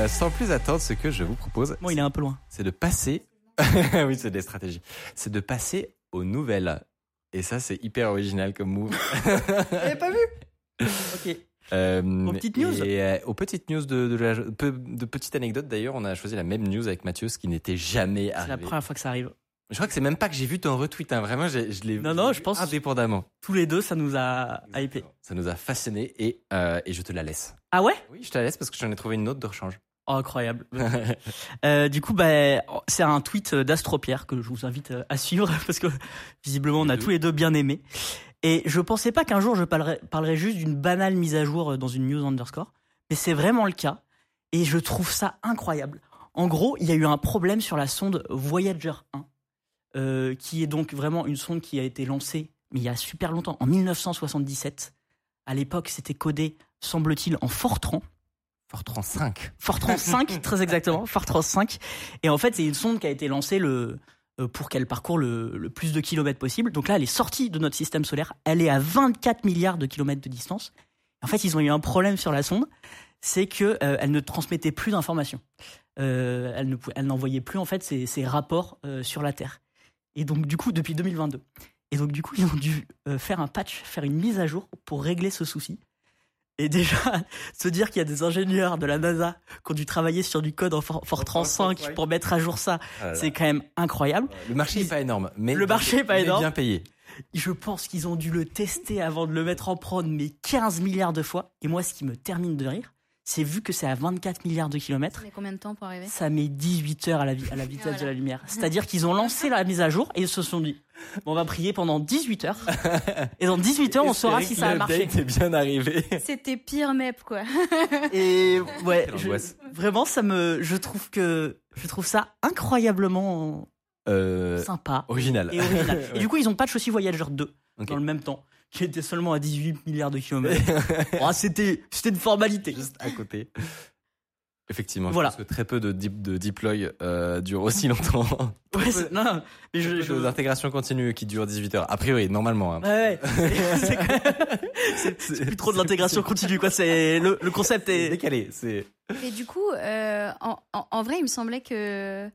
Euh, sans plus attendre, ce que je vous propose, Bon, il est un peu loin. c'est de passer. oui, c'est des stratégies. C'est de passer aux nouvelles. Et ça, c'est hyper original comme move. J'avais pas vu Ok. Euh, Aux petites news. Et euh, aux petites news de, de, la, de petites anecdotes d'ailleurs, on a choisi la même news avec Mathieu, ce qui n'était jamais C'est la arrivé. première fois que ça arrive. Je crois que c'est même pas que j'ai vu ton retweet, hein. vraiment, je l'ai Non, non, je pense- indépendamment. Tous les deux, ça nous a hypé. Ça nous a fascinés et, euh, et je te la laisse. Ah ouais? Oui, je te la laisse parce que j'en ai trouvé une autre de rechange. Oh, incroyable. Euh, du coup, bah, c'est un tweet d'Astropierre que je vous invite euh, à suivre parce que visiblement on a tous les deux bien aimé. Et je pensais pas qu'un jour je parlerais, parlerais juste d'une banale mise à jour euh, dans une news underscore, mais c'est vraiment le cas. Et je trouve ça incroyable. En gros, il y a eu un problème sur la sonde Voyager 1, euh, qui est donc vraiment une sonde qui a été lancée, mais il y a super longtemps, en 1977. À l'époque, c'était codé, semble-t-il, en Fortran. Fortran 5. Fortran 5, très exactement, Fortran 5. Et en fait, c'est une sonde qui a été lancée le, euh, pour qu'elle parcourt le, le plus de kilomètres possible. Donc là, elle est sortie de notre système solaire. Elle est à 24 milliards de kilomètres de distance. En fait, ils ont eu un problème sur la sonde, c'est que euh, elle ne transmettait plus d'informations. Euh, elle ne elle n'envoyait plus en fait ses, ses rapports euh, sur la Terre. Et donc du coup, depuis 2022. Et donc du coup, ils ont dû faire un patch, faire une mise à jour pour régler ce souci. Et déjà, se dire qu'il y a des ingénieurs de la NASA qui ont dû travailler sur du code en For- Fortran 5 pour mettre à jour ça, c'est quand même incroyable. Le marché n'est pas énorme, mais Le marché est pas mais énorme. bien payé. Je pense qu'ils ont dû le tester avant de le mettre en prod, mais 15 milliards de fois. Et moi, ce qui me termine de rire, c'est vu que c'est à 24 milliards de kilomètres, Ça met combien de temps pour arriver? Ça met 18 heures à la, vi- à la vitesse Voilà. de la lumière. C'est-à-dire qu'ils ont lancé la mise à jour et ils se sont dit, bon, on va prier pendant 18 heures. Et dans 18 heures, on saura si ça a marché. C'est bien arrivé. C'était pire MEP, quoi. Et ouais, Quelle je- angoisse. vraiment, ça me, je trouve que, je trouve ça incroyablement Euh, sympa original. et original. Et Ouais. du coup, ils ont patch aussi Voyager 2 Ok. dans le même temps, qui était seulement à 18 milliards de kilomètres. Oh, c'était, c'était une formalité. Juste à côté. Effectivement, Voilà. je pense que très peu de, deep, de deploy euh, durent aussi longtemps. Ouais, c'est- non, non, mais je, je- peu d'intégration continue qui dure 18 heures. A priori, normalement. hein. Ouais, ouais. C'est- c'est quand même- c'est- c'est plus trop de l'intégration continue, quoi. C'est le, le concept C'est est. décalé. C'est Et du coup, euh, en, en- en vrai, il me semblait que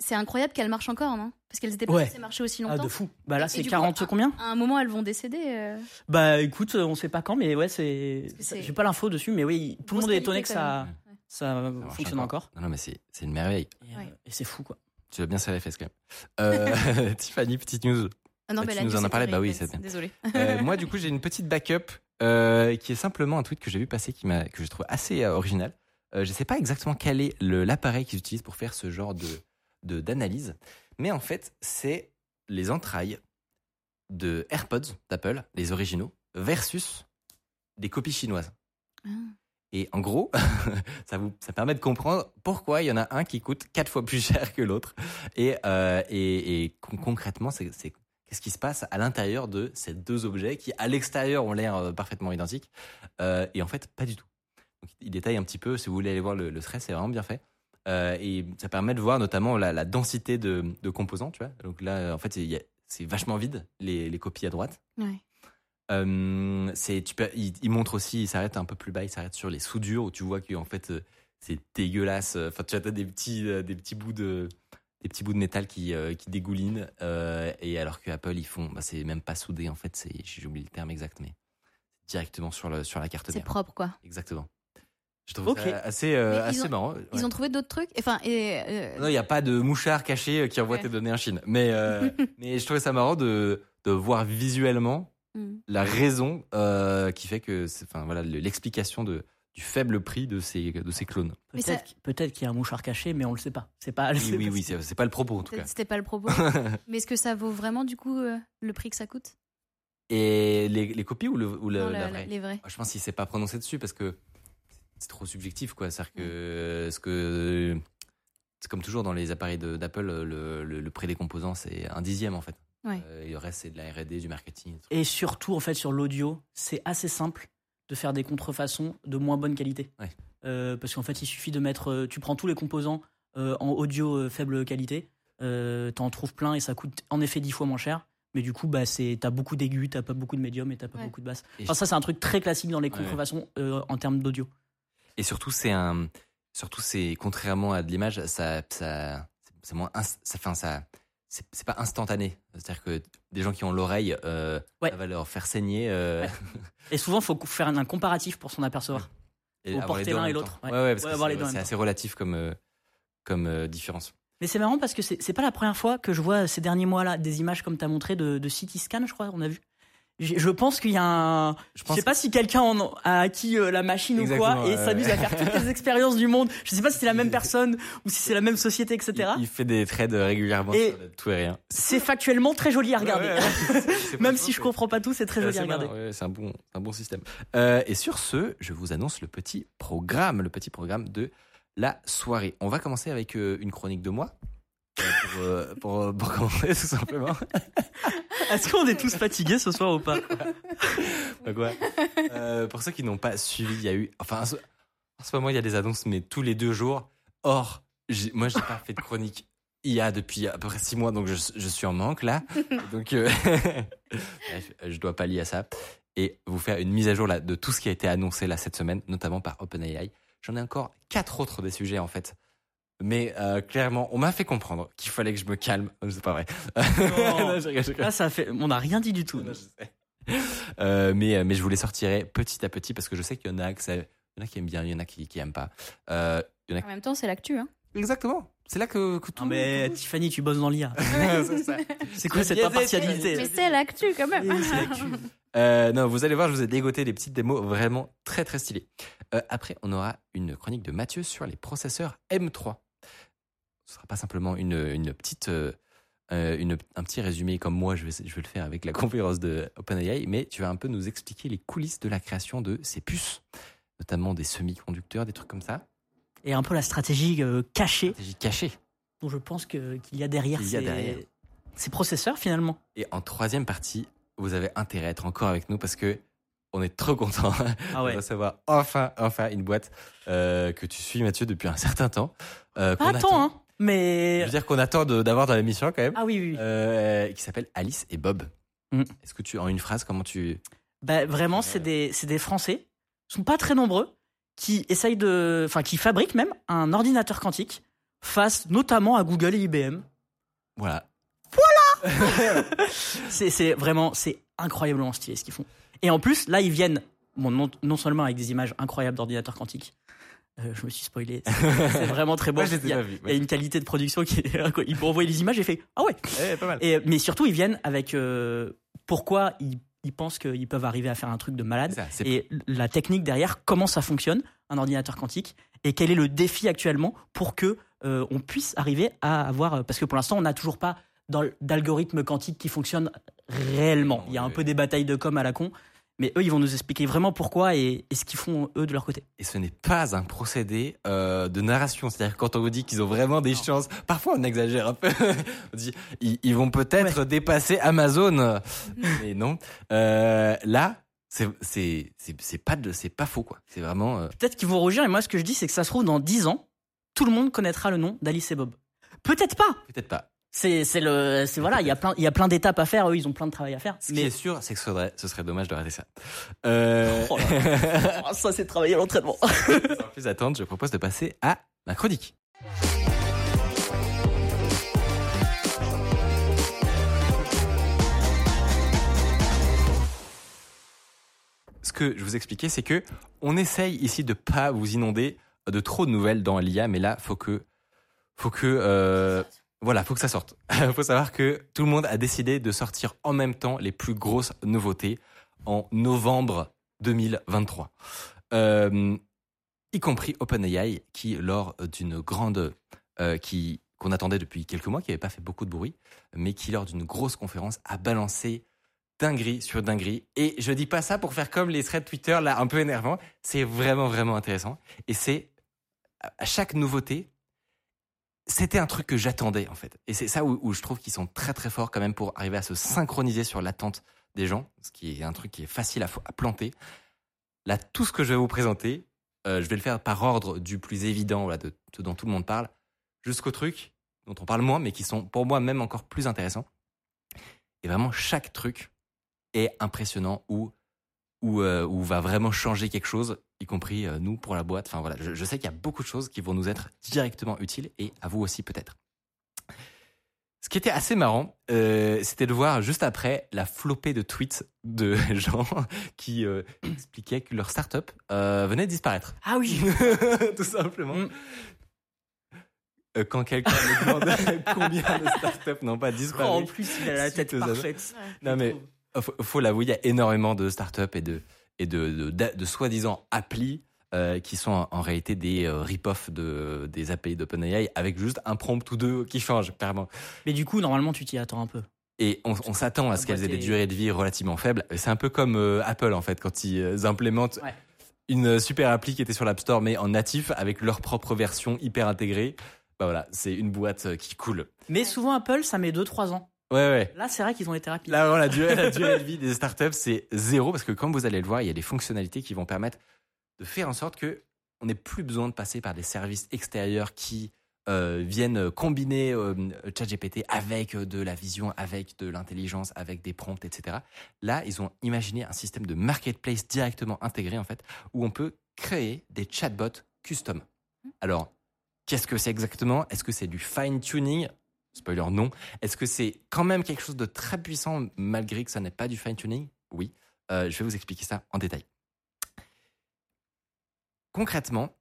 c'est incroyable qu'elles marchent encore, non? Parce qu'elles étaient pas Ouais. censées marcher aussi Ah, longtemps. de fou. Bah là, c'est du coup, 40 un- combien? À un moment, elles vont décéder. euh. Bah écoute, on sait pas quand, mais ouais, c'est. J'ai pas l'info dessus, mais oui, tout le monde est étonné que ça, fonctionne encore. Non, non, mais c'est une merveille. Et, euh, Ouais. et c'est fou, quoi. Tu vas bien serrer les fesses quand même. Euh, Tiffany, petite news. Ah non, Bah, tu nous en as parlé, bah oui, c'est bien. Désolée. Euh, moi, du coup, j'ai une petite backup euh, qui est simplement un tweet que j'ai vu passer qui m'a que je trouve assez euh, original. Euh, je sais pas exactement quel est l'appareil qu'ils utilisent pour faire ce genre de de- d'analyse, mais en fait, c'est les entrailles de AirPods d'Apple, les originaux, versus des copies chinoises. Ah. Et en gros, ça vous ça permet de comprendre pourquoi il y en a un qui coûte quatre fois plus cher que l'autre. Et, euh, et, et con- concrètement, c'est c'est- qu'est-ce qui se passe à l'intérieur de ces deux objets qui, à l'extérieur, ont l'air euh, parfaitement identiques, euh, et en fait, pas du tout. Donc, il détaille un petit peu. Si vous voulez aller voir le, le stress, c'est vraiment bien fait. Euh, et ça permet de voir notamment la, la densité de, de composants, tu vois. Donc là, en fait, c'est vachement vide les, les copies à droite. Ouais. Euh, tu peux, il, il montre aussi, il s'arrête un peu plus bas, il s'arrête sur les soudures où tu vois que en fait euh, c'est dégueulasse. Enfin, tu as des petits, euh, des petits bouts de, des petits bouts de métal qui, euh, qui dégoulinent. euh, et alors que Apple ils font, bah, c'est même pas soudé en fait. J'ai oublié le terme exact, mais directement sur le, sur la carte C'est propre, quoi. Exactement. Je trouve Ok. ça assez, euh, assez ont- marrant. Ils ont trouvé d'autres trucs. Enfin, et, euh, Non, il n'y a pas de mouchard caché qui envoie Ouais. tes données en Chine. Mais, euh, mais je trouvais ça marrant de, de voir visuellement hmm. la raison euh, qui fait que, c'est- enfin voilà, le- l'explication de du faible prix de ces de ces clones. Ça- Peut-être qu'- peut-être qu'il y a un mouchard caché, mais on le sait pas. C'est pas. Oui, oui, oui, c'est c'est pas le propos en tout cas. C'était pas le propos. Mais est-ce que ça vaut vraiment, du coup, euh, le prix que ça coûte? Et les, les copies ou, le, ou le- Non, la, la- vraie? les vrais. Je pense qu'il s'est pas prononcé dessus parce que c'est trop subjectif, quoi. C'est-à-dire que, ce que c'est comme toujours dans les appareils d'Apple, le, le, le prix des composants c'est un dixième en fait. Ouais. Euh, et le reste c'est de la R&D, du marketing. Et surtout, en fait, sur l'audio, c'est assez simple de faire des contrefaçons de moins bonne qualité. Ouais. Euh, parce qu'en fait, il suffit de mettre. euh, Tu prends tous les composants euh, en audio euh, faible qualité, euh, t'en trouves plein et ça coûte en effet dix fois moins cher. Mais du coup, bah, c'est, t'as beaucoup d'aigus, t'as pas beaucoup de médium et t'as pas Ouais. beaucoup de basse. Enfin, ça, c'est un truc très classique dans les Ouais, contrefaçons euh, en termes d'audio. Et surtout, c'est un, surtout c'est contrairement à de l'image, ça, ça, c'est moins, ins- ça, enfin, ça, c'est pas instantané. C'est-à-dire que des gens qui ont l'oreille, euh, Ouais. ça va leur faire saigner. euh, Ouais. Et souvent, il faut faire un comparatif pour s'en apercevoir. et porter l'un et l'autre. Ouais. Ouais, parce que c'est- assez relatif comme, euh, comme différence. Mais c'est marrant parce que c'est c'est pas la première fois que je vois ces derniers mois-là des images comme tu as montré de, de CT scan, je crois, on a vu. Je pense qu'il y a un. Je, pense sais pas si quelqu'un en a acquis euh, la machine ou quoi et s'amuse à faire toutes les expériences du monde. Je sais pas si c'est la même personne ou si c'est la même société, etc. Il, il fait des trades régulièrement Et- sur tout et rien. C'est factuellement très joli à regarder. Ouais, ouais, ouais. C'est même si je comprends pas tout, c'est très joli à regarder. c'est un bon, un bon système. Euh, et sur ce, je vous annonce le petit programme, le petit programme de la soirée. On va commencer avec euh, une chronique de moi. Euh, Pour, euh, pour, euh, pour commencer, tout simplement. Est-ce qu'on est tous fatigués ce soir ou pas? Bah quoi? Euh, Pour ceux qui n'ont pas suivi, il y a eu. Enfin, en ce, en ce moment, il y a des annonces, mais tous les deux jours. Or, moi, j'ai pas fait de chronique il y a depuis à peu près six mois, donc je, je suis en manque là. Donc, euh, bref, je dois pallier à ça et vous faire une mise à jour là de tout ce qui a été annoncé là cette semaine, notamment par OpenAI. J'en ai encore quatre autres des sujets en fait. Mais euh, clairement, on m'a fait comprendre qu'il fallait que je me calme. C'est pas vrai. Non, je rigole, je rigole. Là, ça fait. On n'a rien dit du tout. Non, je sais. Euh, mais, mais je vous les sortirai petit à petit parce que je sais qu'il y en a, que ça- il y en a qui aiment bien, il y en a qui, qui aiment pas. Euh, il y en a... En même temps, c'est l'actu. Hein. Exactement. C'est là que, que tout. Non mais Tiffany, tu bosses dans l'IA. C'est quoi cette impartialité Mais c'est l'actu quand même. Euh, non, vous allez voir, je vous ai dégoté des petites démos vraiment très très stylées. Euh, après, on aura une chronique de Mathieu sur les processeurs M3. Ce sera pas simplement une, une petite, euh, euh, une, un petit résumé comme moi je vais, je vais le faire avec la conférence de OpenAI, mais tu vas un peu nous expliquer les coulisses de la création de ces puces, notamment des semi-conducteurs, des trucs comme ça. Et un peu la stratégie euh, cachée Stratégie cachée. dont je pense que- qu'il y a derrière Qu'il y a ces, derrière. ces processeurs finalement. Et en troisième partie, vous avez intérêt à être encore avec nous parce que on est trop content Ah ouais. de recevoir enfin, enfin une boîte euh, que tu suis, Mathieu, depuis un certain temps. Euh, Pas qu'on attend- hein. Mais Je veux dire qu'on attend d'avoir dans l'émission quand même. ah oui, oui. oui. Euh, qui s'appelle Alice et Bob. Mm. Est-ce que tu, en une phrase, comment tu. Bah, vraiment, c'est des, c'est des Français, ils sont pas très nombreux, qui essayent de, enfin, qui fabriquent même un ordinateur quantique face notamment à Google et IBM. Voilà. C'est, c'est vraiment, c'est incroyablement stylé ce qu'ils font. Et en plus, là, ils viennent, bon, non, non seulement avec des images incroyables d'ordinateurs quantiques. Euh, je me suis spoilé. C'est, vraiment très ai il, y a, pas vus. il y a une qualité de production qui est, ils m'ont envoyé les images, j'ai fait, ah ouais. Ouais, pas mal. Et, mais surtout, ils viennent avec euh, pourquoi ils, ils pensent qu'ils peuvent arriver à faire un truc de malade. Ça, et la technique derrière, comment ça fonctionne, un ordinateur quantique, et quel est le défi actuellement pour que euh, on puisse arriver à avoir, parce que pour l'instant, on n'a toujours pas d'algorithme quantique qui fonctionne réellement. Il y a un peu des batailles de com à la con, mais eux, ils vont nous expliquer vraiment pourquoi et, et ce qu'ils font eux de leur côté. Et ce n'est pas un procédé euh, de narration. C'est-à-dire quand on vous dit qu'ils ont vraiment des chances, parfois on exagère un peu. on dit ils, ils vont peut-être dépasser Amazon, mais non. Euh, là, c'est c'est c'est c'est pas de c'est pas faux quoi. C'est vraiment. euh, Peut-être qu'ils vont rougir, et moi, ce que je dis, c'est que ça se trouve, dans 10 ans, tout le monde connaîtra le nom d'Alice et Bob. Peut-être pas. Peut-être pas. C'est, c'est le, c'est voilà, il y a plein, il y a plein d'étapes à faire. Eux, ils ont plein de travail à faire. Ce qui est sûr, c'est que ce serait, ce serait dommage de rater ça. Euh... Oh là Oh, ça, c'est travailler à l'entraînement. Sans plus attendre, je propose de passer à ma chronique. Ce que je vous expliquais, c'est que on essaye ici de pas vous inonder de trop de nouvelles dans l'IA, mais là, faut que, faut que, euh, voilà, faut que ça sorte. faut savoir que tout le monde a décidé de sortir en même temps les plus grosses nouveautés en novembre 2023. Euh, y compris OpenAI, qui lors d'une grande, euh, qui qu'on attendait depuis quelques mois, qui n'avait pas fait beaucoup de bruit, mais qui lors d'une grosse conférence a balancé dinguerie sur dinguerie. Et je dis pas ça pour faire comme les threads Twitter, là, un peu énervant. C'est vraiment, vraiment intéressant. Et c'est, à chaque nouveauté, c'était un truc que j'attendais, en fait. Et c'est ça où, je trouve qu'ils sont très, très forts quand même pour arriver à se synchroniser sur l'attente des gens, ce qui est un truc qui est facile à, planter. Là, tout ce que je vais vous présenter, euh, je vais le faire par ordre du plus évident, de ce dont tout le monde parle, jusqu'au truc dont on parle moins, mais qui sont pour moi même encore plus intéressants. Et vraiment, chaque truc est impressionnant ou ou, euh, ou va vraiment changer quelque chose, y compris euh, nous pour la boîte. Enfin voilà, je, je sais qu'il y a beaucoup de choses qui vont nous être directement utiles et à vous aussi peut-être. Ce qui était assez marrant, euh, c'était de voir juste après la flopée de tweets de gens qui euh, expliquaient que leur startup euh, venait de disparaître. Ah oui. Tout simplement. Mm. Quand quelqu'un me demande combien de startups n'ont pas disparu. en plus, il a la tête parfaite. Non mais faut, faut l'avouer, il y a énormément de startups et de et de de, de, soi-disant applis euh, qui sont en, en réalité des euh, rip-off de des API d'OpenAI avec juste un prompt ou deux qui change clairement. Mais du coup, normalement, tu t'y attends un peu. Et on, on s'attend à ce qu'elles aient des durées de vie relativement faibles. C'est un peu comme euh, Apple en fait quand ils euh, implémentent Ouais. une super appli qui était sur l'App Store mais en natif avec leur propre version hyper intégrée. Bah voilà, c'est une boîte qui coule. Mais souvent, Apple, ça met 2-3 ans. Ouais ouais. Là, c'est vrai qu'ils ont été rapides. Là, la durée, la durée de vie des startups, c'est zéro parce que comme vous allez le voir, il y a des fonctionnalités qui vont permettre de faire en sorte que on n'ait plus besoin de passer par des services extérieurs qui euh, viennent combiner euh, ChatGPT avec euh, de la vision, avec de l'intelligence, avec des prompts, etc. Là, ils ont imaginé un système de marketplace directement intégré en fait, où on peut créer des chatbots custom. Alors, qu'est-ce que c'est exactement? Est-ce que c'est du fine tuning Spoiler non. Est-ce que c'est quand même quelque chose de très puissant malgré que ça n'est pas du fine tuning Oui. Euh, je vais vous expliquer ça en détail. Concrètement,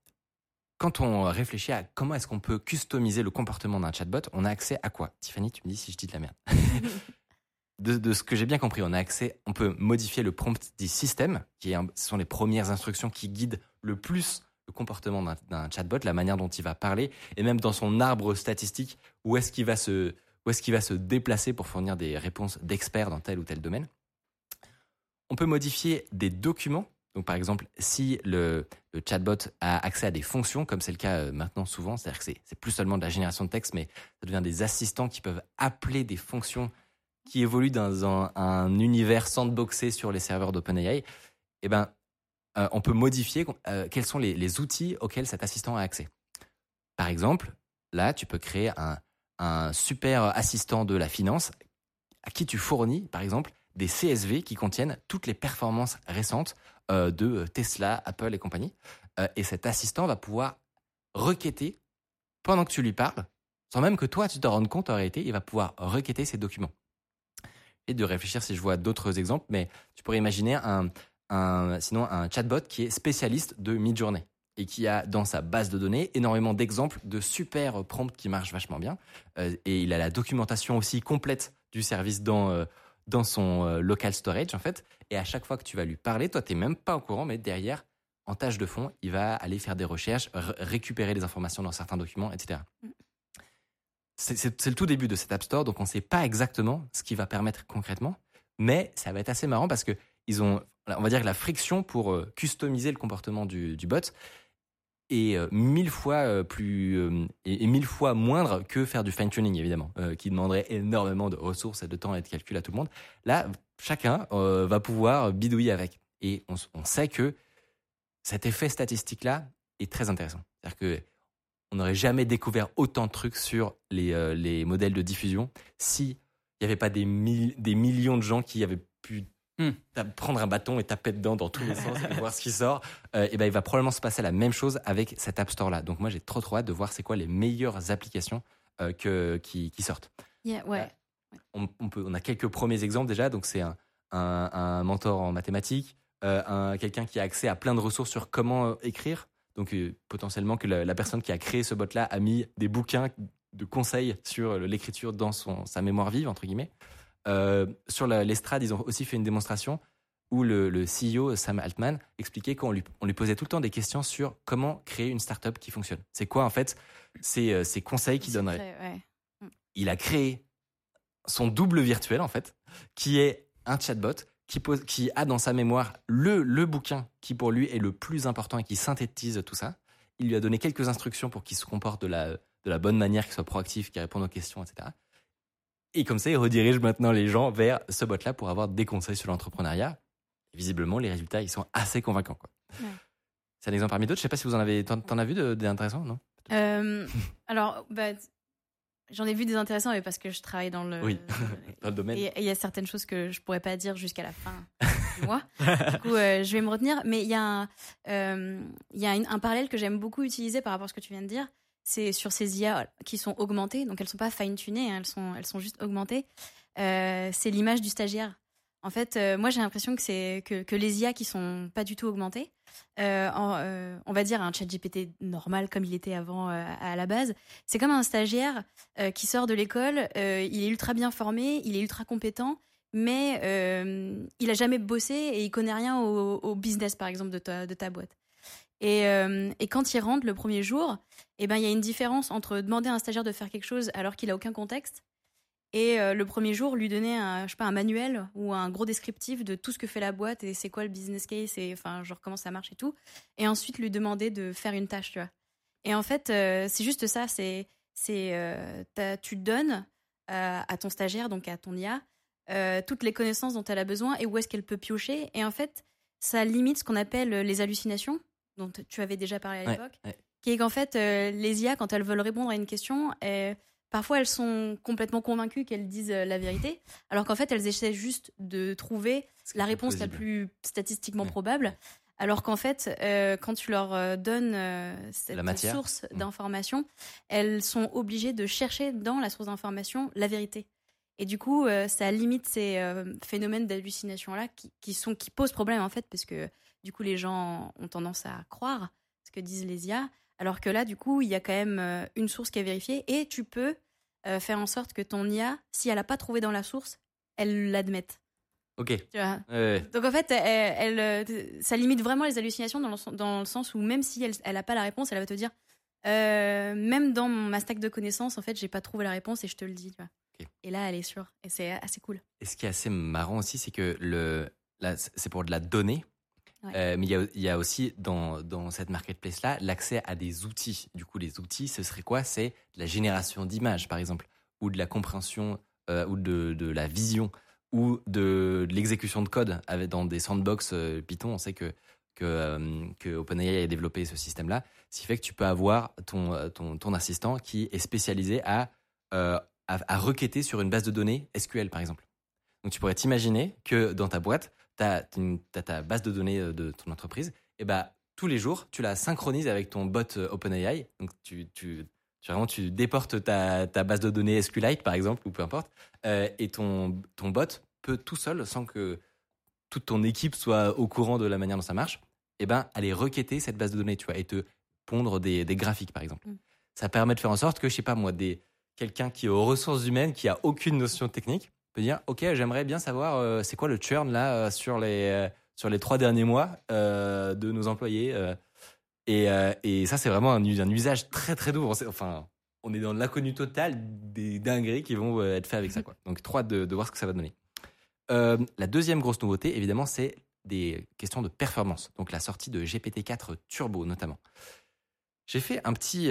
quand on réfléchit à comment est-ce qu'on peut customiser le comportement d'un chatbot, on a accès à quoi? Tiffany, tu me dis si je dis de la merde. de, de ce que j'ai bien compris, on a accès, on peut modifier le prompt du système, qui est un- ce sont les premières instructions qui guident le plus comportement d'un- chatbot, la manière dont il va parler, et même dans son arbre statistique, où est-ce qu'il va se, est-ce va se déplacer pour fournir des réponses d'experts dans tel ou tel domaine. On peut modifier des documents. Donc, par exemple, si le, chatbot a accès à des fonctions, comme c'est le cas euh, maintenant souvent, c'est-à-dire que c'est plus seulement de la génération de texte, mais ça devient des assistants qui peuvent appeler des fonctions qui évoluent dans un, un univers sandboxé sur les serveurs d'OpenAI. Eh ben, euh, on peut modifier euh, quels sont les, outils auxquels cet assistant a accès. Par exemple, là, tu peux créer un, super assistant de la finance à qui tu fournis, par exemple, des CSV qui contiennent toutes les performances récentes euh, de Tesla, Apple et compagnie. Et cet assistant va pouvoir requêter pendant que tu lui parles, sans même que toi tu te rendes compte en réalité, il va pouvoir requêter ces documents. Et de réfléchir si je vois d'autres exemples, mais tu pourrais imaginer un, un, sinon un chatbot qui est spécialiste de mid-journée et qui a dans sa base de données énormément d'exemples de super prompts qui marchent vachement bien. Euh, et il a la documentation aussi complète du service dans, euh, dans son euh, local storage en fait. Et à chaque fois que tu vas lui parler, toi t'es même pas au courant, mais derrière, en tâche de fond, il va aller faire des recherches, récupérer des informations dans certains documents, etc. C'est le tout début de cet App Store, donc on ne sait pas exactement ce qu'il va permettre concrètement, mais ça va être assez marrant parce que ils ont, on va dire la friction pour euh, customiser le comportement du, bot est euh, mille fois euh, plus et, mille fois moindre que faire du fine tuning évidemment, qui demanderait énormément de ressources et de temps et de calcul à tout le monde. Là, chacun va pouvoir bidouiller avec, et on, sait que cet effet statistique là est très intéressant. C'est-à-dire que on n'aurait jamais découvert autant de trucs sur les, les modèles de diffusion si il n'y avait pas des, des millions de gens qui avaient Hmm. prendre un bâton et taper dedans dans tous les sens et voir ce qui sort. Euh, et ben il va probablement se passer la même chose avec cet App Store là. Donc moi j'ai trop trop hâte de voir c'est quoi les meilleures applications euh, que, qui, qui sortent. Yeah, ouais. On, on peut, on a quelques premiers exemples déjà. Donc c'est un, un, un mentor en mathématiques, euh, un, quelqu'un qui a accès à plein de ressources sur comment euh, écrire. Donc euh, potentiellement que la, la personne qui a créé ce bot-là a mis des bouquins de conseils sur l'écriture dans son, sa mémoire vive, entre guillemets. Euh, sur l'estrade, ils ont aussi fait une démonstration où le, le CEO, Sam Altman, expliquait qu'on lui, on lui posait tout le temps des questions sur comment créer une startup qui fonctionne. C'est quoi en fait ces, euh, ces conseils qu'il donnerait ouais. il a créé son double virtuel en fait, qui est un chatbot qui, pose, qui a dans sa mémoire le, le bouquin qui pour lui est le plus important et qui synthétise tout ça. Il lui a donné quelques instructions pour qu'il se comporte de la, de la bonne manière, qu'il soit proactif, qu'il réponde aux questions, etc. Et comme ça, il redirige maintenant les gens vers ce bot-là pour avoir des conseils sur l'entrepreneuriat. Visiblement, les résultats, ils sont assez convaincants. Quoi. Ouais. C'est un exemple parmi d'autres. Je sais pas si vous en avez, t'en, t'en as vu d'intéressants, non? Euh, alors, bah, j'en ai vu des intéressants, mais parce que je travaille dans le. Oui. Dans le domaine. Et il y a certaines choses que je pourrais pas dire jusqu'à la fin du mois. Du coup, euh, je vais me retenir. Mais il y a, un, euh, il y a une- un parallèle que j'aime beaucoup utiliser par rapport à ce que tu viens de dire. C'est sur ces IA qui sont augmentées. Donc, elles sont pas fine-tunées, hein, elles, sont, elles sont juste augmentées. Euh, c'est l'image du stagiaire. En fait, euh, moi, j'ai l'impression que, c'est que, les IA qui sont pas du tout augmentées, euh, on va dire un chat GPT normal comme il était avant à la base, c'est comme un stagiaire qui sort de l'école, il est ultra bien formé, il est ultra compétent, mais il a jamais bossé et il connaît rien au, au business, par exemple, de ta, de ta boîte. Et, euh, et quand il rentre le premier jour, eh ben, il y a une différence entre demander à un stagiaire de faire quelque chose alors qu'il a aucun contexte et euh, le premier jour lui donner un, je sais pas, un manuel ou un gros descriptif de tout ce que fait la boîte et c'est quoi le business case et enfin genre comment ça marche et tout. Et ensuite lui demander de faire une tâche tu vois. Et en fait euh, c'est juste ça c'est c'est tu donnes à ton stagiaire donc à ton IA toutes les connaissances dont elle a besoin et où est-ce qu'elle peut piocher. Et en fait ça limite ce qu'on appelle les hallucinations dont tu avais déjà parlé à Ouais, l'époque ouais. qui est qu'en fait euh, les IA quand elles veulent répondre à une question euh, Parfois, elles sont complètement convaincues qu'elles disent euh, la vérité, alors qu'en fait, elles essaient juste de trouver la réponse la plus statistiquement Ouais. probable. Alors qu'en fait, euh, quand tu leur donnes cette source Mm. d'information, elles sont obligées de chercher dans la source d'information la vérité. Et du coup, ça limite ces phénomènes d'hallucination-là qui, qui, sont, qui posent problème, en fait, parce que du coup, les gens ont tendance à croire ce que disent les IA, alors que là, du coup, il y a quand même euh, une source qui est vérifiée et tu peux euh, faire en sorte que ton IA, si elle n'a pas trouvé dans la source, elle l'admette. Ok. Tu vois Ouais, ouais. donc en fait, elle, elle, euh, ça limite vraiment les hallucinations dans le, sen- dans le sens où même si elle elle a pas la réponse, elle va te dire euh, même dans ma stack de connaissances, en fait, j'ai pas trouvé la réponse et je te le dis. Tu vois. Ok. Et là, elle est sûre et c'est assez cool. Et ce qui est assez marrant aussi, c'est que le, c'est pour de la donnée. Euh, mais il y a, aussi dans, cette marketplace-là l'accès à des outils. Du coup, les outils, ce serait quoi? C'est la génération d'images, par exemple, ou de la compréhension, euh, ou de, la vision, ou de, l'exécution de code dans des sandbox euh, Python. On sait que, que, OpenAI a développé ce système-là, ce qui fait que tu peux avoir ton, ton, ton assistant qui est spécialisé à, à requêter sur une base de données SQL, par exemple. Donc tu pourrais t'imaginer que dans ta boîte, tu as, ta base de données euh, de ton entreprise, et bah tous les jours, tu la synchronises avec ton bot euh, OpenAI. Donc tu, tu, tu, vraiment, tu déportes ta, ta base de données SQLite, par exemple, ou peu importe, euh, et ton, ton bot peut tout seul, sans que toute ton équipe soit au courant de la manière dont ça marche, et ben aller requêter cette base de données, tu vois, et te pondre des, des graphiques, par exemple. Mm. Ça permet de faire en sorte que, je sais pas moi, des quelqu'un qui est aux ressources humaines, qui a aucune notion technique, peut dire ok j'aimerais bien savoir euh, c'est quoi le churn là euh, sur les euh, sur les trois derniers mois de nos employés et, et ça c'est vraiment un, usage très très doux enfin on est dans l'inconnu total des dingueries qui vont être faites avec ça quoi. Donc hâte de, voir ce que ça va donner. La deuxième grosse nouveauté évidemment c'est des questions de performance. Donc la sortie de GPT-4 Turbo notamment. J'ai fait un petit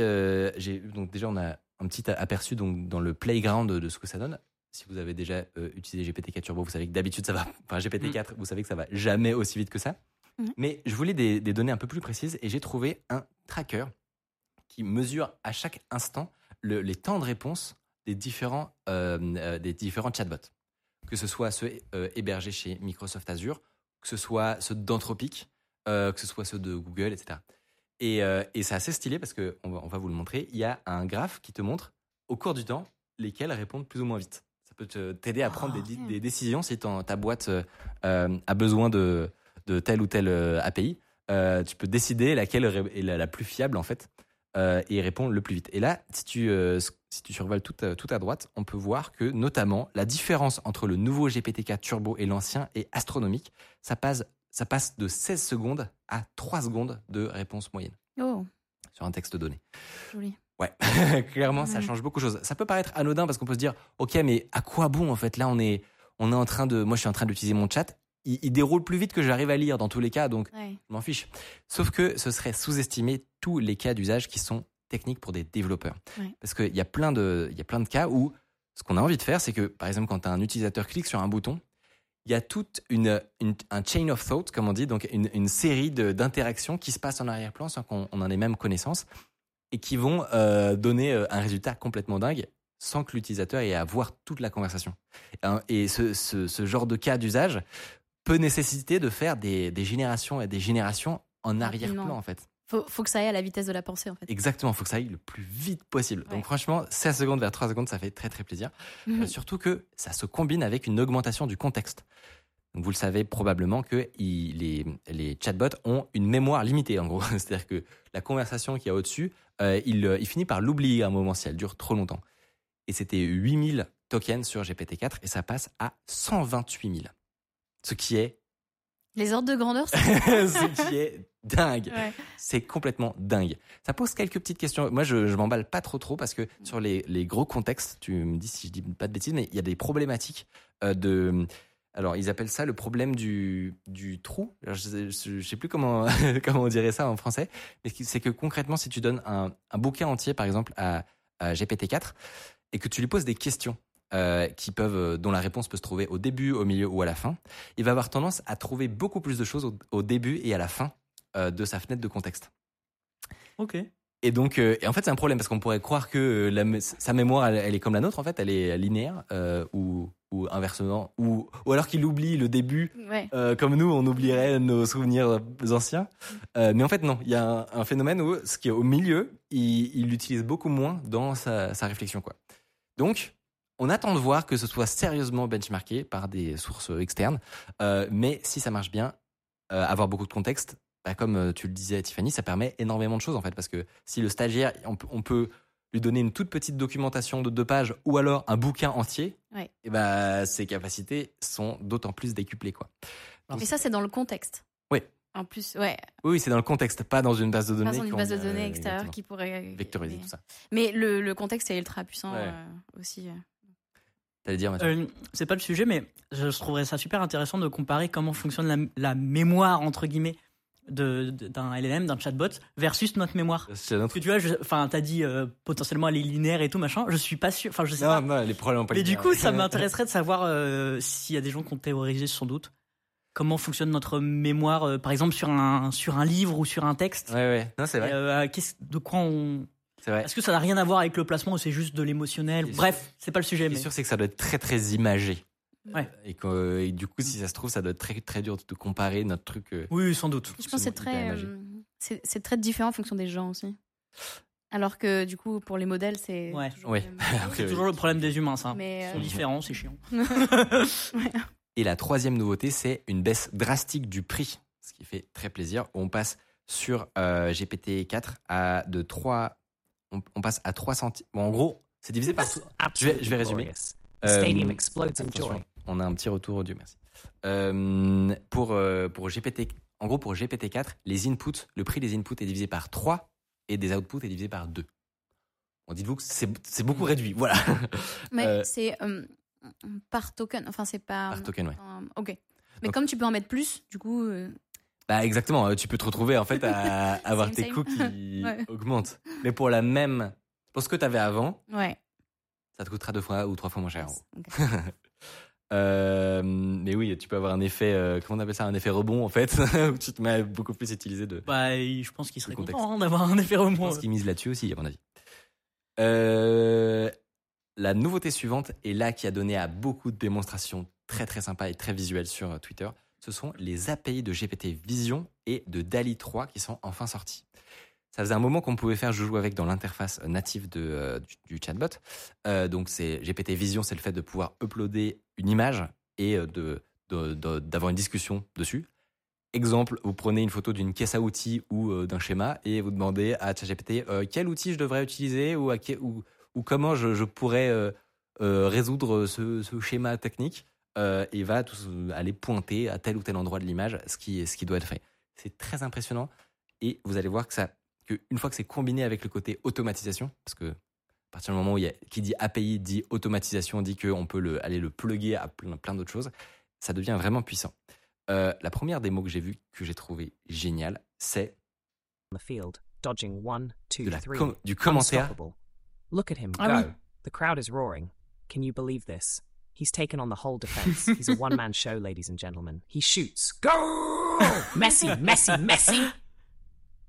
donc déjà on a un petit aperçu donc dans le playground de ce que ça donne si vous avez déjà euh, utilisé GPT-4 Turbo, vous savez que d'habitude ça va. Enfin, GPT-4, vous savez que ça va jamais aussi vite que ça. Mhm. Mais je voulais des, des données un peu plus précises et j'ai trouvé un tracker qui mesure à chaque instant le- les temps de réponse des différents, euh, euh, des différents chatbots. Que ce soit ceux hébergés chez Microsoft Azure, que ce soit ceux d'Anthropic, que ce soit ceux de Google, etc. Et, et c'est assez stylé parce que on va, on va vous le montrer. Il y a un graphe qui te montre au cours du temps lesquels répondent plus ou moins vite. Peut t'aider à prendre Oh, des, des décisions si ton- ta boîte euh, euh, a besoin de, de tel ou tel euh, API. Euh, tu peux décider laquelle est la, la plus fiable en fait euh, et répond le plus vite. Et là, si tu, si tu survoles tout, à- tout à droite, on peut voir que notamment la différence entre le nouveau GPT-4 Turbo et l'ancien est astronomique. Ça passe, ça passe de 16 secondes à 3 secondes de réponse moyenne Oh, sur un texte donné. joli. Ouais, clairement, ça change beaucoup de choses. Ça peut paraître anodin parce qu'on peut se dire, ok, mais à quoi bon en fait? Là, on est, on est en train de, moi je suis en train d'utiliser mon chat, il, il déroule plus vite que j'arrive à lire dans tous les cas, donc Ouais. je m'en fiche. Sauf que ce serait sous-estimer tous les cas d'usage qui sont techniques pour des développeurs. Ouais. Parce qu'il y a plein de, il y a plein de cas où ce qu'on a envie de faire, c'est que par exemple quand un utilisateur clique sur un bouton, il y a toute une, une- un chain of thought, comme on dit, donc une, une série de- d'interactions qui se passent en arrière-plan sans qu'on on en ait même connaissance et qui vont euh, donner euh, un résultat complètement dingue sans que l'utilisateur ait à voir toute la conversation. Hein, Et ce, ce, ce genre de cas d'usage peut nécessiter de faire des, des générations et des générations en arrière-plan en fait. Faut, faut que ça aille à la vitesse de la pensée en fait. Exactement, il faut que ça aille le plus vite possible. Ouais. Donc franchement, 16 secondes vers 3 secondes, ça fait très très plaisir. Euh, surtout que ça se combine avec une augmentation du contexte. Donc vous le savez probablement que il- les, les chatbots ont une mémoire limitée en gros. C'est-à-dire que la conversation qu'il y a au-dessus, euh, il, euh, il finit par l'oublier à un moment si elle dure trop longtemps. Et c'était 8000 tokens sur GPT-4 et ça passe à 128 000. Ce qui est, Les ordres de grandeur, ce qui est dingue. ouais. C'est complètement dingue. Ça pose quelques petites questions. Moi, je, je m'emballe pas trop trop parce que sur les, les gros contextes, tu me dis si je dis pas de bêtises, mais il y a des problématiques euh, de. Alors, ils appellent ça le problème du, du trou. Alors, je, je sais plus comment, comment on dirait ça en français, mais c'est que concrètement, si tu donnes un, un bouquin entier, par exemple, à, à GPT-4, et que tu lui poses des questions euh, qui peuvent, euh, dont la réponse peut se trouver au début, au milieu ou à la fin, il va avoir tendance à trouver beaucoup plus de choses au, au début et à la fin euh, de sa fenêtre de contexte. Ok. Et donc, euh, et en fait, c'est un problème parce qu'on pourrait croire que la sa mémoire, elle, elle est comme la nôtre, en fait, elle est linéaire ou, ou inversement, ou, ou alors qu'il oublie le début, Ouais. euh, comme nous, on oublierait nos souvenirs anciens. Euh, mais en fait, non, il y a un, un phénomène où ce qui est au milieu, il il l'utilise beaucoup moins dans sa, sa réflexion, quoi. Donc, on attend de voir que ce soit sérieusement benchmarké par des sources externes. Euh, mais si ça marche bien, avoir beaucoup de contexte, bah, comme tu le disais, Tiffany, ça permet énormément de choses en fait. Parce que si le stagiaire, on on peut lui donner une toute petite documentation de deux pages ou alors un bouquin entier, Ouais. et bah, ses capacités sont d'autant plus décuplées. Quoi. Et ça, c'est dans le contexte. Oui. En plus, ouais. Oui, c'est dans le contexte, pas dans une base de données. Pas dans une base de euh, données extérieure exactement. qui pourrait. Vectoriser mais, tout ça. mais le, le contexte est ultra puissant Ouais. euh, aussi. euh. T'allais dire, Mathieu Euh, c'est pas le sujet, mais je trouverais ça super intéressant de comparer comment fonctionne la, la mémoire, entre guillemets, d'un LLM, d'un chatbot, versus notre mémoire. C'est un Parce que tu vois, enfin, t'as dit euh, potentiellement elle est linéaire et tout, machin. Je suis pas sûr, enfin, je sais Non, pas. non, les problèmes pas Mais du coup, ça m'intéresserait de savoir euh, s'il y a des gens qui ont théorisé sans doute comment fonctionne notre mémoire, euh, par exemple sur un sur un livre ou sur un texte. Ouais, ouais. Non, c'est vrai. De quoi on C'est vrai. Est-ce que ça n'a rien à voir avec le placement ou c'est juste de l'émotionnel? Bref, c'est pas le Ce sujet. qui est Mais... sûr, c'est que ça doit être très très imagé. Ouais. Et, que, et du coup, si ça se trouve, ça doit être très très dur de comparer notre truc. euh, Oui, sans doute. Je pense que c'est très, euh, c'est très différent en fonction des gens aussi. Alors que du coup, pour les modèles, c'est Ouais. toujours le toujours problème des humains, ça. Mais, Ils euh, sont différents, c'est chiant. Et la troisième nouveauté, c'est une baisse drastique du prix, ce qui fait très plaisir. On passe sur euh, GPT-4 à de 3, on, on passe à 3 centimes. Bon, en gros, c'est divisé par. Je vais, je vais résumer. Euh, On a un petit retour audio, merci. Euh, pour, euh, pour GPT, en gros, pour GPT-4, les inputs, le prix des inputs est divisé par 3 et des outputs est divisé par 2. Bon, dites-vous que c'est c'est beaucoup réduit, voilà. Mais Euh, c'est par token. Enfin, c'est pas. Par token, ouais. ok. Mais Donc- comme tu peux en mettre plus, du coup. Bah exactement, tu peux te retrouver en fait à avoir tes coûts qui Ouais. augmentent. Mais pour la même, pour ce que tu avais avant, ouais. ça te coûtera deux fois ou trois fois moins cher. en gros. Ok. Euh, mais oui, tu peux avoir un effet, euh, comment on appelle ça, un effet rebond en fait, où tu te mets beaucoup plus utiliser de. Bah, je pense qu'il serait content hein, d'avoir un effet Je rebond. pense qu'ils misent là-dessus aussi, à mon avis. Euh, la nouveauté suivante, et là qui a donné à beaucoup de démonstrations très très sympas et très visuelles sur Twitter, ce sont les API de GPT Vision et de DALI 3 qui sont enfin sortis. Ça faisait un moment qu'on pouvait faire joujou avec dans l'interface native de, euh, du, du chatbot. Euh, donc c'est GPT Vision, c'est le fait de pouvoir uploader une image et euh, de d'avoir une discussion dessus. Exemple, vous prenez une photo d'une caisse à outils ou euh, d'un schéma et vous demandez à ChatGPT euh, quel outil je devrais utiliser ou, ou, comment je, je pourrais résoudre ce, ce schéma technique? Et va tous aller pointer à tel ou tel endroit de l'image ce qui, ce qui doit être fait. C'est très impressionnant et vous allez voir que ça, que une fois que c'est combiné avec le côté automatisation, parce que À partir du moment où il y a, qui dit API dit automatisation, dit qu'on peut le, aller le plugger à plein, plein d'autres choses, ça devient vraiment puissant. Euh, la première démo que j'ai vue, que j'ai trouvé géniale, c'est on the field, dodging one, two, de la three. com- du commentaire. Look at him Ah go. oui. The crowd is roaring. Can you believe this? He's taken on the whole defense. He's a one man show, ladies and gentlemen. He shoots. Go! Messi, Messi, Messi!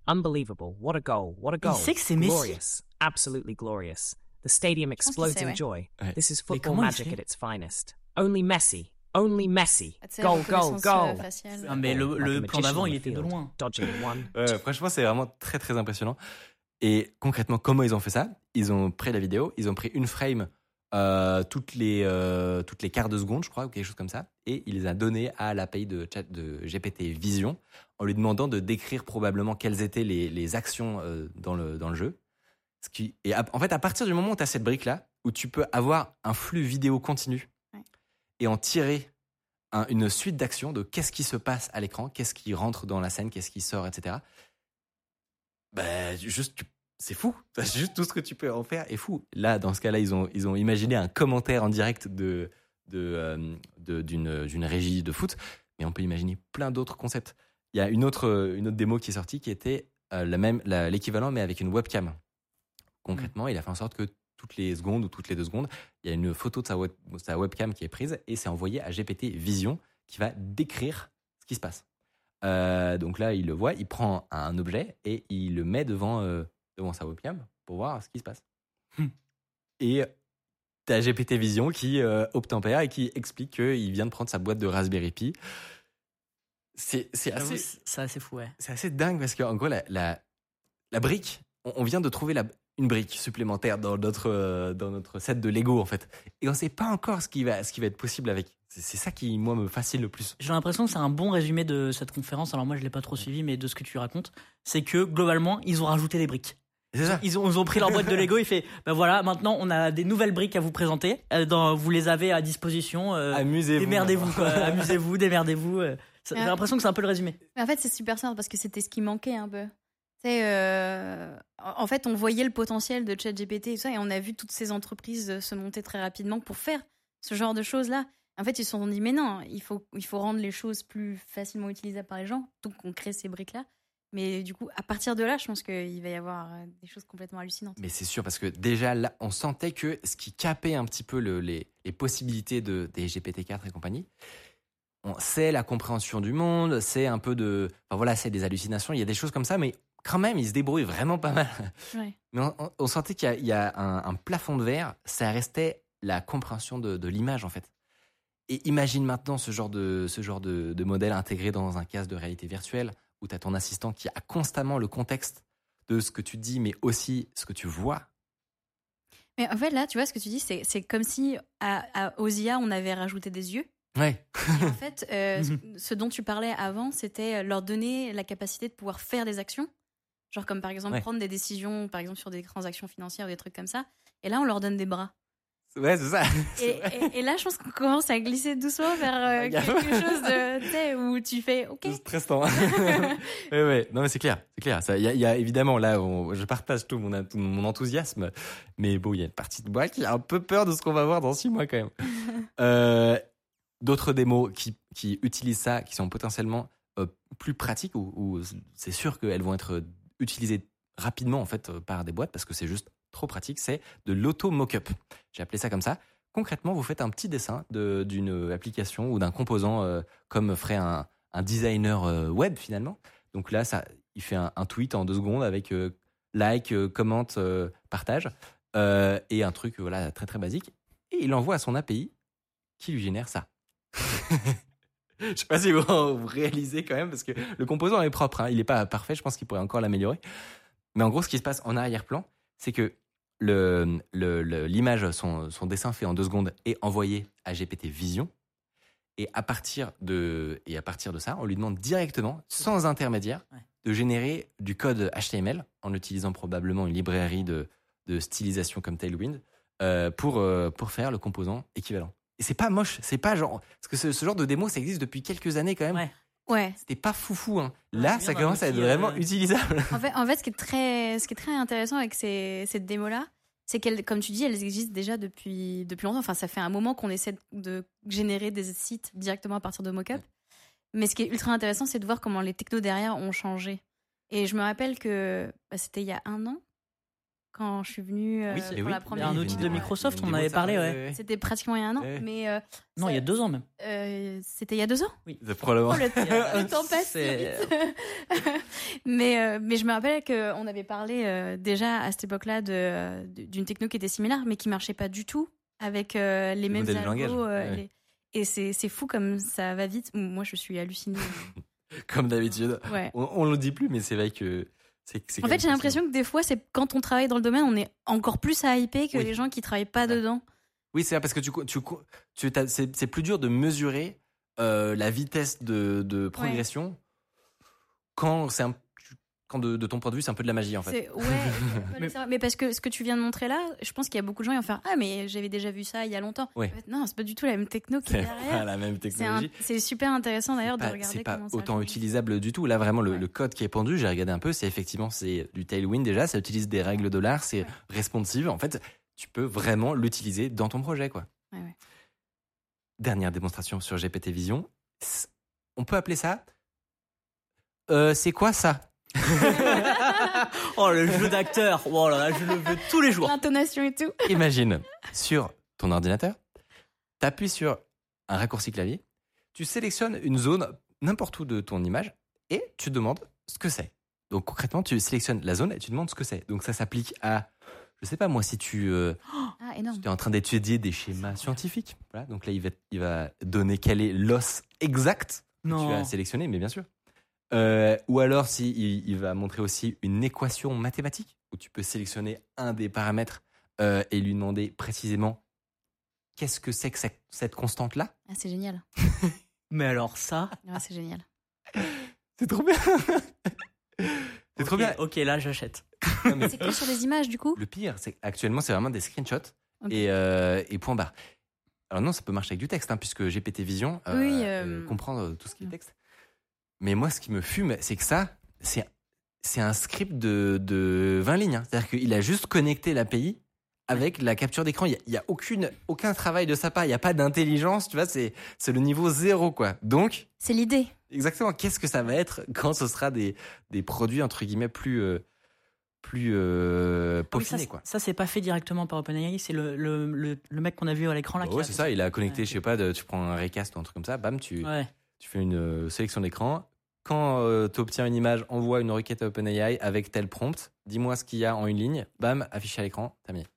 Unbelievable. What a goal. What a Il goal. sait que c'est Messi. Glorious. Absolutely glorious. The stadium explodes in joy. Ouais. This is football magic at its finest. Only Messi. Only Messi. Goal, goal, euh, goal. Ah, mais le, le a plan d'avant, il the était de loin. Dodging one, Ouais, franchement, c'est vraiment très très impressionnant. Et concrètement, comment ils ont fait ça? Ils ont pris la vidéo, ils ont pris une frame euh, toutes les euh, toutes les quarts de seconde, je crois, ou quelque chose comme ça, et il les a donné à l'API de chat de GPT Vision en lui demandant de décrire probablement quelles étaient les, les actions euh, dans le dans le jeu. Ce qui et à- en fait, à partir du moment où tu as cette brique là, où tu peux avoir un flux vidéo continu Ouais. et en tirer un- une suite d'actions de qu'est-ce qui se passe à l'écran, qu'est-ce qui rentre dans la scène, qu'est-ce qui sort, etc. Ben, juste, c'est fou. Juste tout ce que tu peux en faire est fou. Là, dans ce cas-là, ils ont, ils ont imaginé un commentaire en direct de, de, euh, d'une, régie de foot, mais on peut imaginer plein d'autres concepts. Il y a une autre, une autre démo qui est sortie qui était euh, la même, l'équivalent, mais avec une webcam. Concrètement, il a fait en sorte que toutes les secondes ou toutes les deux secondes, il y a une photo de sa, web- sa webcam qui est prise et c'est envoyé à GPT Vision qui va décrire ce qui se passe. Euh, donc là, il le voit, il prend un objet et il le met devant, euh, devant sa webcam pour voir ce qui se passe. Hmm. Et t'as GPT Vision qui euh, obtempère et qui explique qu'il vient de prendre sa boîte de Raspberry Pi. C'est assez, assez fou, ouais. c'est assez dingue parce qu'en gros, la, la, la brique, on, on vient de trouver la, une brique supplémentaire dans notre, euh, dans notre set de Lego en fait. Et on sait pas encore ce qui va, ce qui va être possible avec. C'est ça qui, moi, me fascine le plus. J'ai l'impression que c'est un bon résumé de cette conférence. Alors moi, je l'ai pas trop suivi, mais de ce que tu racontes, c'est que globalement, ils ont rajouté des briques. C'est ça. Ils ont, ils ont pris leur boîte de Lego. Il fait, ben voilà, maintenant on a des nouvelles briques à vous présenter. Euh, dans, vous les avez à disposition. euh, Amusez-vous. démerdez-vous, quoi. Amusez-vous, démerdez-vous. euh. Ça- J'ai l'impression que c'est un peu le résumé. Mais en fait, c'est super simple parce que c'était ce qui manquait un peu. Euh, en fait, on voyait le potentiel de ChatGPT et ça, et on a vu toutes ces entreprises euh, se monter très rapidement pour faire ce genre de choses-là. En fait, ils se sont dit, mais non, il faut, il faut rendre les choses plus facilement utilisables par les gens, donc on crée ces briques-là. Mais du coup, à partir de là, je pense qu'il va y avoir euh, des choses complètement hallucinantes. Mais c'est sûr, parce que déjà là, on sentait que ce qui capait un petit peu le- les, les possibilités de, des GPT-4 et compagnie, c'est la compréhension du monde, c'est un peu de. Voilà, c'est des hallucinations, il y a des choses comme ça, mais quand même, ils se débrouillent vraiment pas mal. Ouais. Mais on, on- on sentait qu'il y a, il y a un, un plafond de verre, ça restait la compréhension de, de l'image en fait. Et imagine maintenant ce genre de, ce genre de, de modèle intégré dans un casque de réalité virtuelle où tu as ton assistant qui a constamment le contexte de ce que tu dis, mais aussi ce que tu vois. Mais en fait, là, tu vois, ce que tu dis, c'est c'est comme si à, à, aux IA, on avait rajouté des yeux. Ouais. En fait, euh, ce- ce dont tu parlais avant, c'était leur donner la capacité de pouvoir faire des actions. Genre comme par exemple Ouais. prendre des décisions, par exemple sur des transactions financières ou des trucs comme ça. Et là, on leur donne des bras. Ouais, c'est ça. Et, et- et là, je pense qu'on commence à glisser doucement vers euh, quelque chose de, où tu fais OK. C'est stressant. ouais, ouais. Non, mais c'est clair. C'est clair. Il y, a- il y a évidemment là, on- je partage tout mon, tout mon enthousiasme, mais bon, il y a une partie de moi qui a un peu peur de ce qu'on va voir dans six mois quand même. Euh, D'autres démos qui, qui utilisent ça, qui sont potentiellement euh, plus pratiques, ou, ou c'est sûr qu'elles vont être utilisées rapidement en fait euh, par des boîtes parce que c'est juste trop pratique. C'est de l'auto mock-up. J'ai appelé ça comme ça. Concrètement, vous faites un petit dessin de- d'une application ou d'un composant euh, comme ferait un, un designer euh, web finalement. Donc là, ça, il fait un, tweet en deux secondes avec euh, like, euh, commente, euh, partage euh, et un truc voilà très très basique. Et il envoie à son API qui lui génère ça. Je sais pas si vous, vous réalisez quand même parce que le composant est propre. hein. Il n'est pas parfait. Je pense qu'il pourrait encore l'améliorer. Mais en gros, ce qui se passe en arrière-plan, c'est que le- le- le- l'image, son, son dessin fait en deux secondes est envoyé à GPT Vision. Et à partir de, et à partir de ça, on lui demande directement, sans intermédiaire, Ouais. de générer du code HTML en utilisant probablement une librairie de, de stylisation comme Tailwind euh, pour, euh, pour faire le composant équivalent. Et c'est pas moche, c'est pas genre. Parce que ce, ce genre de démo, ça existe depuis quelques années quand même. Ouais. Ouais. C'était pas foufou. Hein. Là, ça commence à être outil, vraiment euh, utilisable. En fait, en fait, ce qui est très, ce qui est très intéressant avec ces, cette démo-là, c'est qu'elles, comme tu dis, elles existent déjà depuis, depuis longtemps. Enfin, ça fait un moment qu'on essaie de, de générer des sites directement à partir de mockup. Mais ce qui est ultra intéressant, c'est de voir comment les technos derrière ont changé. Et je me rappelle que bah, c'était il y a un an, quand je suis venue euh, Oui, pour et oui. la première un outil de Microsoft, on en avait parlé, ouais. C'était pratiquement il y a un an, Ouais. mais euh, Non, il y a deux ans même. euh, c'était il y a deux ans? C'est probablement. Oh, le, le temps passe mais, euh, mais je me rappelle qu'on avait parlé euh, déjà à cette époque-là d'une techno qui était similaire, mais qui marchait pas du tout avec euh, les mêmes modèles de algos, langage, euh, ouais. les- Et c'est c'est fou comme ça va vite. Moi, je suis hallucinée. Comme d'habitude. Ouais. On, on le dit plus, mais c'est vrai que En fait, j'ai l'impression que des fois, c'est quand on travaille dans le domaine, on est encore plus à hyper que Oui. les gens qui travaillent pas Ouais. dedans. Oui, c'est vrai, parce que tu, tu, tu c'est plus dur de mesurer euh, la vitesse de, de progression quand c'est un, quand de, de ton point de vue c'est un peu de la magie en fait. Ouais, mais, mais parce que ce que tu viens de montrer là, je pense qu'il y a beaucoup de gens qui vont faire Ah, mais j'avais déjà vu ça il y a longtemps. Ouais. En fait, non, c'est pas du tout la même techno qui est C'est pas derrière. la même C'est un- technologie. C'est super intéressant d'ailleurs de regarder C'est pas comment ça autant utilisable du tout. Là, vraiment, le, Ouais. le code qui est pendu, j'ai regardé un peu, c'est effectivement c'est du Tailwind déjà, ça utilise des règles de l'art, c'est Ouais. responsive. En fait, tu peux vraiment l'utiliser dans ton projet, quoi. Ouais, ouais. Dernière démonstration sur GPT Vision. On peut appeler ça. Euh, c'est quoi ça? Oh, le jeu d'acteur. Oh là là, je le veux tous les jours. L'intonation et tout. Imagine sur ton ordinateur, tu appuies sur un raccourci clavier, tu sélectionnes une zone n'importe où de ton image et tu demandes ce que c'est. Donc concrètement, tu sélectionnes la zone et tu demandes ce que c'est. Donc ça s'applique à, je sais pas moi, si tu, euh, Ah, tu es en train d'étudier des schémas scientifiques. Voilà, donc là, il va, il va donner quel est l'os exact que tu as sélectionné, mais bien sûr. Euh, ou alors, si il, il va montrer aussi une équation mathématique où tu peux sélectionner un des paramètres euh, et lui demander précisément qu'est-ce que c'est que cette, cette constante-là? Ah, c'est génial. Mais alors ça? C'est génial. C'est trop bien. c'est trop bien. Ok, là j'achète. C'est que sur les images du coup? Le pire, c'est actuellement, c'est vraiment des screenshots et, euh, et point barre. Alors non, ça peut marcher avec du texte, hein, puisque GPT Vision euh, Oui, euh, comprend euh, tout ce qui est texte. Mais moi, ce qui me fume, c'est que ça, c'est c'est un script de, de 20 lignes. hein. C'est-à-dire qu'il a juste connecté l'API avec la capture d'écran. Il n'y a, aucune, aucun travail de sa part. Il n'y a pas d'intelligence. Tu vois, c'est c'est le niveau zéro, quoi. Donc, C'est l'idée. exactement, qu'est-ce que ça va être quand ce sera des, des produits, entre guillemets, plus, euh, plus euh, Ah oui, ça, quoi? Ça, c'est pas fait directement par OpenAI, c'est le, le, le, le mec qu'on a vu à l'écran là. Bah ouais, c'est ça. Il a connecté, Ouais. je sais pas, de- tu prends un Raycast ou un truc comme ça, bam, tu, Ouais. tu fais une euh, sélection d'écran. Quand tu obtiens une image, envoie une requête à OpenAI avec tel prompt. Dis-moi ce qu'il y a en une ligne. Bam, affiché à l'écran. Terminé.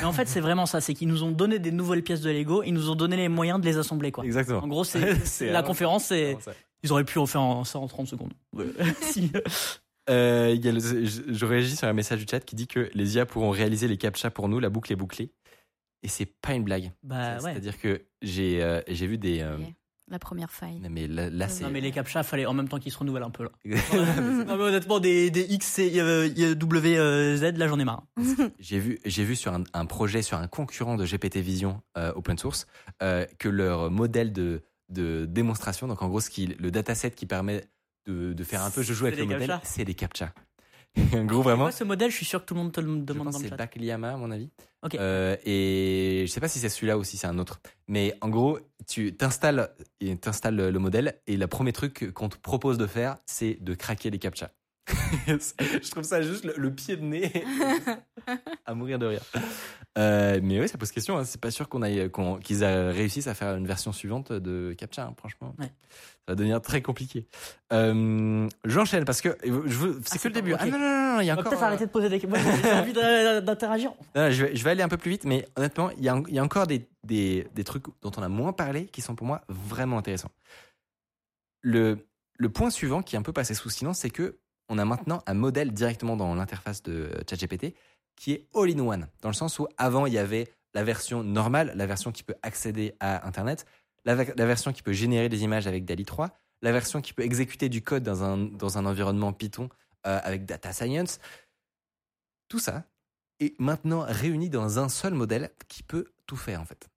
Mais en fait, c'est vraiment ça, c'est qu'ils nous ont donné des nouvelles pièces de Lego, ils nous ont donné les moyens de les assembler quoi. Exactement. En gros, c'est C'est la conférence, c'est ils auraient pu en faire en, ça en 30 secondes. Si. Euh, y a le- je, je réagis sur un message du chat qui dit que les IA pourront réaliser les captchas pour nous, la boucle est bouclée. Et c'est pas une blague. Bah ouais. C'est-à-dire que j'ai euh, j'ai vu des. euh. La première faille. non, mais là, là, c'est. Non mais les captcha, fallait en même temps qu'ils se renouvellent un peu là. J'ai non mais honnêtement, des, des X et euh, W euh, Z, là j'en ai marre. vu, j'ai vu sur un, un projet, sur un concurrent de GPT Vision euh, open source, euh, que leur modèle de, de démonstration, donc en gros, ce qui, le dataset qui permet de, de faire un peu je joue avec le modèle, c'est des captchas. En gros, vraiment. Moi, ce modèle, je suis sûr que tout le monde te le Je demande pense dans le c'est chat. Bakliyama, à mon avis. Ok. Euh, et je sais pas si c'est celui-là ou si c'est un autre. Mais en gros, tu t'installes, t'installes le modèle et le premier truc qu'on te propose de faire, c'est de craquer les captchas. Je trouve ça juste le, le pied de nez à mourir de rire. Euh, mais oui, ça pose question. hein. C'est pas sûr qu'on aille, qu'ils a- réussissent à faire une version suivante de captcha. hein, franchement, Ouais. ça va devenir très compliqué. Euh, J'enchaîne parce que c'est Ah, que le début. Ah non non non, il y a encore. peut-être euh, arrêter de poser des questions. J'ai envie d'interagir. non, je, vais, je vais aller un peu plus vite, mais honnêtement, il y a, il y a encore des, des, des trucs dont on a moins parlé qui sont pour moi vraiment intéressants. Le, le point suivant qui est un peu passé sous silence, c'est que on a maintenant un modèle directement dans l'interface de ChatGPT qui est all-in-one, dans le sens où avant il y avait la version normale, la version qui peut accéder à Internet, la version qui peut générer des images avec DALI 3, la version qui peut exécuter du code dans un, dans un environnement Python euh, avec Data Science. Tout ça est maintenant réuni dans un seul modèle qui peut tout faire en fait.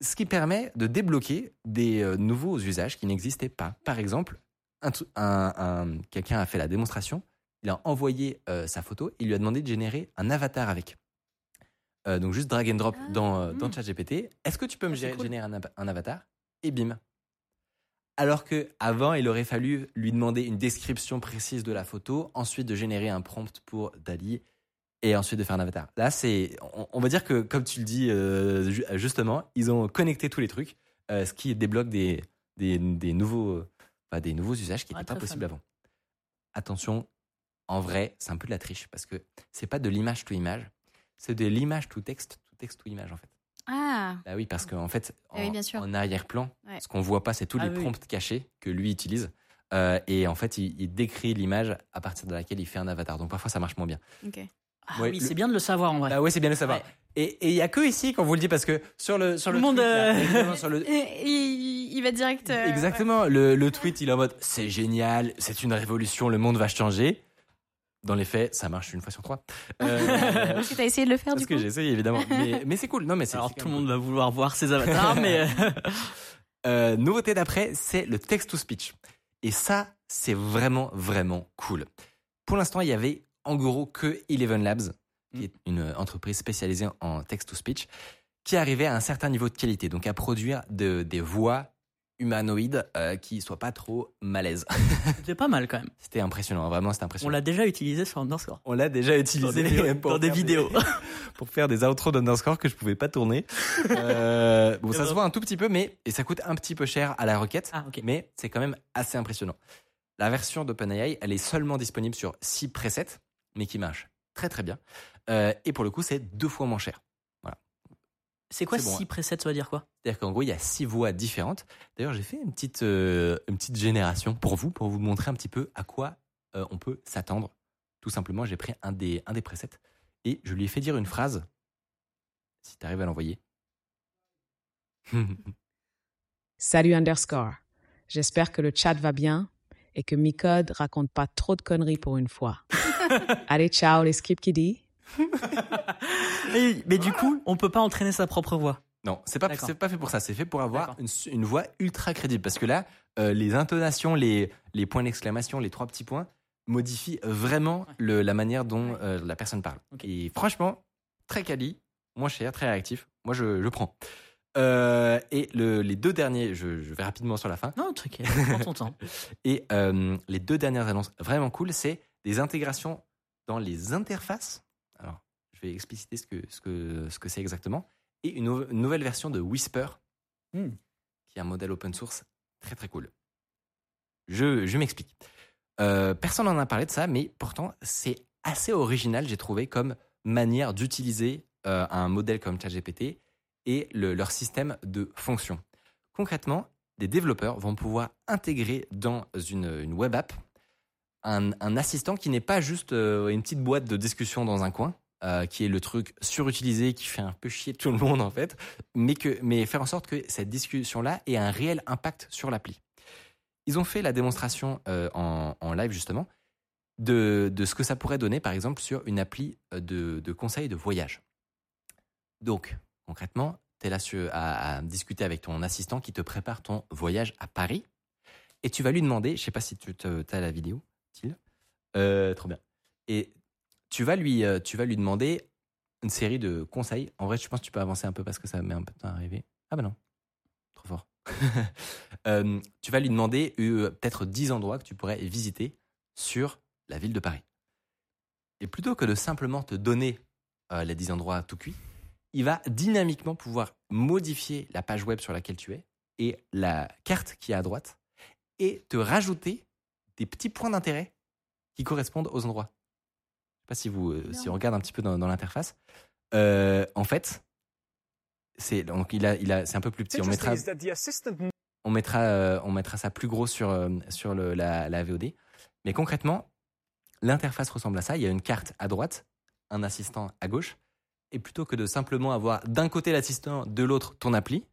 Ce qui permet de débloquer des euh, nouveaux usages qui n'existaient pas. Par exemple, un tru- un- un- quelqu'un a fait la démonstration, il a envoyé euh, sa photo, il lui a demandé de générer un avatar avec. Euh, donc juste drag and drop Ah. dans, euh, dans Mm. ChatGPT. Est-ce que tu peux me Ah, cool. générer un, av- un avatar? Et bim. Alors que avant, il aurait fallu lui demander une description précise de la photo, ensuite de générer un prompt pour Dali et ensuite de faire un avatar. Là, c'est, on, on va dire que comme tu le dis euh, ju- justement, ils ont connecté tous les trucs, ce qui débloque des, des, des nouveaux, bah, des nouveaux usages qui n'étaient pas possibles avant. Attention, en vrai, c'est un peu de la triche parce que c'est pas de l'image to image, c'est de l'image to texte, to texte to image en fait. Ah, Bah oui, parce qu'en fait, en, oui, sûr. en arrière-plan, Ouais. ce qu'on voit pas, c'est tous Ah les oui. prompts cachés que lui utilise. Euh, et en fait, il, il décrit l'image à partir de laquelle il fait un avatar. Donc parfois, ça marche moins bien. Ah Ouais, oui, le- c'est bien de le savoir en vrai. Ah ouais, c'est bien de le savoir. Ouais. Et et il y a que ici qu'on vous le dit parce que sur le sur Tout le, le monde, tweet, euh, sur le- il, il va direct. euh, exactement le, le tweet, il est en mode c'est génial, c'est une révolution, le monde va changer. Dans les faits, ça marche une fois sur trois. Euh. Est-ce que t'as essayé de le faire parce du que coup j'ai essayé évidemment, mais, mais c'est cool. Non mais c'est Alors tout le monde va vouloir voir ses avatars, mais euh, nouveauté d'après, c'est le text-to-speech. Et ça, c'est vraiment, vraiment cool. Pour l'instant, il y avait en gros que Eleven Labs, qui est une entreprise spécialisée en text-to-speech, qui arrivait à un certain niveau de qualité, donc à produire de- des voix humanoïdes euh, qui soient pas trop malaises. c'était pas mal quand même. C'était impressionnant, vraiment, c'était On impressionnant. l'a déjà utilisé sur Underscore. On l'a déjà utilisé Dans des, pour dans des vidéos. pour faire des outros d'Underscore que je pouvais pas tourner. Euh, bon, ça se voit un tout petit peu, mais et ça coûte un petit peu cher à la requête, Ah, mais c'est quand même assez impressionnant. La version d'OpenAI, elle est seulement disponible sur 6 presets, mais qui marche très très bien. Euh, et pour le coup, c'est deux fois moins cher. C'est quoi C'est bon, si presets, ça veut dire quoi? C'est-à-dire qu'en gros, il y a six voix différentes. D'ailleurs, j'ai fait une petite, euh, une petite génération pour vous, pour vous montrer un petit peu à quoi euh, on peut s'attendre. Tout simplement, j'ai pris un des, un des presets et je lui ai fait dire une phrase. Si tu arrives à l'envoyer. Salut underscore. J'espère que le chat va bien et que Micode raconte pas trop de conneries pour une fois. Allez, ciao les skip kiddies. mais, mais du coup, on peut pas entraîner sa propre voix. non, c'est pas, c'est pas fait pour ça. C'est fait pour avoir une, voix ultra crédible. Parce que là, euh, les intonations, les, les points d'exclamation, les trois petits points modifient vraiment le, la manière dont Ouais. euh, la personne parle. Et franchement, très quali, moins cher, très réactif. Moi, je, je prends. Euh, et le- les deux derniers, je, je vais rapidement sur la fin. Non, t'inquiète, prends ton temps. Et euh, les deux dernières annonces vraiment cool, c'est des intégrations dans les interfaces. Alors, je vais expliciter ce que ce que ce que c'est exactement. Et une, nou- une nouvelle version de Whisper, Hmm. qui est un modèle open source très très cool. Je, je m'explique. Euh, personne n'en a parlé de ça, mais pourtant c'est assez original, j'ai trouvé, comme manière d'utiliser euh, un modèle comme ChatGPT et le- leur système de fonctions. Concrètement, des développeurs vont pouvoir intégrer dans une, web app un, assistant qui n'est pas juste euh, une petite boîte de discussion dans un coin, euh, qui est le truc surutilisé, qui fait un peu chier tout le monde en fait, mais, que, mais faire en sorte que cette discussion-là ait un réel impact sur l'appli. Ils ont fait la démonstration euh, en, live justement de, de ce que ça pourrait donner par exemple sur une appli de, de conseil de voyage. Donc, concrètement, tu es là à, discuter avec ton assistant qui te prépare ton voyage à Paris et tu vas lui demander, je sais pas si tu as la vidéo, Thiel. Euh, trop bien. Et tu vas lui, euh, tu vas lui demander une série de conseils. En vrai, je pense que tu peux avancer un peu parce que ça met un peu de temps à arriver. Ah bah non, trop fort. Euh, tu vas lui demander euh, peut-être 10 endroits que tu pourrais visiter sur la ville de Paris. Et plutôt que de simplement te donner les 10 endroits tout cuits, il va dynamiquement pouvoir modifier la page web sur laquelle tu es et la carte qui est à droite et te rajouter des petits points d'intérêt qui correspondent aux endroits. Je sais pas si vous euh, si on regarde un petit peu dans, dans l'interface. Euh, en fait, c'est donc il a il a c'est un peu plus petit. On mettra on mettra euh, on mettra ça plus gros sur euh, sur le, la, la VOD. Mais concrètement, l'interface ressemble à ça. Il y a une carte à droite, un assistant à gauche, et plutôt que de simplement avoir d'un côté l'assistant, de l'autre ton appli,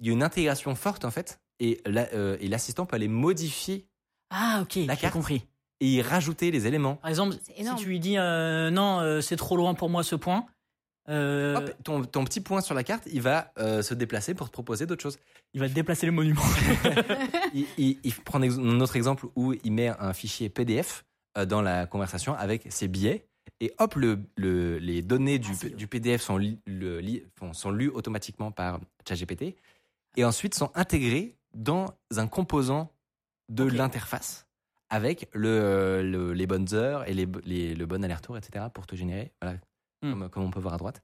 il y a une intégration forte en fait, et la- euh, l'assistant peut aller modifier Ah, ok, j'ai carte. compris. et y rajouter les éléments. Par exemple, si tu lui dis euh, non, euh, c'est trop loin pour moi ce point. euh, Hop, ton, ton petit point sur la carte, il va euh, se déplacer pour te proposer d'autres choses. il va déplacer les monuments. il, il, il prend un autre exemple où il met un fichier PDF dans la conversation avec ses billets Et hop, le, le- les données du, Ah, du PDF sont, li- le- li- font- sont lues automatiquement par ChatGPT et ensuite sont intégrées dans un composant de l'interface avec le, le- les bonnes heures et les, les- le bon aller-retour, etc. pour te générer, voilà, Hmm. comme, comme on peut voir à droite.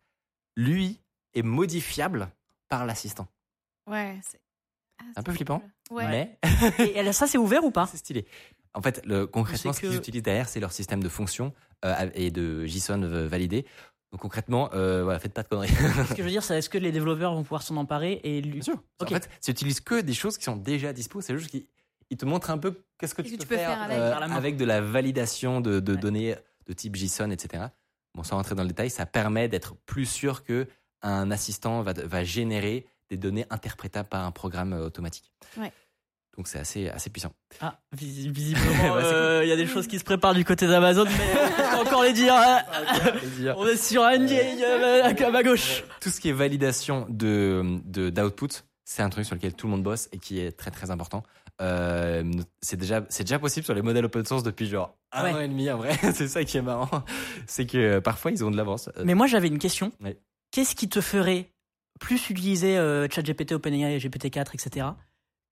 Lui est modifiable par l'assistant. Ouais, c'est ah, Un peu flippant. Ouais. Mais Et ça, c'est ouvert ou pas? C'est stylé. En fait, le, concrètement, ce qu'ils que- utilisent derrière, c'est leur système de fonctions euh, et de JSON euh, validé. Donc concrètement, euh, voilà, faites pas de conneries. Ce que je veux dire, c'est est-ce que les développeurs vont pouvoir s'en emparer et lui. Bien sûr. En fait, ça utilise que des choses qui sont déjà dispo. C'est juste qu'ils ils te montrent un peu qu'est-ce que tu que peux, tu peux faire avec. euh, avec de la validation de, de Ouais. données de type JSON, etc. Bon, sans rentrer dans le détail, ça permet d'être plus sûr que un assistant va, va générer des données interprétables par un programme euh, automatique. Ouais. Donc c'est assez, assez puissant. Ah, vis- visiblement, Bah, euh, il y a des choses qui se préparent du côté d'Amazon, mais on va encore les dire. hein. On est sur un euh, à ma gauche. Tout ce qui est validation de de- d'output, c'est un truc sur lequel tout le monde bosse et qui est très très important. Euh, c'est déjà c'est déjà possible sur les modèles open source depuis genre un Ouais. an et demi en vrai. c'est ça qui est marrant, c'est que parfois ils ont de l'avance. Mais moi, j'avais une question. Ouais. Qu'est-ce qui te ferait plus utiliser euh, ChatGPT, OpenAI, GPT-4, etc.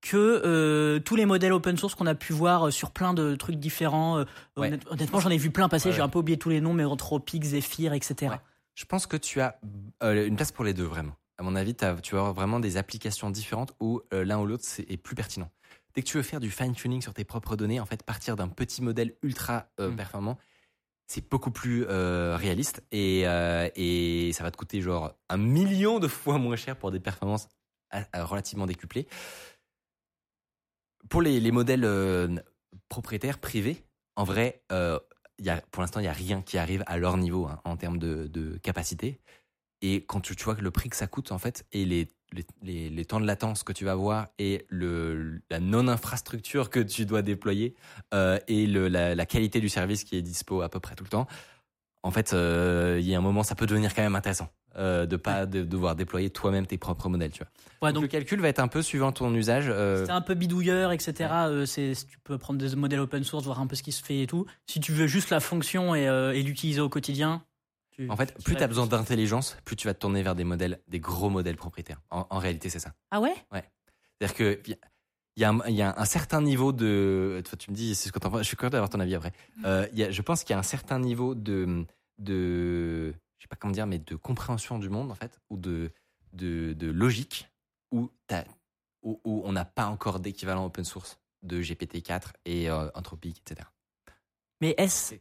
que euh, tous les modèles open source qu'on a pu voir euh, sur plein de trucs différents. euh, Ouais. honnêtement, j'en ai vu plein passer. Ouais, J'ai un peu oublié tous les noms, mais Anthropic, Zephyr, etc. Je pense que tu as une place pour les deux vraiment. À mon avis, t'as- tu vas avoir vraiment des applications différentes où l'un ou l'autre est plus pertinent. Dès que tu veux faire du fine tuning sur tes propres données, en fait, partir d'un petit modèle ultra euh, Mm. performant, c'est beaucoup plus euh, réaliste et, euh, et ça va te coûter genre un million de fois moins cher pour des performances à- à relativement décuplées. Pour les, les modèles euh, propriétaires privés, en vrai, euh, y a, pour l'instant, il n'y a rien qui arrive à leur niveau hein, en termes de, de capacité. Et quand tu, vois que le prix que ça coûte, en fait, et les, les, les, les temps de latence que tu vas avoir, et le, la non-infrastructure que tu dois déployer, euh, et le, la, la qualité du service qui est dispo à peu près tout le temps, en fait, euh, il y a un moment, ça peut devenir quand même intéressant euh, de pas de, devoir déployer toi-même tes propres modèles. Tu vois. Ouais, donc, donc le calcul va être un peu suivant ton usage. euh, c'est un peu bidouilleur, etc. Euh, c'est, tu peux prendre des modèles open source, voir un peu ce qui se fait et tout. Si tu veux juste la fonction et, et l'utiliser au quotidien. tu- en fait, tu plus vas tu as besoin d'intelligence, plus tu vas te tourner vers des modèles, des gros modèles propriétaires. En, en réalité, c'est ça. Ah ouais? C'est-à-dire que il y a- il y, a un- il y a un certain niveau de. Toi, tu me dis, c'est ce que t'en penses. Je suis curieux d'avoir ton avis après. Euh, il y a, je pense qu'il y a un certain niveau de, de, je sais pas comment dire, mais de compréhension du monde en fait, ou de, de, de logique, où, t'as- où, où on n'a pas encore d'équivalent open source de GPT-4 et euh, Anthropic, etc. Mais est-ce,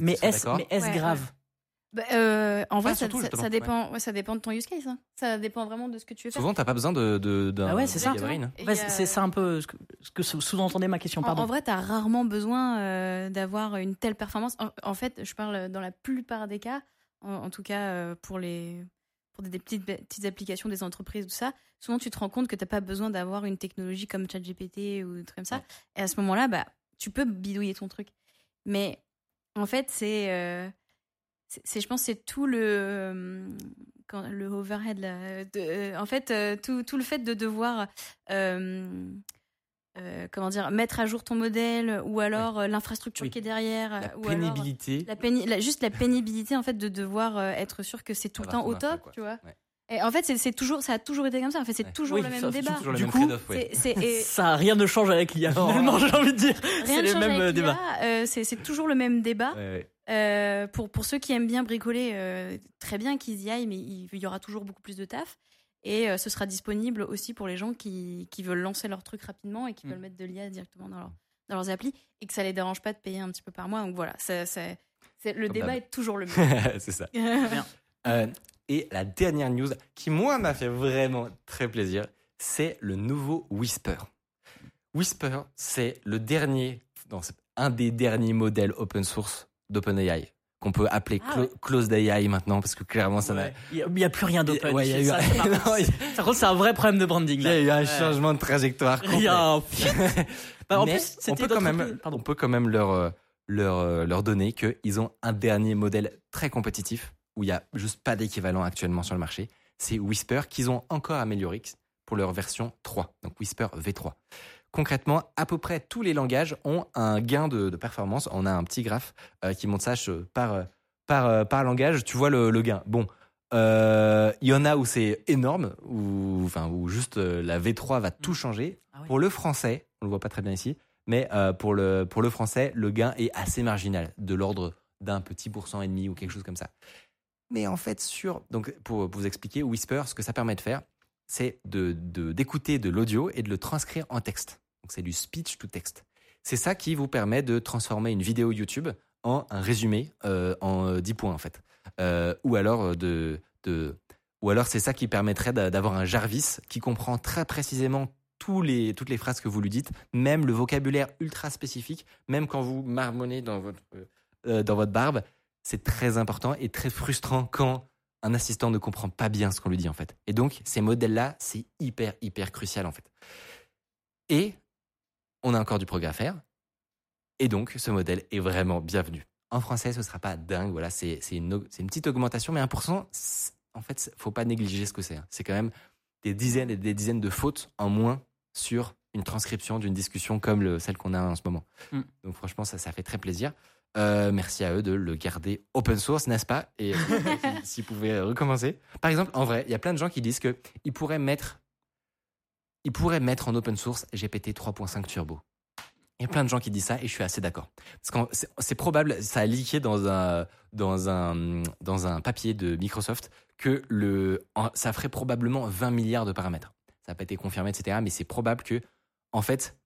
mais est-ce, d'accord mais est-ce Ouais, grave? Bah, euh, en vrai, Ouais, ça, surtout, ça- dépend, ouais, ça dépend de ton use case. hein. Ça dépend vraiment de ce que tu veux faire. Souvent, t'as pas besoin de, de, d'un Ah ouais, c'est ça. Ouais, a- c'est, ça un peu ce que, sous-entendait ma question. En, Pardon. en vrai, tu as rarement besoin euh, d'avoir une telle performance. En, en fait, je parle dans la plupart des cas, en, en tout cas euh, pour, les, pour des, des petites, petites applications des entreprises, tout ça, souvent tu te rends compte que tu n'as pas besoin d'avoir une technologie comme ChatGPT ou des trucs comme ça. Ouais. Et à ce moment-là, bah, tu peux bidouiller ton truc. Mais en fait, c'est. C'est- je pense, c'est tout le. euh, quand, le overhead, là. de- euh, en fait, euh, tout, tout le fait de devoir. euh, euh, comment dire, mettre à jour ton modèle ou alors euh, l'infrastructure Oui. qui est derrière La ou alors pénibilité. la péni- la- juste la pénibilité en fait de devoir euh, être sûr que c'est tout le temps au top, quoi. tu vois. Ouais. Et en fait, c'est, toujours, ça a toujours été comme ça. En fait, c'est Ouais. toujours Oui, le même ça, débat. Toujours le Du même coup, ouais. Et Ça, rien ne change avec l'IA. Non. Finalement, j'ai envie de dire. rien c'est change mêmes avec euh, euh, c'est, c'est toujours le même débat. Ouais, ouais. Euh, pour, pour ceux qui aiment bien bricoler, euh, très bien qu'ils y aillent, mais il, il y aura toujours beaucoup plus de taf. Et euh, ce sera disponible aussi pour les gens qui, qui veulent lancer leur truc rapidement et qui Mm. veulent mettre de l'IA directement dans, leur, dans leurs applis et que ça les dérange pas de payer un petit peu par mois. Donc voilà, ça, ça- c'est, le Comme débat est toujours le même. c'est ça. Bien. Euh, et la dernière news qui, moi, m'a fait vraiment très plaisir, c'est le nouveau Whisper. Whisper, c'est le dernier, non, un des derniers modèles open source d'OpenAI qu'on peut appeler Ah clo- ouais. Closed AI maintenant parce que clairement ça n'a. Ouais. Il n'y a, plus rien d'open. Ouais, il y a eu Ça, y Par contre, c'est un vrai problème de branding. il y a eu un changement de trajectoire. Il y a un-. Bah, en Mais plus, on peut quand même. Pardon. on peut quand même leur, euh, leur, euh, leur donner qu'ils ont un dernier modèle très compétitif où il n'y a juste pas d'équivalent actuellement sur le marché. C'est Whisper qu'ils ont encore amélioré pour leur version 3, donc Whisper V3. Concrètement, à peu près tous les langages ont un gain de, de performance. On a un petit graphe euh, qui montre ça par, euh, par, euh, par langage. Tu vois le, le gain. Bon, euh, il y en a où c'est énorme, où, enfin, où juste euh, la V3 va tout changer. Ah oui. Pour le français, on le voit pas très bien ici, mais euh, pour, le, pour le français, le gain est assez marginal, de l'ordre d'un petit pourcent et demi ou quelque chose comme ça. Mais en fait, sur donc pour, pour vous expliquer, Whisper, ce que ça permet de faire, c'est de de- d'écouter de, l'audio et de le transcrire en texte. Donc c'est du speech to text. C'est ça qui vous permet de transformer une vidéo YouTube en un résumé euh, en euh, 10 points en fait. Euh, ou alors euh, de, de ou alors c'est ça qui permettrait d'a- d'avoir un Jarvis qui comprend très précisément tous les, toutes les phrases que vous lui dites, même le vocabulaire ultra spécifique, même quand vous marmonnez dans votre, euh, dans votre barbe, c'est très important et très frustrant quand un assistant ne comprend pas bien ce qu'on lui dit en fait. Et donc ces modèles-là, c'est hyper hyper crucial en fait. Et on a encore du progrès à faire. Et donc ce modèle est vraiment bienvenu. En français, ce sera pas dingue. Voilà, c'est une, une petite augmentation, mais 1%, c'est- en fait, c'est- faut pas négliger ce que c'est. hein. C'est quand même des dizaines et des dizaines de fautes en moins sur une transcription d'une discussion comme le- celle qu'on a en ce moment. Mm. Donc franchement, ça, ça fait très plaisir. Euh, merci à eux de le garder open source, n'est-ce pas? Et s'ils- s'ils pouvaient recommencer. Par exemple, en vrai, il y a plein de gens qui disent que ils pourraient mettre, ils pourraient mettre en open source GPT 3.5 Turbo. Il y a plein de gens qui disent ça et je suis assez d'accord. Parce que c'est- probable, ça a leaké dans un, dans un, dans un papier de Microsoft que le, ça ferait probablement 20 milliards de paramètres. Ça n'a pas été confirmé, etc. Mais c'est probable que, en fait,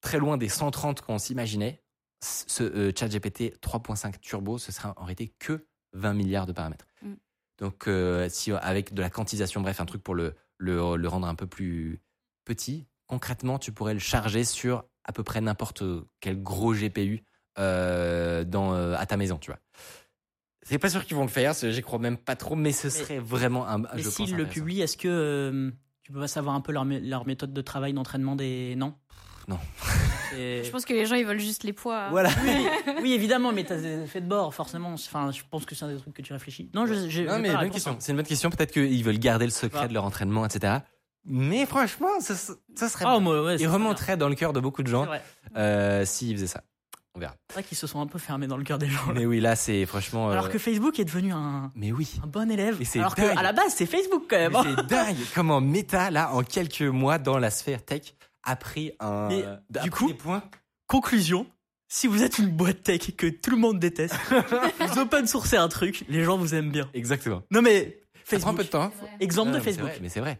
très loin des 130 qu'on s'imaginait, ce euh, ChatGPT 3.5 Turbo, ce sera en réalité que 20 milliards de paramètres. Mm. Donc, euh, si avec de la quantisation, bref, un truc pour le, le, le rendre un peu plus petit, concrètement, tu pourrais le charger sur à peu près n'importe quel gros GPU euh, dans, euh, à ta maison, tu vois. C'est pas sûr qu'ils vont le faire, j'y crois même pas trop, mais ce serait vraiment un. Mais je pense, s'ils le publient, est-ce que euh, tu peux pas savoir un peu leur, mé- leur méthode de travail, d'entraînement des. Non? Non. Je pense que les gens ils veulent juste les poids. Voilà. Oui, oui, évidemment, mais t'as des effets de bord, forcément. Enfin, je pense que c'est un des trucs que tu réfléchis. Non, je, je, Non, mais bonne question. hein. C'est une bonne question. Peut-être qu'ils veulent garder le secret de leur entraînement, etc. Mais franchement, ça, ça serait. Moi, ouais, très remonteraient dans le cœur de beaucoup de gens euh, s'ils faisaient ça. On verra. C'est vrai qu'ils se sont un peu fermés dans le cœur des gens. Mais oui, là, c'est franchement. euh, Alors que Facebook est devenu un, Mais oui. un bon élève. C'est Alors qu'à la base, c'est Facebook quand même. Hein. c'est dingue comment Meta, là, en quelques mois dans la sphère tech, a pris un. Mais, a du pris coup- des points. Conclusion. Si vous êtes une boîte tech que tout le monde déteste, vous open sourcez un truc, les gens vous aiment bien. Exactement. Non mais Ça prend un Facebook. peu de temps. hein. Exemple de Facebook. Mais c'est vrai.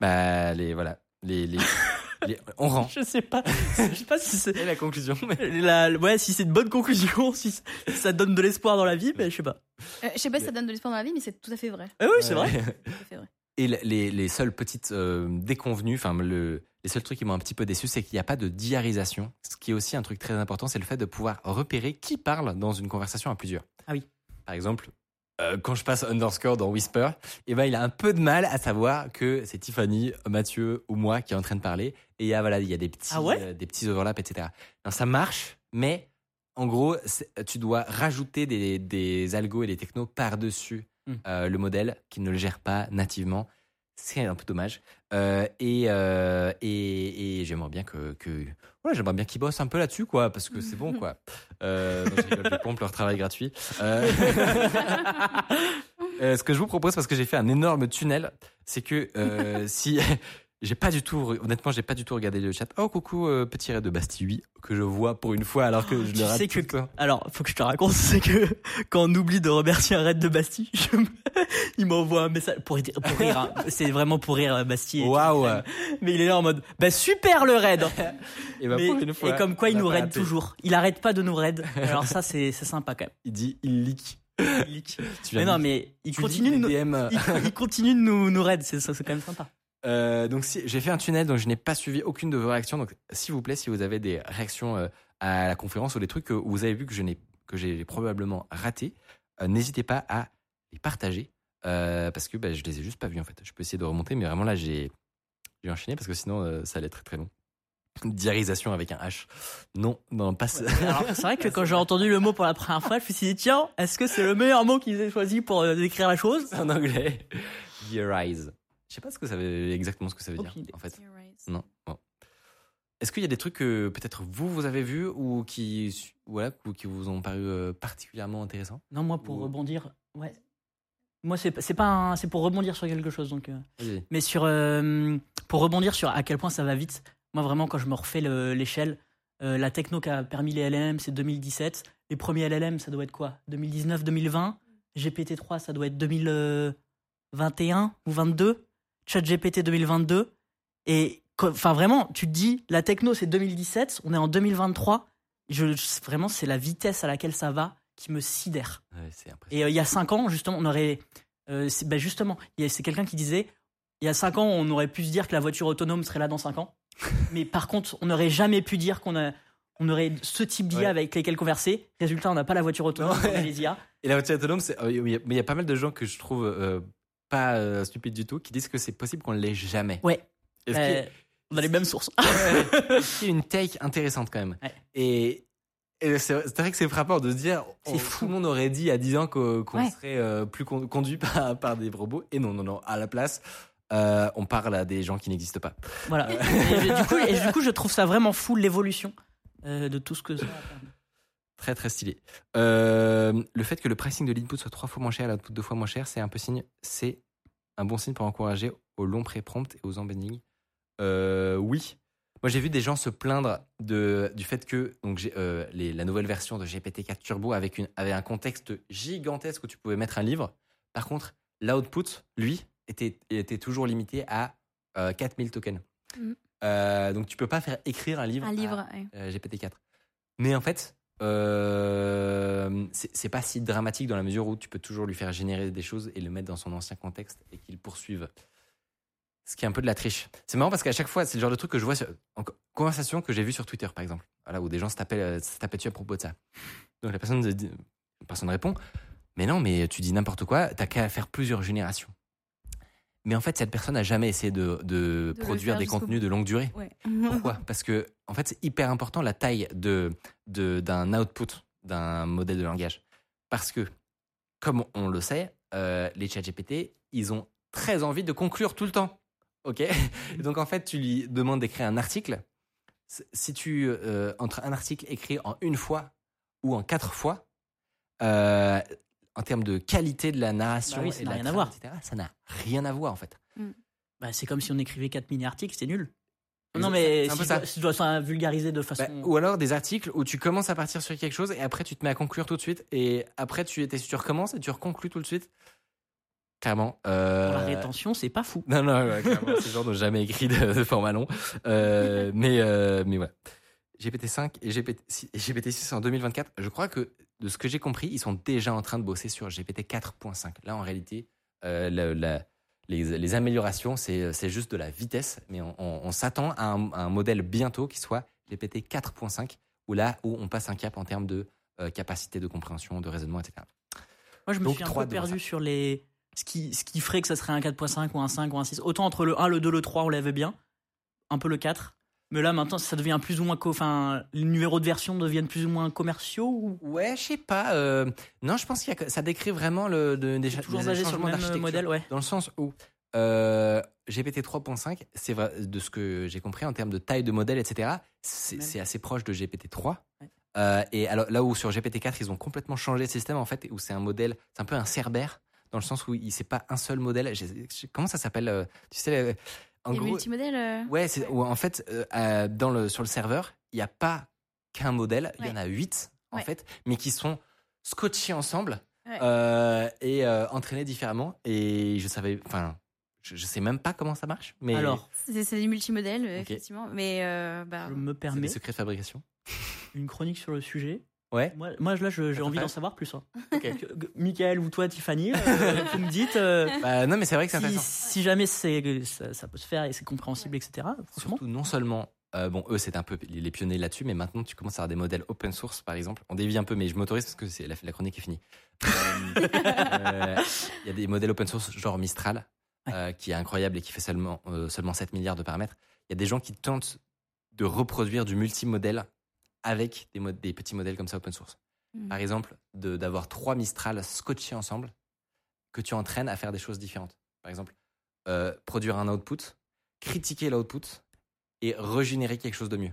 Bah, les. Voilà. Les. les, les- on rend. Je sais pas. Je sais pas si c'est Et la conclusion. mais- la, ouais, si c'est une bonne conclusion, si ça- donne de l'espoir dans la vie, mais je sais pas. Euh, je sais pas si ça donne de l'espoir dans la vie, mais c'est tout à fait vrai. Ah oui, c'est vrai. Tout à fait vrai. Et le- les, les seules petites euh, déconvenues, enfin le, les seuls trucs qui m'ont un petit peu déçu, c'est qu'il n'y a pas de diarisation. Ce qui est aussi un truc très important, c'est le fait de pouvoir repérer qui parle dans une conversation à plusieurs. Ah oui. Par exemple, euh, quand je passe underscore dans Whisper, eh ben, il a un peu de mal à savoir que c'est Tiffany, Mathieu ou moi qui est en train de parler. Et il y a, voilà, il y a des petits, Ah ouais? euh, des petits overlaps, etc. Non, ça marche, mais en gros, tu dois rajouter des, des algos et des technos par-dessus Hmm. euh, le modèle qui ne le gère pas nativement. C'est un peu dommage. Euh, et euh, et, et j'aimerais bien que, voilà, j'aimerais bien qu'ils bossent un peu là-dessus, quoi, parce que c'est bon, quoi. Euh, pompe leur travail gratuit. Euh, ce que je vous propose, parce que j'ai fait un énorme tunnel, c'est que si j'ai pas du tout, honnêtement, j'ai pas du tout regardé le chat. Oh coucou, euh, petit raid de Bastille, oui, que je vois pour une fois, alors que je Tu le rate sais tout que- le. Alors, faut que je te raconte, c'est que quand on oublie de remercier un raid de Bastille, je me- il m'envoie un message pour, dire- pour rire. hein. C'est vraiment pour rire, euh, Bastille. Waouh. Mais il est là en mode, bah super le raid. Et bah, Mais- pour une fois, et comme quoi il nous raid toujours. Il arrête pas de nous raid. Alors ça, c'est sympa quand même. Il dit, il leak. Il leak. Mais non, mais il continue de nous, il, il continue de nous, raid. C'est quand même sympa. Euh, donc si, j'ai fait un tunnel, donc je n'ai pas suivi aucune de vos réactions. Donc s'il vous plaît, si vous avez des réactions euh, à la conférence ou des trucs que vous avez vu que je n'ai que j'ai probablement raté, euh, n'hésitez pas à les partager parce que bah, je les ai juste pas vus en fait. Je peux essayer de remonter, mais vraiment là j'ai j'ai enchaîné parce que sinon ça allait être très très long. Diarisation avec un H. Non, non, pas ça. Alors, c'est vrai que quand j'ai entendu le mot pour la première fois, je me suis dit, tiens, est-ce que c'est le meilleur mot qu'ils aient choisi pour décrire la chose? En anglais. Diarise. Je sais pas ce que ça veut exactement ce que ça veut Aucune dire idée. en fait. Non. Bon. Est-ce qu'il y a des trucs que peut-être vous vous avez vus ou qui voilà ou qui vous ont paru euh, particulièrement intéressants? Non, moi, pour Ou- rebondir, ouais. Moi, c'est c'est pas c'est pour rebondir sur quelque chose. Donc, euh. Mais sur, euh, pour rebondir sur à quel point ça va vite, moi vraiment quand je me refais le- l'échelle, euh, la techno qui a permis les LLM c'est 2017, les premiers LLM ça doit être quoi? 2019, 2020, GPT-3 ça doit être 2021 ou 22, ChatGPT 2022, et enfin vraiment tu te dis la techno c'est 2017, on est en 2023, je, vraiment c'est la vitesse à laquelle ça va qui me sidère. Ouais. Et euh, il y a 5 ans, justement, on aurait. euh, bah, justement, c'est quelqu'un qui disait il y a 5 ans, on aurait pu se dire que la voiture autonome serait là dans 5 ans. Mais par contre, on n'aurait jamais pu dire qu'on a. On aurait ce type d'IA Ouais. avec lesquels converser. Résultat, on n'a pas la voiture autonome, Non, on a les IA. Et la voiture autonome, c'est- euh, mais il y a pas mal de gens que je trouve euh, pas euh, stupides du tout qui disent que c'est possible qu'on ne l'ait jamais. Ouais. Est-ce Euh, on a les mêmes sources. a une take intéressante quand même Ouais. Et, et c'est c'est vrai que c'est frappant de se dire C'est on- fou. tout le monde aurait dit à 10 ans qu'o- qu'on Ouais. serait euh, plus con- conduit par, par des robots. Et non, non, non. À la place, on parle à des gens qui n'existent pas. voilà. Et, du coup, et du coup, je trouve ça vraiment fou l'évolution de tout ce que ça. Très très stylé. Euh, le fait que le pricing de l'input soit trois fois moins cher et l'output deux fois moins cher, c'est un peu signe, c'est un bon signe pour encourager au long pré-prompt et aux embeddings. Euh, oui. Moi j'ai vu des gens se plaindre de, du fait que donc, euh, les- la nouvelle version de GPT-4 Turbo avec une, avait un contexte gigantesque où tu pouvais mettre un livre. Par contre, l'output, lui, était, était toujours limité à euh, 4000 tokens. Mhm. Euh, donc tu peux pas faire écrire un livre, Un à- livre. ouais. euh, GPT-4. Mais en fait, euh, c'est pas si dramatique dans la mesure où tu peux toujours lui faire générer des choses et le mettre dans son ancien contexte et qu'il poursuive. Ce qui est un peu de la triche. C'est marrant parce qu'à chaque fois, c'est le genre de truc que je vois en co- conversation que j'ai vu sur Twitter, par exemple. Voilà, où des gens se tapaient, euh, dessus à propos de ça. Donc la personne, la personne répond Mais non, mais tu dis n'importe quoi, t'as qu'à faire plusieurs générations. Mais en fait, cette personne n'a jamais essayé de, de produire des contenus de longue durée. Ouais. Pourquoi? Parce que en fait, c'est hyper important la taille de de- d'un output d'un modèle de langage. Parce que, comme on le sait, euh, les chats GPT, ils ont très envie de conclure tout le temps. Ok? Donc en fait, tu lui demandes d'écrire un article. Si tu euh, entre un article écrit en une fois ou en quatre fois, euh, en termes de qualité de la narration Bah oui, ça et de n'a la rien à voir. etc., ça n'a rien à voir en fait. Bah, c'est comme si on écrivait 4 mini-articles, c'est nul. Non, mais c'est un si ça. je dois ça vulgariser de Bah, façon. ou alors des articles où tu commences à partir sur quelque chose et après tu te mets à conclure tout de suite et après tu, tu, tu recommences et tu reconclus tout de suite. Clairement. euh, Pour la rétention, c'est pas fou. Non, non, ouais, clairement, ces gens n'ont jamais écrit de, de format long. Euh, mais, euh, mais voilà. GPT-5 et GPT, et GPT-6 en 2024, je crois que de ce que j'ai compris, ils sont déjà en train de bosser sur GPT 4.5. Là, en réalité, euh, la- la- les, les améliorations, c'est juste de la vitesse, mais on, on- on s'attend à un, à un modèle bientôt qui soit GPT 4.5, où là où on passe un cap en termes de euh, capacité de compréhension, de raisonnement, etc. Moi, je me Donc, suis un peu perdu sur les. Ce qui, ce qui ferait que ça serait un 4.5 ou un 5 ou un 6. Autant entre le 1, le 2, le 3, on l'avait bien. Un peu le 4. Mais là, maintenant, ça devient plus ou moins. Enfin, les numéros de version deviennent plus ou moins commerciaux ou? Ouais, je sais pas. euh, non, je pense qu'il ça décrit vraiment le, de- des, cha- Toujours des basé sur le même modèle, ouais. Dans le sens où euh, GPT 3.5, c'est vrai, de ce que j'ai compris en termes de taille de modèle, etc., c'est assez proche de GPT 3. Ouais. Euh, et alors, là où sur GPT 4, ils ont complètement changé le système, en fait, où c'est un modèle, c'est un peu un Cerbère, dans le sens où il c'est pas un seul modèle. Comment ça s'appelle Tu sais, en Et gros. multimodèle. euh, Ouais, c'est en fait, euh, euh, dans le, sur le serveur, il n'y a pas qu'un modèle, il y en a huit, en Ouais. fait, mais qui sont scotchés ensemble Ouais. euh, et euh, entraînés différemment. Et je savais, enfin, je, je sais même pas comment ça marche, mais Alors, C'est c'est du multimodèle, euh, Ok. effectivement. Mais euh, bah, je me c'est permets des secrets de fabrication. une chronique sur le sujet. Ouais. Moi, moi là, j'ai envie d'en savoir plus. hein. Michael ou toi, Tiffany, euh, vous me dites euh, Bah, non, mais c'est vrai que c'est si, intéressant. si jamais c'est, ça, ça peut se faire et c'est compréhensible, etc. Franchement, Surtout, non seulement, euh, bon, eux, c'est un peu les pionniers là-dessus, mais maintenant, tu commences à avoir des modèles open source, par exemple. On dévie un peu, mais je m'autorise parce que c'est la, la chronique est finie. Euh, euh, Il y a des modèles open source, genre Mistral, euh, qui est incroyable et qui fait seulement, euh, seulement 7 milliards de paramètres. Il y a des gens qui tentent de reproduire du multimodèle avec des, mod- des petits modèles comme ça open source. Mm. Par exemple, de- d'avoir trois Mistral scotchés ensemble que tu entraînes à faire des choses différentes. Par exemple, euh, produire un output, critiquer l'output et régénérer quelque chose de mieux.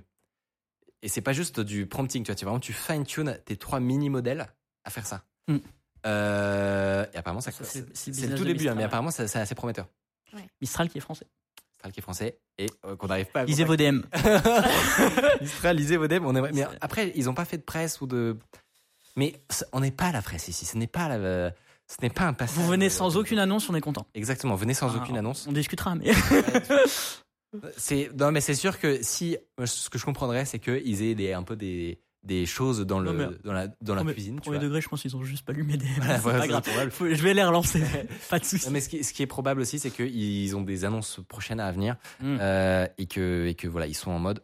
Et c'est pas juste du prompting, tu vois, tu vraiment tu fine tune tes trois mini modèles à faire ça. Mm. Euh, et apparemment ça, Ça, c'est le tout début, hein, Mistral, mais ouais. apparemment c'est assez prometteur. Mistral qui est français. Mistral qui est français et euh, qu'on n'arrive pas à Lisez vos DM. Mistral, lisez vos devs. On aimerait- Mais après, ils n'ont pas fait de presse ou de. Mais on n'est pas à la presse ici. Ce n'est pas la- Ce n'est pas un passage. Vous venez sans aucune annonce, on est content. Exactement. Venez sans Ah, aucune annonce. On discutera, mais. C'est non, mais c'est sûr que si ce que je comprendrais, c'est qu'ils aient des, un peu des, des choses dans le mais- dans la dans la cuisine. Premier degré, je pense qu'ils ont juste pas lu mes DM. Voilà, C'est voilà, pas grave. probable. Faut- je vais les relancer. pas de soucis. Non, mais ce qui, ce qui est probable aussi, c'est qu'ils ont des annonces prochaines à venir Mm. euh, et que et que voilà, ils sont en mode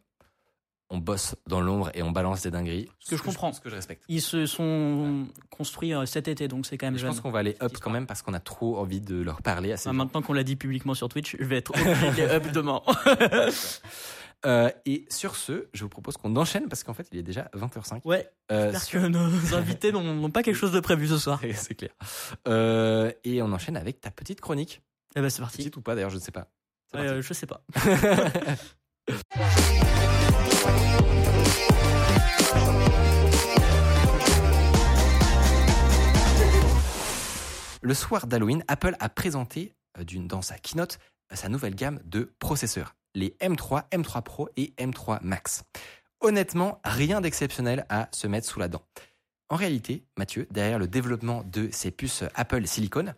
on bosse dans l'ombre et on balance des dingueries. Ce que je comprends. ce que je respecte. Ils se sont construits euh, cet été, donc c'est quand même Je jeune. pense qu'on va aller up quand même parce qu'on a trop envie de leur parler assez. Enfin, maintenant qu'on l'a dit publiquement sur Twitch, je vais être obligé up demain. Euh, et sur ce, je vous propose qu'on enchaîne parce qu'en fait, il est déjà 20h05. ouais, Euh, j'espère que nos invités n'ont pas quelque chose de prévu ce soir. c'est clair. Euh, et on enchaîne avec ta petite chronique. Eh ben c'est parti. Petite ou pas d'ailleurs, je ne sais pas. Ouais, euh, je sais pas. Le soir d'Halloween, Apple a présenté d'une- dans sa keynote sa nouvelle gamme de processeurs, les M3, M3 Pro et M3 Max. Honnêtement, rien d'exceptionnel à se mettre sous la dent. En réalité, Mathieu, derrière le développement de ces puces Apple Silicon,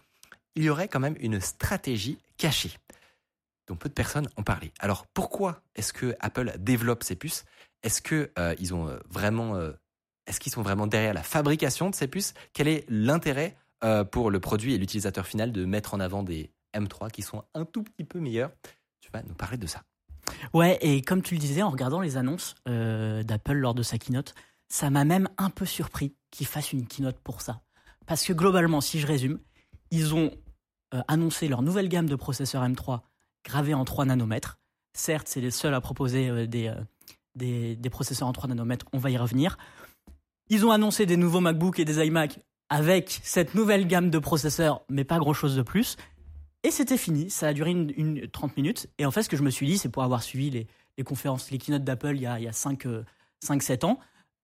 il y aurait quand même une stratégie cachée dont peu de personnes ont parlé. Alors pourquoi est-ce que Apple développe ces puces? Est-ce euh, ont euh, vraiment euh, est-ce qu'ils sont vraiment derrière la fabrication de ces puces? Quel est l'intérêt pour le produit et l'utilisateur final de mettre en avant des M3 qui sont un tout petit peu meilleurs Tu vas nous parler de ça. Ouais, et comme tu le disais, en regardant les annonces euh, d'Apple lors de sa keynote, ça m'a même un peu surpris qu'ils fassent une keynote pour ça. Parce que globalement, si je résume, ils ont euh, annoncé leur nouvelle gamme de processeurs M3 gravés en 3 nanomètres. Certes, c'est les seuls à proposer euh, des, des processeurs en 3 nanomètres, on va y revenir. Ils ont annoncé des nouveaux MacBook et des iMac avec cette nouvelle gamme de processeurs, mais pas grand-chose de plus. Et c'était fini, ça a duré une, une 30 minutes. Et en fait, ce que je me suis dit, c'est pour avoir suivi les, conférences, les keynotes d'Apple il y a, a 5-7 ans,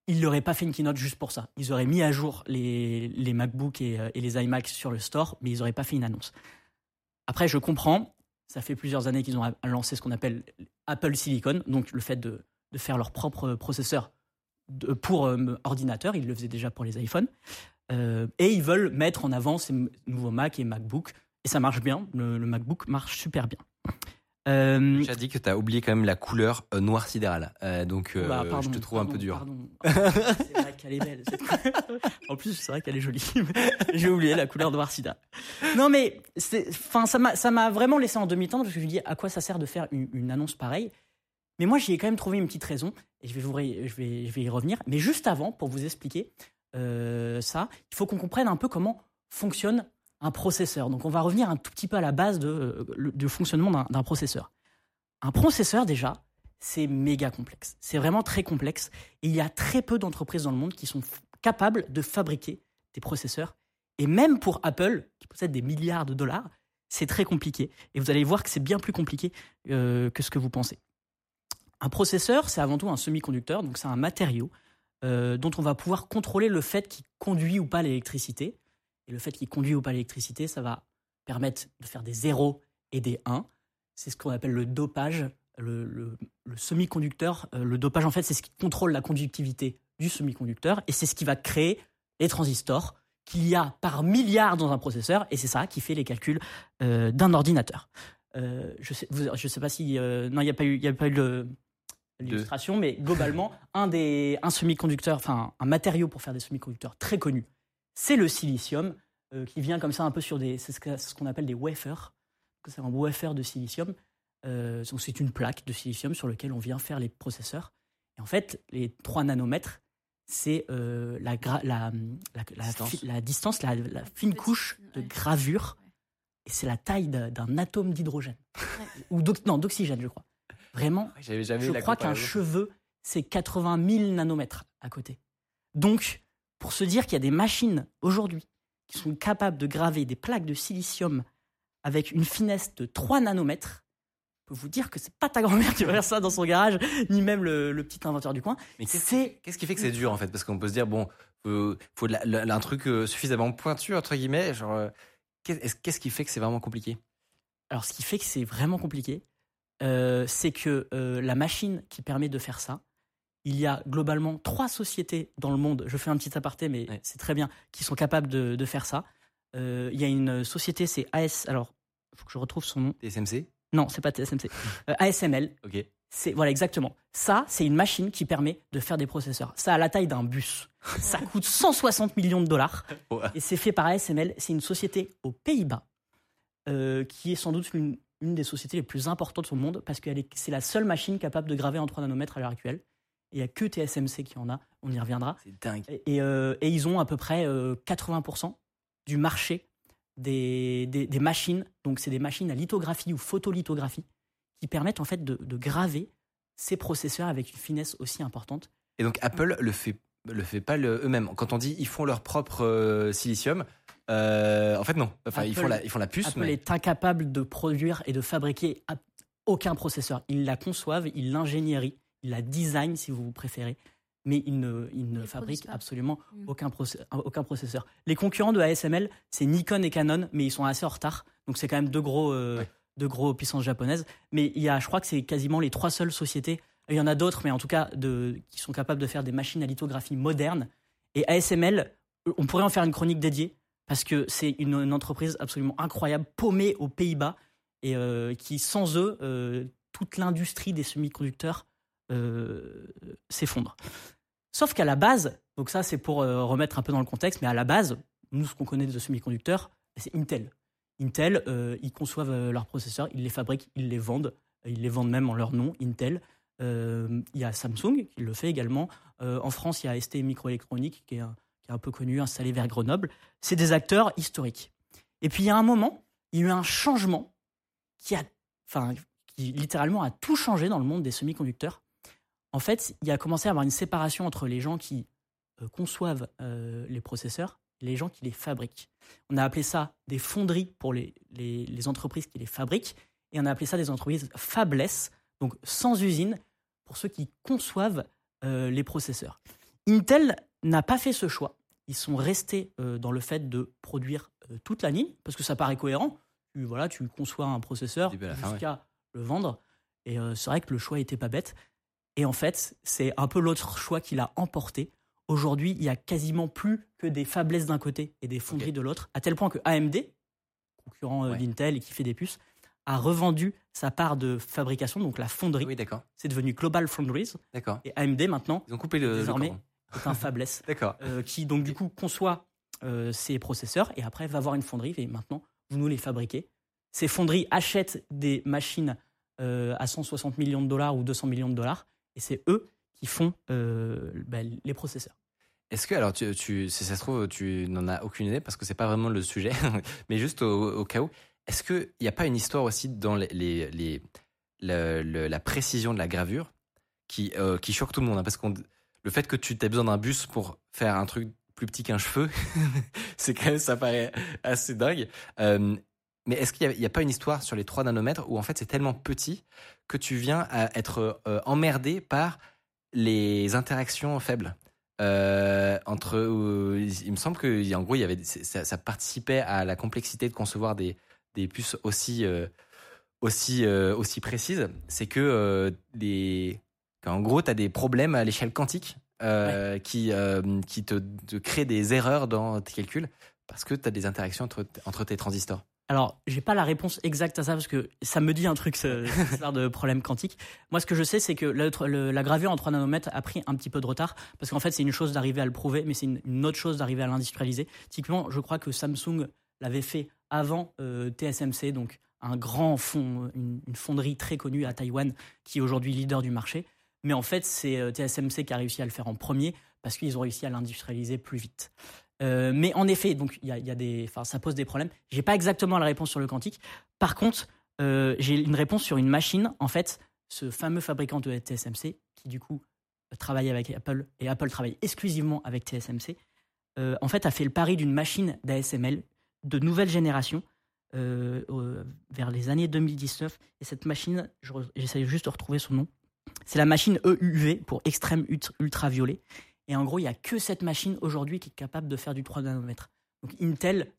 ils n'auraient pas fait une keynote juste pour ça. Ils auraient mis à jour les, les MacBook et, euh, les iMac sur le store, mais ils n'auraient pas fait une annonce. Après, je comprends, ça fait plusieurs années qu'ils ont lancé ce qu'on appelle Apple Silicon, donc le fait de, faire leur propre processeur pour euh, ordinateur, ils le faisaient déjà pour les iPhones. Euh, et ils veulent mettre en avant ces nouveaux Mac et MacBook. Et ça marche bien, le, le MacBook marche super bien. Euh, Tu as dit que tu as oublié quand même la couleur euh, noir sidéral. Euh, donc euh, bah, pardon, je te trouve un peu dur. pardon. c'est vrai qu'elle est belle. cette en plus, c'est vrai qu'elle est jolie. J'ai oublié la couleur noir sida. Non, mais c'est- enfin, ça m'a ça m'a vraiment laissé en demi-teinte parce que je me dis à quoi ça sert de faire une, une annonce pareille? Mais moi, j'y ai quand même trouvé une petite raison et je vais, vous, je vais, je vais y revenir. Mais juste avant, pour vous expliquer euh, ça, il faut qu'on comprenne un peu comment fonctionne un processeur. Donc, on va revenir un tout petit peu à la base de, euh, du fonctionnement d'un- processeur. Un processeur, déjà, c'est méga complexe. C'est vraiment très complexe. Et il y a très peu d'entreprises dans le monde qui sont capables de fabriquer des processeurs. Et même pour Apple, qui possède des milliards de dollars, c'est très compliqué. Et vous allez voir que c'est bien plus compliqué euh, que ce que vous pensez. Un processeur, c'est avant tout un semi-conducteur, donc c'est un matériau euh, dont on va pouvoir contrôler le fait qu'il conduit ou pas l'électricité. Et le fait qu'il conduit ou pas l'électricité, ça va permettre de faire des zéros et des 1. C'est ce qu'on appelle le dopage. Le, le- le semi-conducteur, euh, le dopage, en fait, c'est ce qui contrôle la conductivité du semi-conducteur et c'est ce qui va créer les transistors qu'il y a par milliard dans un processeur et c'est ça qui fait les calculs euh, d'un ordinateur. Euh, je sais, vous- je sais pas si euh, non, il n'y a pas eu, il y a pas eu le- l'illustration, mais globalement, un des un semi-conducteur, enfin un matériau pour faire des semi-conducteurs très connu, c'est le silicium euh, qui vient comme ça un peu sur des, c'est ce qu'on appelle des wafers. C'est un wafer de silicium. Euh, donc c'est une plaque de silicium sur laquelle on vient faire les processeurs. Et en fait, les 3 nanomètres, c'est euh, la, gra- la, la, la Distance. fi- la distance, la, la fine couche de gravure. Ouais. Et c'est la taille d'un atome d'hydrogène. Ouais. Ou d'oxygène, je crois. Vraiment, jamais je crois qu'un cheveu, c'est 80 000 nanomètres à côté. Donc, pour se dire qu'il y a des machines aujourd'hui qui sont capables de graver des plaques de silicium avec une finesse de 3 nanomètres, je peux vous dire que c'est pas ta grand-mère qui va faire ça dans son garage, ni même le, le petit inventeur du coin. Mais qu'est-ce qui fait que c'est dur en fait? Parce qu'on peut se dire, bon, euh, faut de la- la- un truc euh, suffisamment pointu, entre guillemets. Genre, euh, qu'est- est-ce- qu'est-ce qui fait que c'est vraiment compliqué? Alors, ce qui fait que c'est vraiment compliqué, euh, c'est que la machine qui permet de faire ça, il y a globalement trois sociétés dans le monde, je fais un petit aparté, mais Ouais. c'est très bien, qui sont capables de, de faire ça. Euh, il y a une société, c'est AS, alors, il faut que je retrouve son nom. TSMC Non, c'est pas TSMC. Euh, ASML, Ok. c'est voilà exactement. Ça, c'est une machine qui permet de faire des processeurs. Ça a la taille d'un bus. Ça coûte 160 millions de dollars. Ouais. Et c'est fait par ASML. C'est une société aux Pays-Bas euh, qui est sans doute une, une des sociétés les plus importantes au monde parce que c'est la seule machine capable de graver en 3 nanomètres à l'heure actuelle. Il n'y a que TSMC qui en a. On y reviendra. C'est dingue. Et, et, euh, et ils ont à peu près euh, 80% du marché des, des, des machines. Donc, c'est des machines à lithographie ou photolithographie qui permettent en fait de, de graver ces processeurs avec une finesse aussi importante. Et donc Apple le fait le fait pas eux-mêmes. Quand on dit ils font leur propre euh, silicium, euh, en fait non. Enfin ils font la ils font la puce. Apple mais... est incapable de produire et de fabriquer aucun processeur. Ils la conçoivent, ils l'ingénierie, ils la design si vous préférez, mais ils ne, produisent pas. absolument Mm. aucun, processeur. Les concurrents de ASML, c'est Nikon et Canon, mais ils sont assez en retard. Donc c'est quand même deux gros, euh, Ouais. deux gros puissances japonaises. Mais il y a, je crois que c'est quasiment les trois seules sociétés. Il y en a d'autres, mais en tout cas, de, qui sont capables de faire des machines à lithographie modernes. Et ASML, on pourrait en faire une chronique dédiée parce que c'est une, une entreprise absolument incroyable, paumée aux Pays-Bas et euh, qui, sans eux, euh, toute l'industrie des semi-conducteurs euh, s'effondre. Sauf qu'à la base, donc ça c'est pour euh, remettre un peu dans le contexte, mais à la base, nous ce qu'on connaît de semi-conducteurs, c'est Intel. Intel, euh, ils conçoivent euh, leurs processeurs, ils les fabriquent, ils les vendent, ils les vendent même en leur nom, Intel. Il y a Samsung qui le fait également. En France, il y a ST Microélectronique qui est, un, qui est un peu connu, installé vers Grenoble. C'est des acteurs historiques. Et puis il y a un moment, il y a eu un changement qui a, enfin, qui littéralement a tout changé dans le monde des semi-conducteurs. En fait, il y a commencé à avoir une séparation entre les gens qui euh, conçoivent euh, les processeurs et les gens qui les fabriquent. On a appelé ça des fonderies pour les, les, les entreprises qui les fabriquent et on a appelé ça des entreprises fabless, donc sans usine, pour ceux qui conçoivent euh, les processeurs. Intel n'a pas fait ce choix. Ils sont restés dans le fait de produire toute la ligne, parce que ça paraît cohérent. Tu, voilà, tu conçois un processeur jusqu'à le vendre. Et c'est vrai que le choix était pas bête. Et en fait, c'est un peu l'autre choix qui l'a emporté. Aujourd'hui, il y a quasiment plus que des faiblesses d'un côté et des fonderies de l'autre, à tel point que AMD, concurrent euh, Ouais. d'Intel et qui fait des puces, a revendu sa part de fabrication, donc la fonderie. Oui d'accord C'est devenu Global Foundries. d'accord. Et AMD maintenant Ils ont coupé le, le Désormais. cordon. est un fabless D'accord. euh, qui donc du coup conçoit euh, ses processeurs et après va voir une fonderie et maintenant vous nous les fabriquez. Ces fonderies achètent des machines euh, à 160 millions de dollars ou 200 millions de dollars et c'est eux qui font euh, bah, les processeurs. Est-ce que alors tu, si ça se trouve tu n'en as aucune idée parce que c'est pas vraiment le sujet, mais juste au, cas où, est-ce que il n'y a pas une histoire aussi dans les, les, les- le- le- la précision de la gravure qui euh, qui choque tout le monde hein, parce qu'on le fait que tu aies besoin d'un bus pour faire un truc plus petit qu'un cheveu, c'est quand même ça paraît assez dingue. Euh, mais est-ce qu'il n'y a, pas une histoire sur les 3 nanomètres où en fait c'est tellement petit que tu viens à être euh, emmerdé par les interactions faibles? Euh, entre euh, il me semble que en gros il y avait ça, ça participait à la complexité de concevoir des des puces aussi aussi aussi précises. C'est que qu'en gros tu as des problèmes à l'échelle quantique qui qui te, te créent des erreurs dans tes calculs parce que tu as des interactions entre entre tes transistors Alors, j'ai pas la réponse exacte à ça parce que ça me dit un truc, ce- cette histoire de problème quantique. Moi, ce que je sais, c'est que le- le- la gravure en 3 nanomètres a pris un petit peu de retard parce qu'en fait, c'est une chose d'arriver à le prouver, mais c'est une, une autre chose d'arriver à l'industrialiser. Typiquement, je crois que Samsung l'avait fait avant euh, TSMC, donc un grand fond, une, une fonderie très connue à Taïwan qui est aujourd'hui leader du marché. Mais en fait, c'est euh, TSMC qui a réussi à le faire en premier parce qu'ils ont réussi à l'industrialiser plus vite. Euh, mais en effet, donc il y des, enfin, ça pose des problèmes. J'ai pas exactement la réponse sur le quantique. Par contre, euh, j'ai une réponse sur une machine. En fait, ce fameux fabricant de TSMC, qui du coup travaille avec Apple et Apple travaille exclusivement avec TSMC, euh, en fait, a fait le pari d'une machine d'ASML de nouvelle génération vers les années 2019. Et cette machine, j'essaie juste de retrouver son nom. C'est la machine EUV pour extrême ult- ultraviolet. Et en gros, il n'y a que cette machine aujourd'hui qui est capable de faire du 3 nanomètres. Donc Intel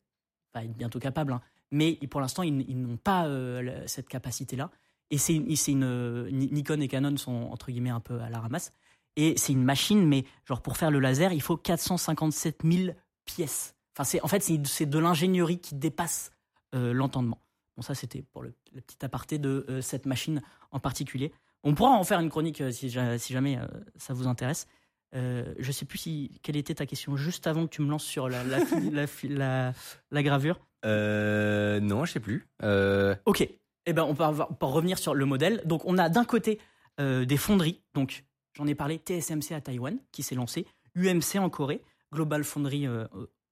va être bientôt capable, hein, mais pour l'instant, ils, n'ont pas euh, cette capacité-là. Et c'est euh, Ni- Nikon et Canon sont entre guillemets un peu à la ramasse. Et c'est une machine, mais genre pour faire le laser, il faut 457 000 pièces. Enfin, en fait c'est de l'ingénierie qui dépasse euh, l'entendement. Bon, ça c'était pour le, petit aparté de cette machine en particulier. On pourra en faire une chronique si, ja- si jamais ça vous intéresse. Euh, je sais plus si quelle était ta question juste avant que tu me lances sur la, la, la, la- la gravure. Euh, non, je sais plus. Euh, Ok. Eh ben, on peut, avoir- on peut revenir sur le modèle. Donc, on a d'un côté euh, des fonderies. Donc, j'en ai parlé, TSMC à Taïwan, qui s'est lancé, UMC en Corée, Global Foundry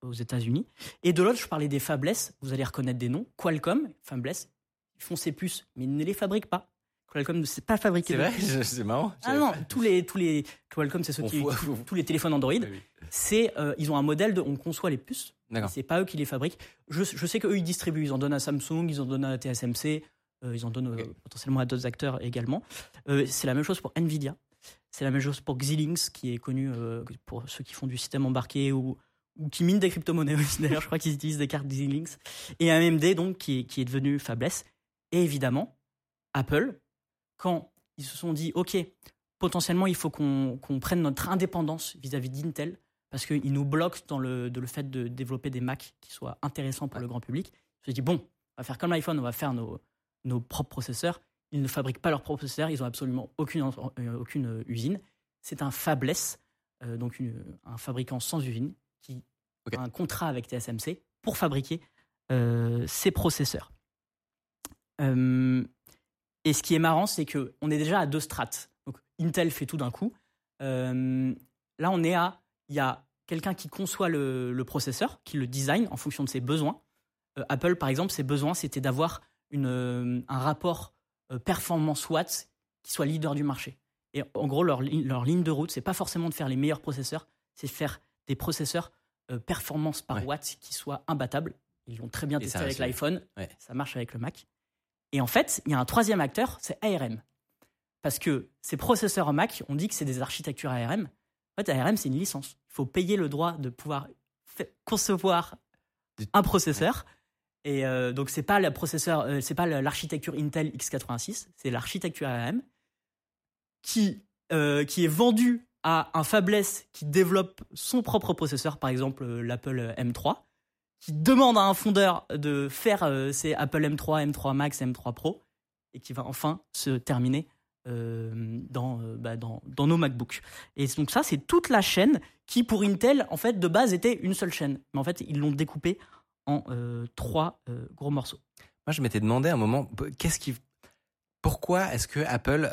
aux États-Unis. Et de l'autre, je parlais des fabless. Vous allez reconnaître des noms. Qualcomm, fabless, ils font ces puces, mais ils ne les fabriquent pas. Qualcomm ne sait pas fabriquer c'est vrai, c'est marrant. Ah non, tous les, tous les Qualcomm, c'est ceux On qui tous les téléphones Android. Oui. C'est, euh, ils ont un modèle de, on conçoit les puces. C'est pas eux qui les fabriquent. Je, je sais qu'eux, ils distribuent. Ils en donnent à Samsung, ils en donnent à TSMC, euh, ils en donnent euh, potentiellement à d'autres acteurs également. Euh, c'est la même chose pour Nvidia. C'est la même chose pour Xilinx, qui est connu pour ceux qui font du système embarqué ou, ou qui minent des crypto-monnaies aussi. D'ailleurs, je crois qu'ils utilisent des cartes Xilinx. Et AMD, donc, qui qui est devenu Fabless. Et évidemment, Apple, quand ils se sont dit, OK, potentiellement, il faut qu'on prenne notre indépendance vis-à-vis d'Intel, parce qu'ils nous bloquent dans le, de le fait de développer des Mac qui soient intéressants pour le grand public. Ils se dit, bon, on va faire comme l'iPhone, on va faire nos, nos propres processeurs. Ils ne fabriquent pas leurs propres processeurs, ils n'ont absolument aucune, euh, aucune euh, usine. C'est un fabless, euh, donc une- un fabricant sans usine, qui a un contrat avec TSMC pour fabriquer euh, ces processeurs. Euh, et ce qui est marrant, c'est qu'on est déjà à deux strates. Donc, Intel fait tout d'un coup. Euh, là, on est à. Il y a quelqu'un qui conçoit le, le processeur, qui le design en fonction de ses besoins. Euh, Apple, par exemple, ses besoins, c'était d'avoir euh, un rapport performance watts qui soit leader du marché. Et en gros, leur, li- leur ligne de route, c'est pas forcément de faire les meilleurs processeurs, c'est faire des processeurs performance par Ouais. watt qui soient imbattables. Ils l'ont très bien Et testé avec l'iPhone, Ouais. ça marche avec le Mac. Et en fait, il y a un troisième acteur, c'est ARM. Parce que ces processeurs Mac, on dit que c'est des architectures ARM. En fait, ARM, c'est une licence. Il faut payer le droit de pouvoir concevoir un processeur. Et euh, donc, c'est pas le processeur, euh, c'est pas la- l'architecture Intel x86, c'est l'architecture ARM qui, euh, qui est vendue à un fabless qui développe son propre processeur, par exemple l'Apple M3, qui demande à un fondeur de faire euh, ses Apple M3, M3 Max, M3 Pro, et qui va enfin se terminer euh, dans, euh, bah, dans, nos MacBooks. Et donc ça, c'est toute la chaîne qui, pour Intel, en fait, de base, était une seule chaîne. Mais en fait, ils l'ont découpée en euh, trois gros morceaux. Moi, je m'étais demandé à un moment, pourquoi est-ce que Apple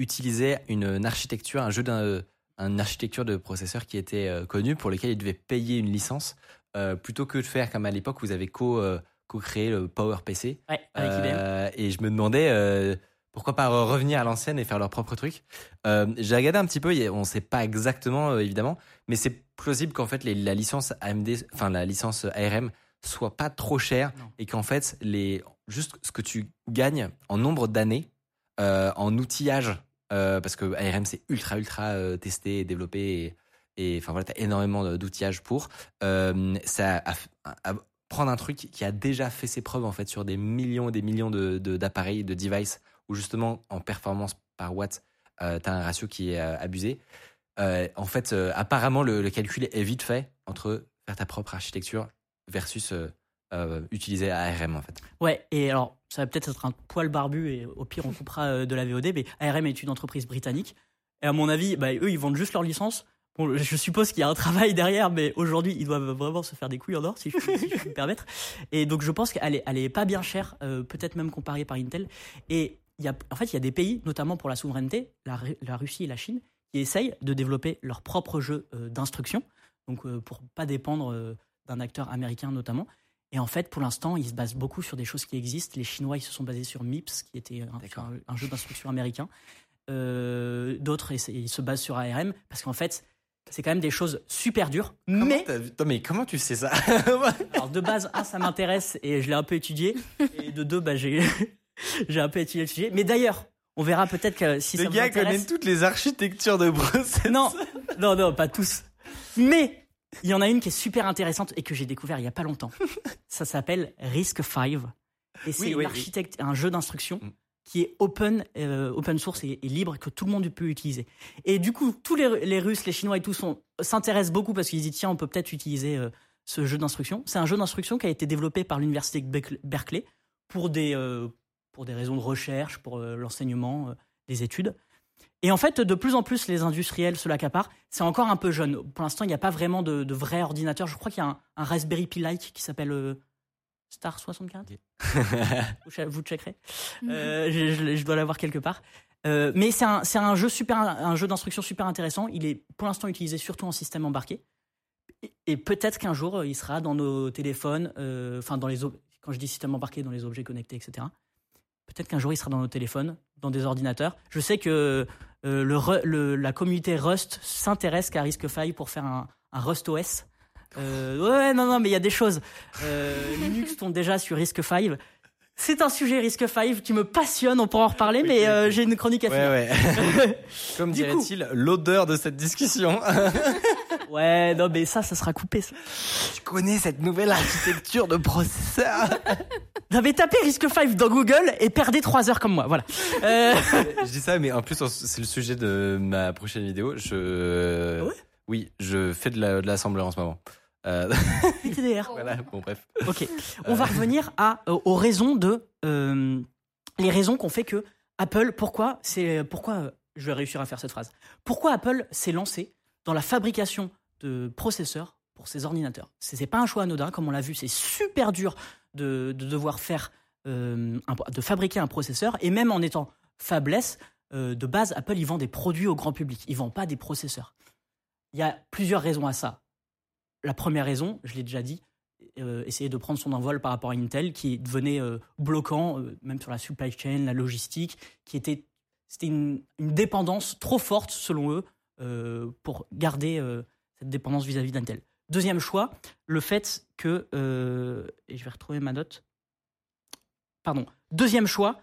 utilisait une, architecture, un jeu d'un, architecture de processeur qui était euh, connue pour lequel il devait payer une licence euh, plutôt que de faire comme à l'époque vous avez co, euh, co-créé le PowerPC. Ouais, avec IBM. Euh, et je me demandais pourquoi pas re- revenir à l'ancienne et faire leur propre truc. J'ai regardé un petit peu, on ne sait pas exactement évidemment, mais c'est plausible qu'en fait les- la licence AMD, enfin la licence ARM soit pas trop chère Non. et qu'en fait les juste ce que tu gagnes en nombre d'années en outillage parce que ARM c'est ultra ultra testé et développé et, et enfin voilà t'as énormément de- d'outillage pour euh, ça prendre un truc qui a déjà fait ses preuves en fait sur des millions et des millions de de- d'appareils de, devices où justement en performance par watt euh, t'as un ratio qui est euh, abusé Euh, en fait euh, apparemment le, calcul est vite fait entre faire ta propre architecture versus utiliser ARM en fait Ouais, et alors, ça va peut-être être un poil barbu, et au pire, on coupera de la VOD, mais ARM est une entreprise britannique. Et à mon avis, bah, eux, ils vendent juste leur licence. Bon, je suppose qu'il y a un travail derrière, mais aujourd'hui, ils doivent vraiment se faire des couilles en or, si je, si je puis me permettre. Et donc, je pense qu'elle est, elle est pas bien chère, euh, peut-être même comparée par Intel. Et il y a, en fait, il y a des pays, notamment pour la souveraineté, la, Ru- la Russie et la Chine, qui essayent de développer leur propre jeu euh, d'instruction, donc euh, pour pas dépendre euh, d'un acteur américain notamment. Et en fait, pour l'instant, ils se basent beaucoup sur des choses qui existent. Les Chinois, ils se sont basés sur MIPS, qui était un, un- un jeu d'instruction américain. D'autres, ils se basent sur ARM, parce qu'en fait, c'est quand même des choses super dures. Comment mais Non, mais comment tu sais ça alors de base, un, ça m'intéresse et je l'ai un peu étudié. Et de deux, bah, j'ai j'ai un peu étudié le sujet. Mais d'ailleurs, on verra peut-être que si Le ça gars connaît toutes les architectures de process. Non, non, non, pas tous. Mais il y en a une qui est super intéressante et que j'ai découvert il y a pas longtemps. Ça s'appelle Risk 5 et c'est Oui, oui, oui. l'architecte, un jeu d'instruction Mm. Qui est open, euh, open source et, libre que tout le monde peut utiliser. Et du coup, tous les, Russes, les Chinois et tout s'intéressent beaucoup parce qu'ils disent tiens, on peut peut-être utiliser euh, ce jeu d'instruction. C'est un jeu d'instruction qui a été développé par l'université Berkeley pour des euh, pour des raisons de recherche, pour l'enseignement, les études. Et en fait, de plus en plus, les industriels se l'accaparent. C'est encore un peu jeune. Pour l'instant, il n'y a pas vraiment de, de vrai ordinateur. Je crois qu'il y a un, Raspberry Pi-like qui s'appelle Star 64. vous, che- vous checkerez. Euh, je, je- je dois l'avoir quelque part. Euh, mais c'est un, c'est un jeu super, un jeu d'instruction super intéressant. Il est pour l'instant utilisé surtout en système embarqué. Et, et peut-être qu'un jour, euh, il sera dans nos téléphones, euh, enfin dans les ob- quand je dis système embarqué, dans les objets connectés, etc. Peut-être qu'un jour, il sera dans nos téléphones, dans des ordinateurs. Je sais que euh, le, Ru- le- la communauté Rust s'intéresse qu'à RISC-V pour faire un, un Rust OS. Euh, ouais, non, non, mais il y a des choses. Euh, Linux tombe déjà sur RISC-V. C'est un sujet RISC-V qui me passionne, on pourra en reparler, mais euh, j'ai une chronique à Ouais, finir. ouais. Comme dirait-il, l'odeur de cette discussion. Ouais, non, mais ça, ça sera coupé. Ça. Je connais cette nouvelle architecture de processeur. Vous avez tapé RISC-V dans Google et perdez 3 heures comme moi, voilà. Euh, je dis ça, mais en plus, c'est le sujet de ma prochaine vidéo. Je. Ah ouais? oui, je fais de la- de l'assembleur en ce moment. Euh, voilà, bon, bref. Ok. On va revenir à, euh, aux raisons de. euh, les raisons qu'on fait que Apple, pourquoi c'est pourquoi je vais réussir à faire cette phrase. Pourquoi Apple s'est lancé dans la fabrication de processeurs pour ses ordinateurs? C'est pas un choix anodin, comme on l'a vu, c'est super dur de, de devoir faire, euh, de fabriquer un processeur, et même en étant faiblesse, euh, de base, Apple, ils vend des produits au grand public, ils vendent pas des processeurs. Il y a plusieurs raisons à ça. La première raison, je l'ai déjà dit, euh, essayer de prendre son envol par rapport à Intel, qui devenait euh, bloquant, euh, même sur la supply chain, la logistique, qui était, c'était une, dépendance trop forte, selon eux, pour garder cette dépendance vis-à-vis d'Intel. Deuxième choix, le fait que, et je vais retrouver ma note, pardon, deuxième choix,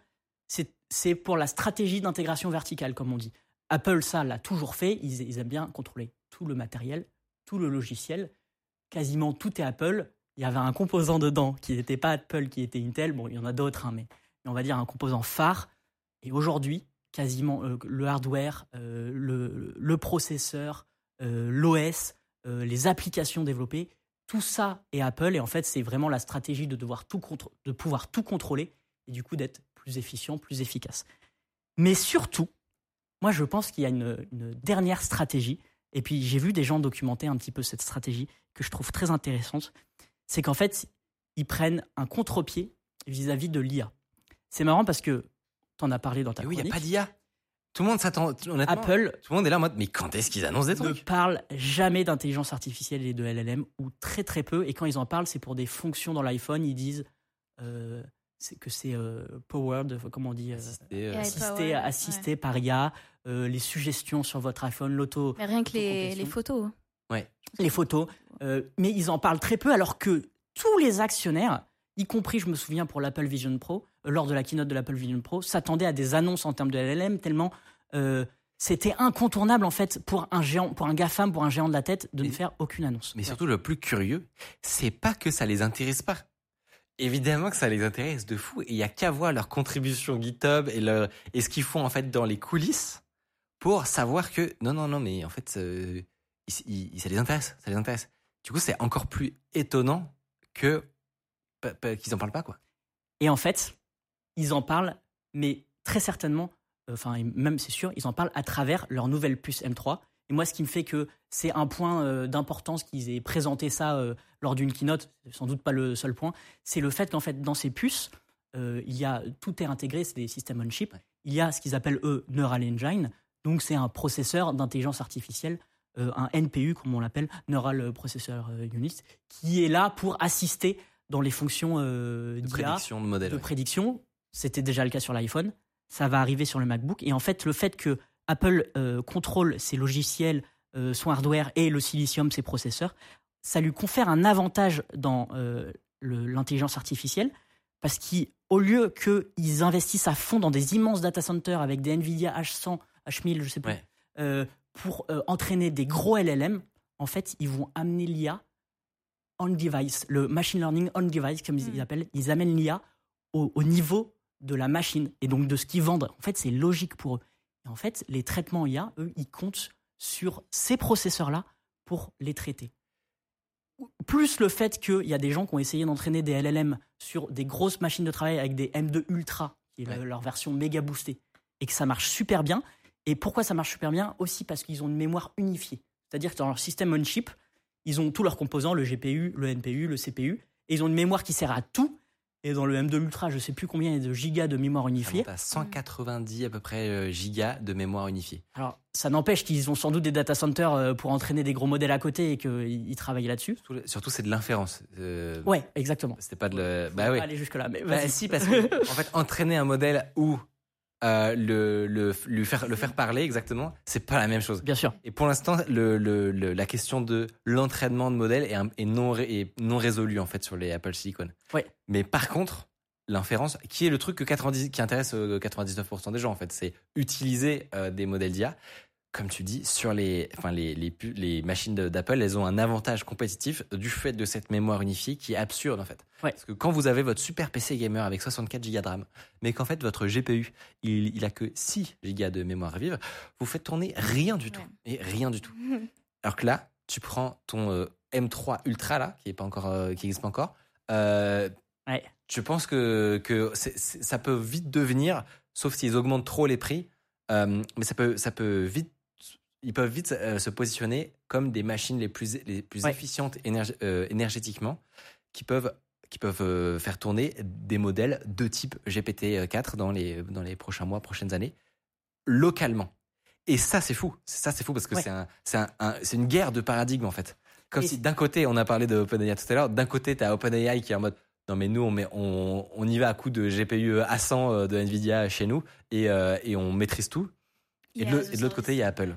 c'est, c'est pour la stratégie d'intégration verticale, comme on dit. Apple, ça, l'a toujours fait, ils aiment bien contrôler tout le matériel, tout le logiciel, quasiment tout est Apple. Il y avait un composant dedans qui n'était pas Apple, qui était Intel. Bon, il y en a d'autres, hein, mais, on va dire un composant phare. Et aujourd'hui, quasiment euh, le hardware, euh, le, processeur, euh, l'OS, les applications développées, tout ça est Apple. Et en fait, c'est vraiment la stratégie de, devoir tout de pouvoir tout contrôler et du coup d'être plus efficient, plus efficace. Mais surtout, moi, je pense qu'il y a une dernière stratégie. Et puis, j'ai vu des gens documenter un petit peu cette stratégie que je trouve très intéressante. C'est qu'en fait, ils prennent un contre-pied vis-à-vis de l'IA. C'est marrant parce que tu en as parlé dans ta Et oui, il n'y a chronique. pas d'IA. Tout le monde s'attend. Honnêtement, Apple tout le monde est là en mode, mais quand est-ce qu'ils annoncent des ne trucs? parle jamais d'intelligence artificielle et de LLM, ou très très peu. Et quand ils en parlent, c'est pour des fonctions dans l'iPhone. Ils disent euh, c'est que c'est euh, powered, comment on dit, euh, Assisté, euh, assisté, assisté par IA, euh, les suggestions sur votre iPhone, l'auto, Mais rien que les, photos. les photos. Euh, mais ils en parlent très peu, alors que tous les actionnaires, y compris, je me souviens, pour l'Apple Vision Pro, euh, lors de la keynote de l'Apple Vision Pro, s'attendaient à des annonces en termes de LLM, tellement euh, c'était incontournable, en fait, pour un géant, pour un GAFAM, pour un géant de la tête, de ne faire aucune annonce. Mais surtout, le plus curieux, c'est pas que ça les intéresse pas. Évidemment que ça les intéresse de fou. Et il y a qu'à voir leur contribution GitHub et, leur, et ce qu'ils font en fait dans les coulisses pour savoir que non, non, non, mais en fait, euh, ça les intéresse, ça les intéresse. Du coup, c'est encore plus étonnant que qu'ils en parlent pas, quoi. Et en fait, ils en parlent, mais très certainement, euh, enfin, même c'est sûr, ils en parlent à travers leur nouvelle puce M3. Et moi, ce qui me fait que c'est un point euh, d'importance qu'ils aient présenté ça lors d'une keynote, sans doute pas le seul point, c'est le fait qu'en fait, dans ces puces, il y a tout est intégré, c'est des systèmes on chip. Il y a ce qu'ils appellent eux Neural Engine, donc c'est un processeur d'intelligence artificielle, euh, un NPU comme on l'appelle, Neural Processor euh, Unit, qui est là pour assister dans les fonctions euh, De prédiction de modèle. de ouais. prédiction. C'était déjà le cas sur l'iPhone. Ça va arriver sur le MacBook. Et en fait, le fait que Apple euh, contrôle ses logiciels, son hardware et le silicium, ses processeurs, ça lui confère un avantage dans l'intelligence artificielle parce qu'au lieu qu'ils investissent à fond dans des immenses data centers avec des Nvidia H100, H1000, je sais plus, Ouais. euh, pour euh, entraîner des gros LLM, en fait, ils vont amener l'IA on device, le machine learning on device, comme ils Mm. appellent. Ils amènent l'IA au, au niveau de la machine et donc de ce qu'ils vendent. En fait, c'est logique pour eux. Et en fait, les traitements IA, eux, ils comptent sur ces processeurs-là pour les traiter. Plus le fait qu'il y a des gens qui ont essayé d'entraîner des LLM sur des grosses machines de travail avec des M2 Ultra, qui est Ouais. leur version méga boostée, et que ça marche super bien. Et pourquoi ça marche super bien Aussi parce qu'ils ont une mémoire unifiée. C'est-à-dire que dans leur système on-chip, ils ont tous leurs composants, le GPU, le NPU, le CPU, et ils ont une mémoire qui sert à tout. Et dans le M2 Ultra, je sais plus combien il y a de gigas de mémoire unifiée. à 190 à peu près euh, gigas de mémoire unifiée. Alors, ça n'empêche qu'ils ont sans doute des data centers euh, pour entraîner des gros modèles à côté et qu'ils ils travaillent là-dessus. Surtout, c'est de l'inférence. Euh, Ouais, exactement. C'était pas de le. Bah oui. aller jusque-là, mais Bah si, parce que en fait, entraîner un modèle ou euh, le, le, lui faire, le faire parler exactement, c'est pas la même chose. Bien sûr. Et pour l'instant, le, le, le- la question de l'entraînement de modèles est, un- est non, est non résolue en fait sur les Apple Silicon. Ouais. Mais par contre, l'inférence, qui est le truc que 90, qui intéresse euh, 99% des gens en fait, c'est utiliser euh, des modèles d'IA. Comme tu dis, sur les, enfin les, les, machines d'Apple, elles ont un avantage compétitif du fait de cette mémoire unifiée qui est absurde en fait. Ouais. Parce que quand vous avez votre super PC gamer avec 64 Go de RAM, mais qu'en fait votre GPU, il, il a que 6 Go de mémoire vive, vous faites tourner rien du tout. Ouais. Et rien du tout. Alors que là, tu prends ton euh, M3 Ultra là, qui est pas encore, euh, qui existe pas encore. Euh, Ouais. Je pense que, que ça peut vite devenir, sauf s'ils augmentent trop les prix, euh, mais ça peut, ça peut vite, ils peuvent vite euh, se positionner comme des machines les plus, les plus Ouais. efficientes énerg- euh, énergétiquement, qui peuvent, qui peuvent euh, faire tourner des modèles de type GPT-4 dans les, dans les prochains mois, prochaines années, localement. Et ça, c'est fou. Ça, c'est fou parce que Ouais. c'est un, c'est un- un- c'est une guerre de paradigme en fait. Comme Et si d'un côté, on a parlé de OpenAI tout à l'heure, d'un côté, tu as OpenAI qui est en mode non mais nous on, met, on, on y va à coup de GPU A100 euh, de Nvidia chez nous et, euh, et on maîtrise tout. Et de, l'autre- et de l'autre côté, il y a Apple.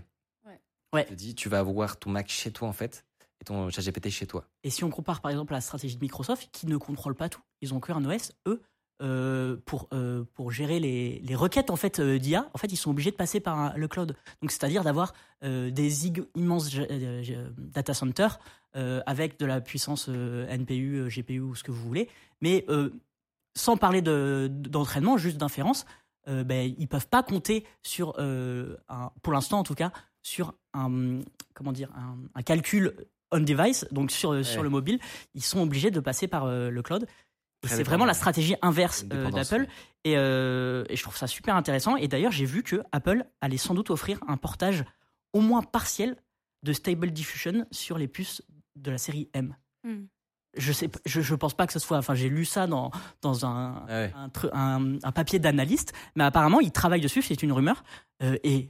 Ouais. Ouais. Je te dis, tu vas avoir ton Mac chez toi en fait et ton ChatGPT chez toi. Et si on compare par exemple à la stratégie de Microsoft, qui ne contrôle pas tout, ils ont qu'un OS, eux, euh, pour, euh, pour gérer les, les requêtes en fait euh, d'IA, en fait, ils sont obligés de passer par un- le cloud. Donc, c'est-à-dire d'avoir des immenses data centers avec de la puissance NPU, GPU ou ce que vous voulez, mais sans parler de- d'entraînement, juste d'inférence, ben, ils peuvent pas compter sur, un- pour l'instant en tout cas, sur un, comment dire, un, un calcul on device, donc sur, sur le mobile, ils sont obligés de passer par euh, le cloud. C'est vraiment la stratégie inverse euh, d'Apple. Et, euh, et je trouve ça super intéressant. Et d'ailleurs, j'ai vu que Apple allait sans doute offrir un portage au moins partiel de Stable Diffusion sur les puces de la série M. Hmm. Je sais, je, je pense pas que ce soit. Enfin, j'ai lu ça dans dans un Ah ouais. un, un, un papier d'analyste, mais apparemment, ils travaillent dessus. C'est une rumeur. Euh, et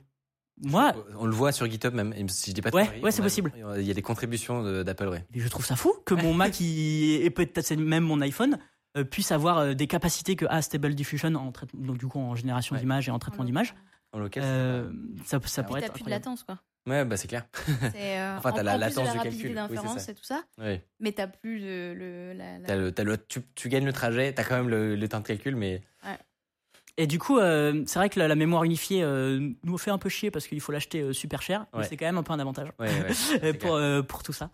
moi, On le voit sur GitHub même. Si je dis pas de Ouais, conneries, ouais, c'est possible. Il y a des contributions de- d'Apple, ouais. je trouve ça fou que mon Mac il- et peut-être même mon iPhone euh, puisse avoir euh, des capacités que a Stable Diffusion en traitement, donc du coup en génération Ouais. d'images et en traitement d'images. En local. Euh, ça, ça pourrait Puis être t'as plus de latence, quoi. Ouais, bah c'est clair. Euh, Enfin, t'as en- la en plus de latence la du rapidité calcul. Oui, c'est d'inférence ça. et tout ça, Ouais. mais t'as plus le, le- la, le, t'as le- tu, tu gagnes le trajet, t'as quand même le, le temps de calcul, mais Et du coup, euh, c'est vrai que la, la mémoire unifiée euh, nous fait un peu chier parce qu'il faut l'acheter euh, super cher, mais c'est quand même un peu un avantage ouais, ouais, pour, pour tout ça.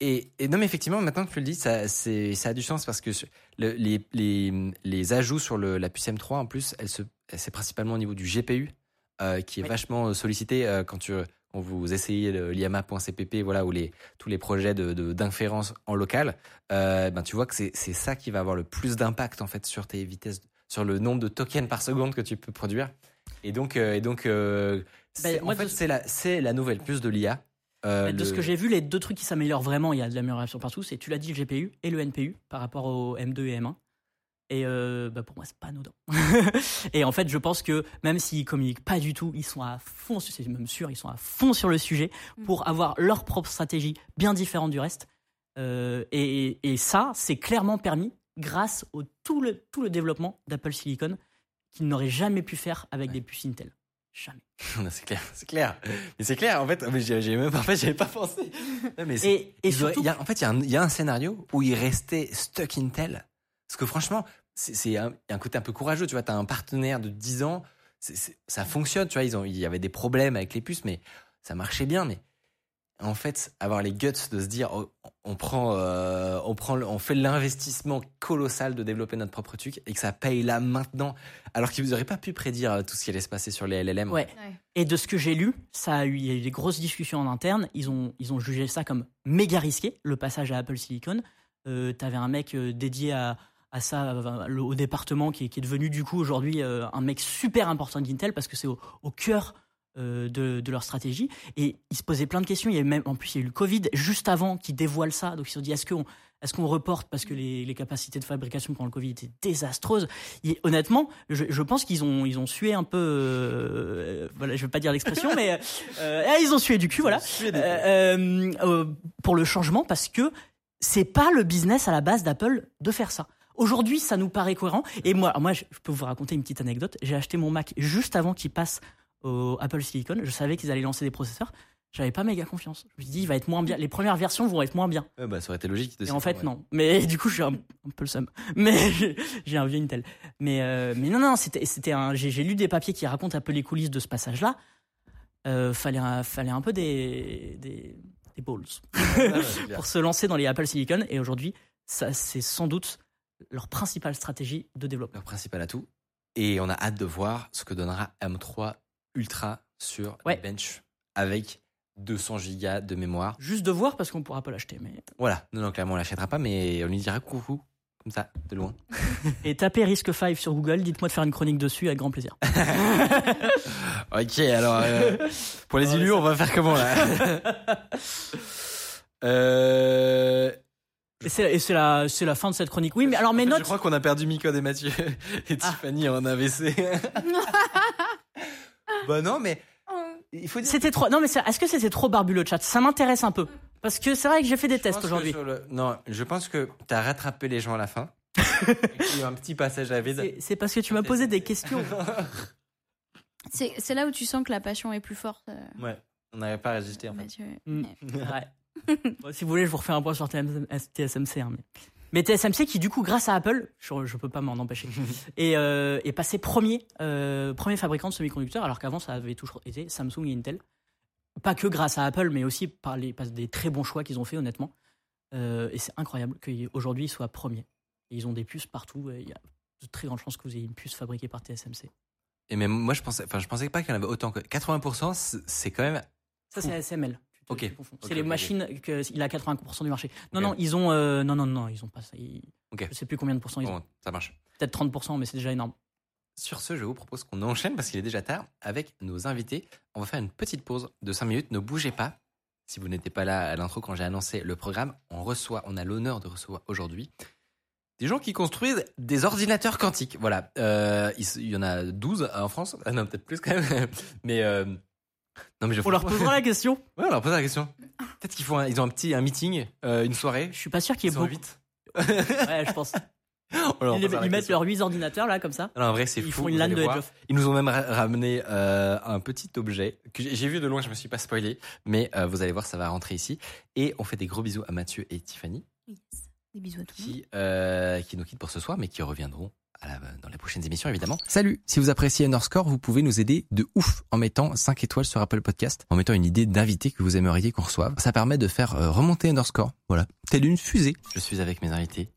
Et, et non, mais effectivement, maintenant que tu le dis, ça, ça a du sens parce que le- les, les, les ajouts sur le, la puce M3, en plus, elle se, c'est principalement au niveau du GPU qui est vachement sollicité quand, tu, quand vous essayez l'IAMA.cpp, voilà, ou les, tous les projets de, de- d'inférence en local. Ben, tu vois que c'est, c'est ça qui va avoir le plus d'impact en fait sur tes vitesses, sur le nombre de tokens par seconde que tu peux produire. Et donc, euh, et donc euh, c'est- moi, en fait, c'est la, c'est la nouvelle puce de l'IA. Euh, de le- ce que j'ai vu, les deux trucs qui s'améliorent vraiment, il y a de l'amélioration partout, c'est, tu l'as dit, le GPU et le NPU par rapport au M2 et M1. Et euh, bah pour moi, c'est pas anodin. et en fait, je pense que même s'ils communiquent pas du tout, ils sont à fond, c'est même sûr, ils sont à fond sur le sujet pour avoir leur propre stratégie bien différente du reste. Euh, et, et ça, c'est clairement permis grâce au tout le, tout le développement d'Apple Silicon qu'ils n'auraient jamais pu faire avec des puces Intel. Jamais. C'est clair, c'est clair. Mais c'est clair, en fait, j'ai même pas, en fait, j'avais pas pensé. Non, mais Et, et ils auraient- surtout, il y a- en fait, il y, a un- il y a un scénario où il restait stuck Intel. Parce que franchement, c'est un, il y a un côté un peu courageux, tu vois, t'as un partenaire de 10 ans, ça fonctionne, tu vois, ils ont, il y avait des problèmes avec les puces, mais ça marchait bien, mais en fait, avoir les guts de se dire, oh, on prend, euh, on prend, on fait l'investissement colossal de développer notre propre truc et que ça paye là maintenant, alors qu'ils n'auraient pas pu prédire euh, tout ce qui allait se passer sur les LLM. Ouais. Ouais. Et de ce que j'ai lu, ça a eu, il y a eu des grosses discussions en interne. Ils ont, ils ont jugé ça comme méga risqué, le passage à Apple Silicon. Euh, T'avais un mec euh, dédié à, à ça, au département, qui, est- qui est devenu du coup aujourd'hui un mec super important d'Intel parce que c'est au, au cœur euh, de, de leur stratégie. Et ils se posaient plein de questions. Il y a même, en plus, il y a eu le Covid juste avant qu'ils dévoilent ça. Donc ils se sont dit, est-ce qu'on est qu'on reporte parce que les, les capacités de fabrication pendant le Covid étaient désastreuses? Et honnêtement, je, je pense qu'ils ont, ils ont sué un peu. euh, voilà, je vais pas dire l'expression, mais euh, ah, ils ont sué du cul, voilà. Euh, pour le changement, parce que c'est pas le business à la base d'Apple de faire ça. Aujourd'hui, ça nous paraît cohérent. Et moi, moi, je peux vous raconter une petite anecdote. J'ai acheté mon Mac juste avant qu'il passe au Apple Silicon. Je savais qu'ils allaient lancer des processeurs. J'avais pas méga confiance. Je me suis dit, il va être moins bien. Les premières versions vont être moins bien. Bah, ça aurait été logique. de Et en fait, ouais. non. Mais du coup, je suis un, un peu le seum. Mais j'ai- un vieux Intel. Mais, euh, mais non, non, c'était, c'était un. J'ai, lu des papiers qui racontent un peu les coulisses de ce passage-là. Euh, fallait, un, fallait un peu des, des, des balls Ouais, pour se lancer dans les Apple Silicon. Et aujourd'hui, ça, c'est sans doute leur principale stratégie de développement. leur principal atout. Et on a hâte de voir ce que donnera M3 Ultra sur Ouais. le bench avec 200 gigas de mémoire. Juste de voir parce qu'on pourra pas l'acheter. Mais... Voilà. Non, non, clairement, on l'achètera pas, mais on lui dira coucou. Comme ça, de loin. Et tapez Risk 5 sur Google. Dites-moi de faire une chronique dessus avec grand plaisir. Ok, alors, euh, pour les élus, on va faire comment là euh, Et c'est, la, c'est la fin de cette chronique. Oui, mais alors mes notes. Je crois qu'on a perdu Micode et Mathieu et Ah. Tiffany en AVC. bah non, mais il faut dire. C'était trop. Non, mais c'est- est-ce que c'était trop barbu le chat? Ça m'intéresse un peu. Parce que c'est vrai que j'ai fait des Je tests que aujourd'hui. sur le- Non, je pense que t'as rattrapé les gens à la fin. Et qu'il y a eu un petit passage à vide. C'est- C'est parce que tu m'as posé des questions. C'est c'est là où tu sens que la passion est plus forte. euh, Ouais, on n'avait pas résisté en fait. Mathieu. Mm. Ouais. Ouais. Bon, si vous voulez, je vous refais un point sur TSMC. hein, mais... mais TSMC qui, du coup, grâce à Apple, je, je peux pas m'en empêcher, est, euh, est passé premier, euh, premier fabricant de semi-conducteurs, alors qu'avant, ça avait toujours été Samsung et Intel. Pas que grâce à Apple, mais aussi par, les, par des très bons choix qu'ils ont fait, honnêtement. Euh, et c'est incroyable qu'aujourd'hui, ils soient premiers. Et ils ont des puces partout. et Il y a de très grandes chances que vous ayez une puce fabriquée par TSMC. Et même moi, je pensais, enfin, je pensais pas qu'il y en avait autant que 80%. c'est- C'est quand même. Ça, c'est ASML. Ok. confonds. C'est les machines que il a 80% du marché. Non, non, ils ont, euh, non, non, non, ils ont pas ça. Ils-. Je sais plus combien de pourcents ils ont. Ça marche. Peut-être 30%, mais c'est déjà énorme. Sur ce, je vous propose qu'on enchaîne parce qu'il est déjà tard avec nos invités. On va faire une petite pause de 5 minutes. Ne bougez pas. Si vous n'étiez pas là à l'intro quand j'ai annoncé le programme, on reçoit, on a l'honneur de recevoir aujourd'hui des gens qui construisent des ordinateurs quantiques. Voilà. Euh, il y en a 12 en France. Ah non, peut-être plus quand même. Mais euh, non, mais je On leur posera la question. Ouais, on leur pose la question. Peut-être qu'ils font, un- ils ont un petit un meeting, euh, une soirée. Je suis pas sûr qu'il y Ils ait beaucoup. vite. Ouais, je pense. On Ils, posera ils mettent leurs 8 ordinateurs là, comme ça. Non, en vrai, c'est Ils fou. font une LAN de. Edge. Ils nous ont même ra- ramené euh, un petit objet que j'ai vu de loin, je me suis pas spoilé, mais euh, vous allez voir, ça va rentrer ici. Et on fait des gros bisous à Mathieu et Tiffany Yes. Des bisous à qui, euh, qui nous quittent pour ce soir, mais qui reviendront à la- dans les prochaines émissions, évidemment. Salut Si vous appréciez Underscore, vous pouvez nous aider de ouf en mettant 5 étoiles sur Apple Podcast, en mettant une idée d'invité que vous aimeriez qu'on reçoive. Ça permet de faire euh, remonter Underscore, voilà, telle une fusée. Je suis avec mes invités.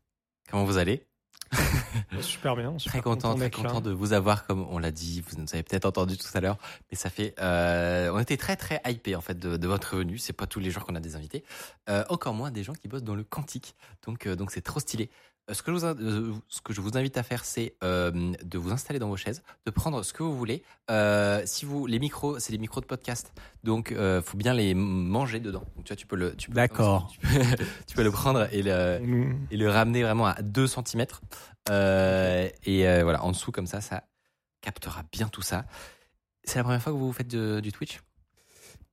Comment vous allez? Super bien. Très super content, très d'être là. content de vous avoir, comme on l'a dit, vous nous avez peut-être entendu tout à l'heure, mais ça fait, euh, on était très très hypé en fait de, de votre venue. C'est pas tous les jours qu'on a des invités, euh, encore moins des gens qui bossent dans le quantique. Donc euh, donc c'est trop stylé. Euh, Ce que, je vous, in- euh, ce que je vous invite à faire, c'est euh, de vous installer dans vos chaises, de prendre ce que vous voulez. Euh, si vous, les micros, c'est les micros de podcast, donc euh, faut bien les manger dedans. Donc tu vois, tu peux le, tu peux- D'accord. tu peux, tu peux le prendre et le, Nous- et le ramener vraiment à 2 cm. Et voilà, en dessous, comme ça, ça captera bien tout ça. C'est la première fois que vous faites de- du Twitch?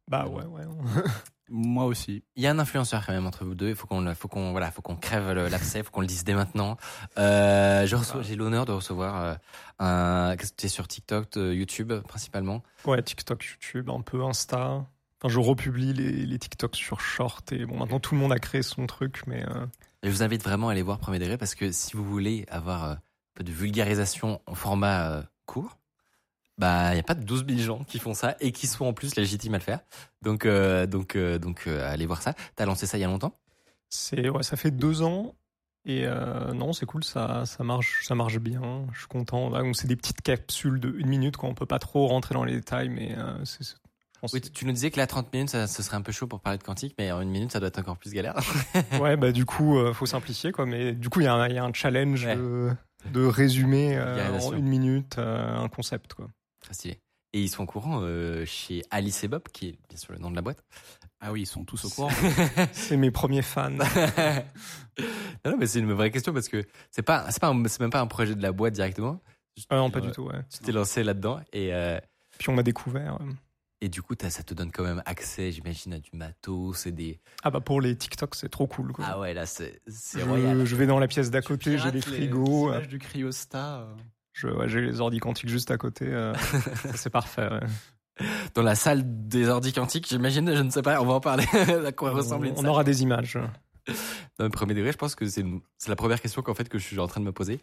Bah ouais, ouais. Moi aussi. Il y a un influenceur quand même entre vous deux. Il faut qu'on, faut qu'on, voilà, faut qu'on crève l'abcès, faut qu'on le dise dès maintenant. Euh, je reçois, j'ai l'honneur de recevoir euh, un. Qu'est-ce que tu es sur TikTok, euh, YouTube principalement? Ouais, TikTok, YouTube, un peu Insta. Enfin, je republie les, les TikToks sur Short et bon, maintenant tout le monde a créé son truc, mais euh, Et je vous invite vraiment à aller voir Premier Degré parce que si vous voulez avoir un peu de vulgarisation en format court, bah il y a pas de 12 000 gens qui font ça et qui sont en plus légitimes à le faire. Donc euh, donc euh, donc euh, allez voir ça. T'as lancé ça il y a longtemps? C'est ouais, ça fait deux ans. Et non, c'est cool, ça, ça marche, ça marche bien. Je suis content. Là, donc c'est des petites capsules de une minute, quoi. On peut pas trop rentrer dans les détails, mais c'est, Oui, tu nous disais que là 30 minutes ça, ce serait un peu chaud pour parler de quantique, mais en une minute ça doit être encore plus galère. ouais, bah du coup, euh, faut simplifier, quoi. Mais du coup, il y, a un- il y a un challenge Ouais. de, de résumer euh, en une minute euh, un concept, quoi. Très stylé. Et ils sont au courant euh, chez Alice et Bob, qui est bien sûr le nom de la boîte. Ah oui, ils sont tous au courant. C'est mes premiers fans. non, non, mais c'est une vraie question parce que c'est pas, c'est pas, c'est même pas un projet de la boîte directement. Ah non, pas Euh, du tout, ouais. Tu t'es lancé là-dedans et euh, Puis on m'a découvert. euh. et du coup ça te donne quand même accès, j'imagine, à du matos et des. Ah bah pour les TikTok, c'est trop cool, quoi. Ah ouais, là c'est, je, royal. je vais dans la pièce d'à côté, j'ai les frigos. euh, du cryostat. Je, ouais, j'ai les ordi quantiques juste à côté. euh, c'est parfait. ouais. Dans la salle des ordi quantiques, j'imagine, je ne sais pas, on va en parler. à quoi ressemble une on aura des images. Dans le premier degré, je pense que c'est, une- c'est la première question qu'en fait que je suis en train de me poser.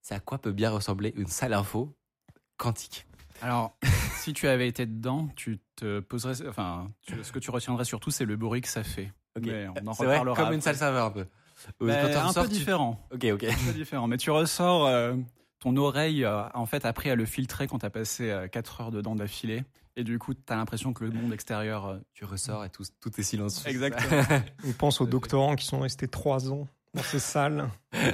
C'est à quoi peut bien ressembler une salle info quantique Alors, si tu avais été dedans, tu te poserais. Enfin, tu- ce que tu retiendrais surtout, c'est le bruit que ça fait. Mais on en C'est vrai, comme une salle serveur un peu. Mais t'en un peu tu- différent. Ok, ok. Un peu différent. Mais tu ressors, euh, ton oreille, euh, en fait, après, à le filtrer quand t'as passé 4 heures dedans d'affilée. Et du coup, t'as l'impression que le monde extérieur. euh, Tu ressors et tout, tout est silencieux. Exactement. On pense aux doctorants qui sont restés trois ans dans ces salles.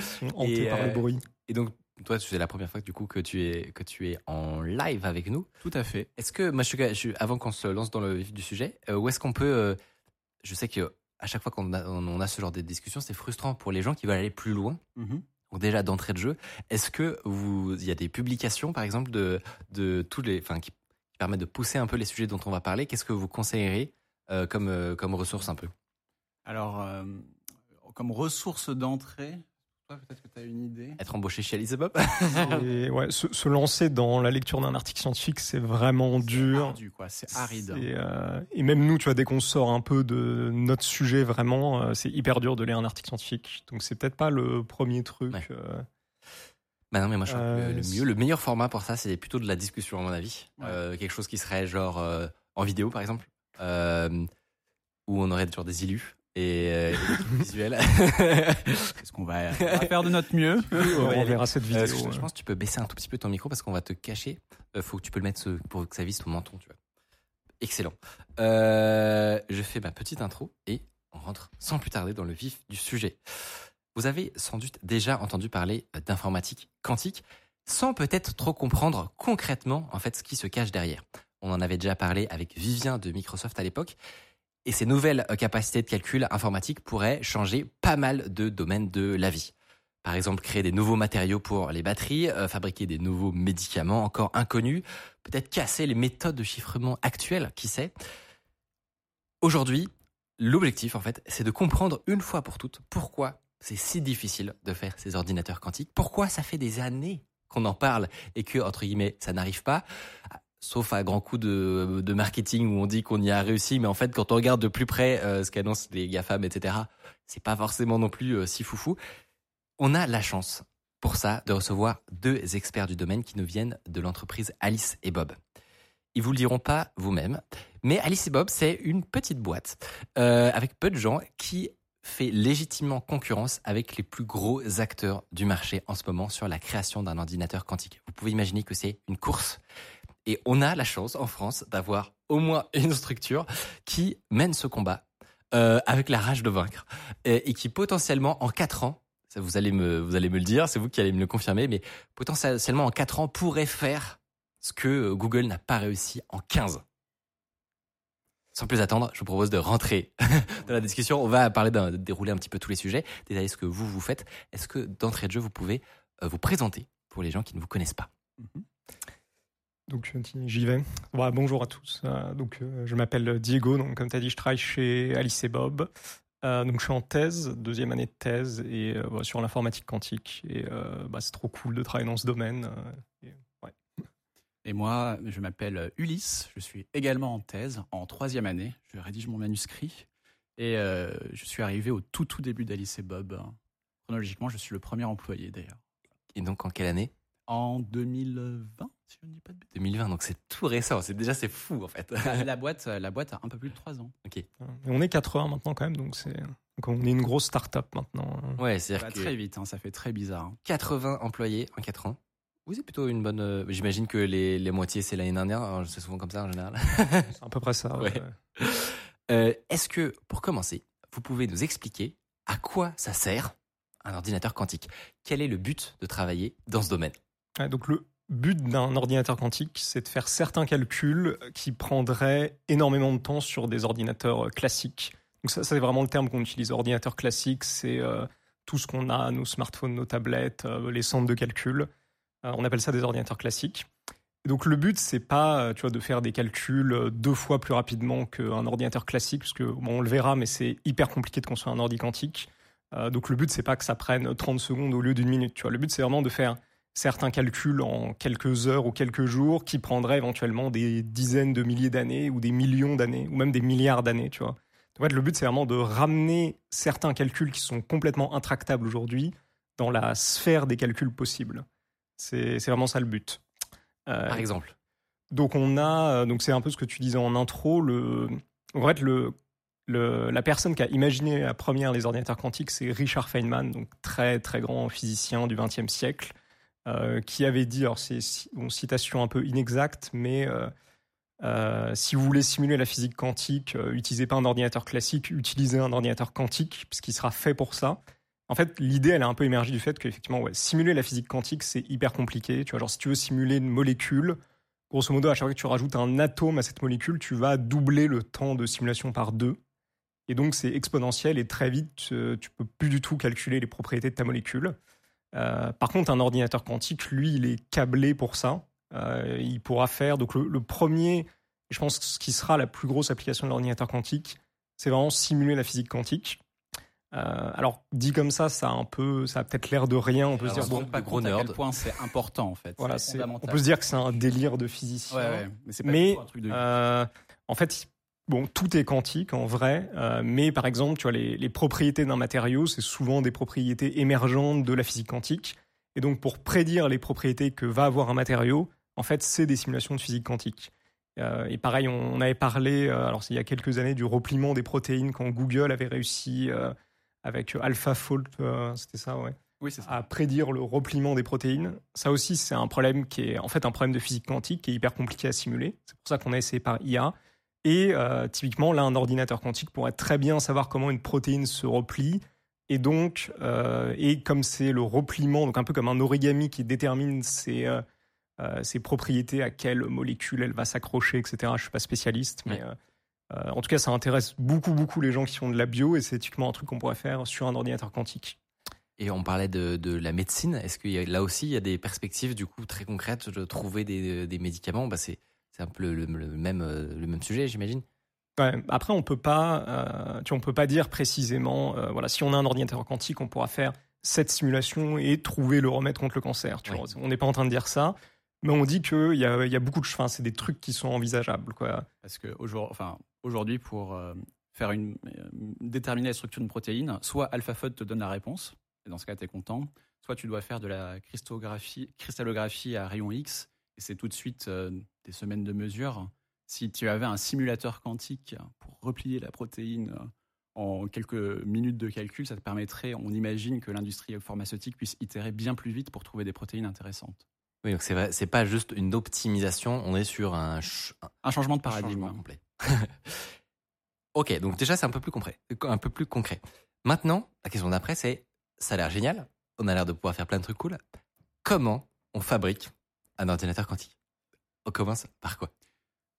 Sont hantés Et, par euh, le bruit. Et donc, toi, c'est la première fois du coup que tu es que tu es en live avec nous. Tout à fait. Est-ce que, moi, je suis, je suis- avant qu'on se lance dans le vif du sujet, euh, où est-ce qu'on peut, euh, je sais que à chaque fois qu'on a, on a ce genre de discussion, c'est frustrant pour les gens qui veulent aller plus loin. Mhm. Donc déjà d'entrée de jeu, est-ce que vous, y a des publications, par exemple, de tous les, enfin, qui, permettent de pousser un peu les sujets dont on va parler Qu'est-ce que vous conseillerez euh, comme euh, comme ressource un peu? Alors, euh, comme ressource d'entrée, toi, peut-être que tu as une idée. Être embauché chez Alice Bob ouais, se, se lancer dans la lecture d'un article scientifique, c'est vraiment dur. Ardu, quoi. C'est aride. Et, euh, et même nous, tu vois, dès qu'on sort un peu de notre sujet, vraiment, euh, c'est hyper dur de lire un article scientifique. Donc c'est peut-être pas le premier truc. Ouais. euh, Bah non, mais moi je crois que Euh, le, le c'est- mieux, le meilleur format pour ça, c'est plutôt de la discussion à mon avis. Ouais. Euh, quelque chose qui serait genre euh, en vidéo par exemple, euh, où on aurait genre des illus et, euh, visuels. Est-ce qu'on va, on va faire de notre mieux on verra cette vidéo. Euh, je, je pense que tu peux baisser un tout petit peu ton micro parce qu'on va te cacher. Euh, faut que tu peux le mettre ce- pour que ça vise ton menton, tu vois. Excellent. Euh, je fais ma petite intro et on rentre sans plus tarder dans le vif du sujet. Vous avez sans doute déjà entendu parler d'informatique quantique sans peut-être trop comprendre concrètement en fait ce qui se cache derrière. On en avait déjà parlé avec Vivien de Microsoft à l'époque et ces nouvelles euh, capacités de calcul informatique pourraient changer pas mal de domaines de la vie. Par exemple, créer des nouveaux matériaux pour les batteries, euh, fabriquer des nouveaux médicaments encore inconnus, peut-être casser les méthodes de chiffrement actuelles, qui sait? Aujourd'hui, l'objectif, en fait, c'est de comprendre une fois pour toutes pourquoi c'est si difficile de faire ces ordinateurs quantiques, pourquoi ça fait des années qu'on en parle et que, entre guillemets, ça n'arrive pas, sauf à grands coups de, de marketing où on dit qu'on y a réussi, mais en fait, quand on regarde de plus près euh, ce qu'annoncent les GAFAM, etc., c'est pas forcément non plus euh, si foufou. On a la chance, pour ça, de recevoir deux experts du domaine qui nous viennent de l'entreprise Alice et Bob. Ils vous le diront pas vous-même, mais Alice et Bob, c'est une petite boîte euh, avec peu de gens qui fait légitimement concurrence avec les plus gros acteurs du marché en ce moment sur la création d'un ordinateur quantique. Vous pouvez imaginer que c'est une course. Et on a la chance en France d'avoir au moins une structure qui mène ce combat euh, avec la rage de vaincre et, qui potentiellement en quatre ans, ça vous allez me vous allez me le dire, c'est vous qui allez me le confirmer, mais potentiellement en quatre ans pourrait faire ce que Google n'a pas réussi en 15. Sans plus attendre, je vous propose de rentrer dans la discussion. On va parler d'un, dérouler un petit peu tous les sujets, détailler ce que vous vous faites. Est-ce que d'entrée de jeu, vous pouvez euh, vous présenter pour les gens qui ne vous connaissent pas? Donc j'y vais. Voilà, bonjour à tous. Euh, donc euh, je m'appelle Diego. Donc comme tu as dit, je travaille chez Alice et Bob. Euh, donc je suis en thèse, deuxième année de thèse et euh, sur l'informatique quantique. Et euh, bah, c'est trop cool de travailler dans ce domaine. et, ouais. Et moi, je m'appelle Ulysse. Je suis également en thèse, en troisième année. Je rédige mon manuscrit. Et euh, je suis arrivé au tout, tout début d'Alice et Bob. Chronologiquement, je suis le premier employé d'ailleurs. Et donc en quelle année? En 2020, si je ne dis pas de bêtises. 2020, donc c'est tout récent. C'est déjà c'est fou en fait. La, la boîte, la boîte a un peu plus de trois ans. ok. Et on est 4 heures maintenant quand même. Donc, c'est, on est une grosse start-up maintenant. Ouais, Ça c'est-à-dire va que très vite, hein, ça fait très bizarre. hein. 80 employés en 4 ans. Oui, c'est plutôt une bonne. euh, J'imagine que les, les moitiés c'est l'année dernière. hein, C'est souvent comme ça en général. C'est à peu près ça. Ouais. ouais. Euh, Est-ce que, pour commencer, vous pouvez nous expliquer à quoi ça sert un ordinateur quantique? Quel est le but de travailler dans ce domaine? Donc le but d'un ordinateur quantique, c'est de faire certains calculs qui prendraient énormément de temps sur des ordinateurs euh, classiques. Donc ça, c'est vraiment le terme qu'on utilise. Ordinateur classique, c'est euh, tout ce qu'on a, nos smartphones, nos tablettes, euh, les centres de calcul. On appelle ça des ordinateurs classiques. Donc le but, c'est pas, tu vois, de faire des calculs deux fois plus rapidement qu'un ordinateur classique, parce que bon, on le verra, mais c'est hyper compliqué de construire un ordi quantique. Donc le but, c'est pas que ça prenne 30 secondes au lieu d'une minute. Tu vois, le but, c'est vraiment de faire certains calculs en quelques heures ou quelques jours qui prendraient éventuellement des dizaines de milliers d'années ou des millions d'années ou même des milliards d'années, tu vois. En fait, le but, c'est vraiment de ramener certains calculs qui sont complètement intractables aujourd'hui dans la sphère des calculs possibles. C'est vraiment ça le but. Euh, Par exemple donc on a, euh, donc c'est un peu ce que tu disais en intro. Le, en fait, le, le, la personne qui a imaginé la première les ordinateurs quantiques, c'est Richard Feynman, donc très très grand physicien du XXe siècle, euh, qui avait dit, alors c'est une citation un peu inexacte, mais euh, euh, si vous voulez simuler la physique quantique, utilisez pas un ordinateur classique, utilisez un ordinateur quantique, puisqu'il sera fait pour ça. En fait, l'idée, elle a un peu émergé du fait qu'effectivement, ouais, simuler la physique quantique, c'est hyper compliqué. Tu vois, genre si tu veux simuler une molécule, grosso modo, à chaque fois que tu rajoutes un atome à cette molécule, tu vas doubler le temps de simulation par deux. Et donc, c'est exponentiel et très vite, tu peux plus du tout calculer les propriétés de ta molécule. Euh, par contre, un ordinateur quantique, lui, il est câblé pour ça. Euh, il pourra faire. Donc, le, le premier, je pense, ce qui sera la plus grosse application de l'ordinateur quantique, c'est vraiment simuler la physique quantique. Euh, alors, dit comme ça, ça a un peu, ça a peut-être l'air de rien. On peut Alors, se dire, on bon, pas gros à quel nerd. point c'est important en fait. voilà, on peut se dire que c'est un délire de physicien. Ouais, ouais, mais c'est pas Mais du tout un truc de. en fait, bon, tout est quantique en vrai, euh, mais par exemple, tu vois, les, les propriétés d'un matériau, c'est souvent des propriétés émergentes de la physique quantique. Et donc, pour prédire les propriétés que va avoir un matériau, en fait, c'est des simulations de physique quantique. Euh, et pareil, on, on avait parlé, euh, alors c'est il y a quelques années, du repliement des protéines quand Google avait réussi avec AlphaFold, c'était ça, ouais oui, ça. à prédire le repliement des protéines. Ça aussi, c'est un problème qui est en fait un problème de physique quantique qui est hyper compliqué à simuler. C'est pour ça qu'on a essayé par IA. Et euh, typiquement, là, un ordinateur quantique pourrait très bien savoir comment une protéine se replie. Et donc, euh, et comme c'est le repliement, donc un peu comme un origami qui détermine ses, euh, ses propriétés, à quelle molécule elle va s'accrocher, etc. Je suis pas spécialiste, mais Ouais. en tout cas, ça intéresse beaucoup, beaucoup les gens qui font de la bio, et c'est typiquement un truc qu'on pourrait faire sur un ordinateur quantique. Et on parlait de, de la médecine. Est-ce qu'il y a, là aussi, il y a des perspectives du coup très concrètes de trouver des, des médicaments? Bah, C'est c'est un peu le, le- le même, euh, le même sujet, j'imagine. Ouais, après, on peut pas, euh, tu vois, on peut pas dire précisément, euh, voilà, si on a un ordinateur quantique, on pourra faire cette simulation et trouver le remède contre le cancer. Tu Oui. vois. On n'est pas en train de dire ça, mais on dit qu'il y a, il y a beaucoup de, enfin, c'est des trucs qui sont envisageables, quoi. Parce que aujourd'hui, enfin, aujourd'hui, pour euh, faire une déterminer la structure d'une protéine, soit AlphaFold te donne la réponse, et dans ce cas, tu es content. Soit tu dois faire de la crystallographie, cristallographie à rayon X, et c'est tout de suite euh, des semaines de mesure. Si tu avais un simulateur quantique pour replier la protéine euh, en quelques minutes de calcul, ça te permettrait, on imagine que l'industrie pharmaceutique puisse itérer bien plus vite pour trouver des protéines intéressantes. Oui, donc c'est vrai, c'est pas juste une optimisation, on est sur un, ch- un Un changement de paradigme. changement complet. ok, donc déjà c'est un peu plus concret, un peu plus concret. Maintenant, la question d'après c'est, ça a l'air génial, on a l'air de pouvoir faire plein de trucs cool. Comment on fabrique un ordinateur quantique? On commence par quoi?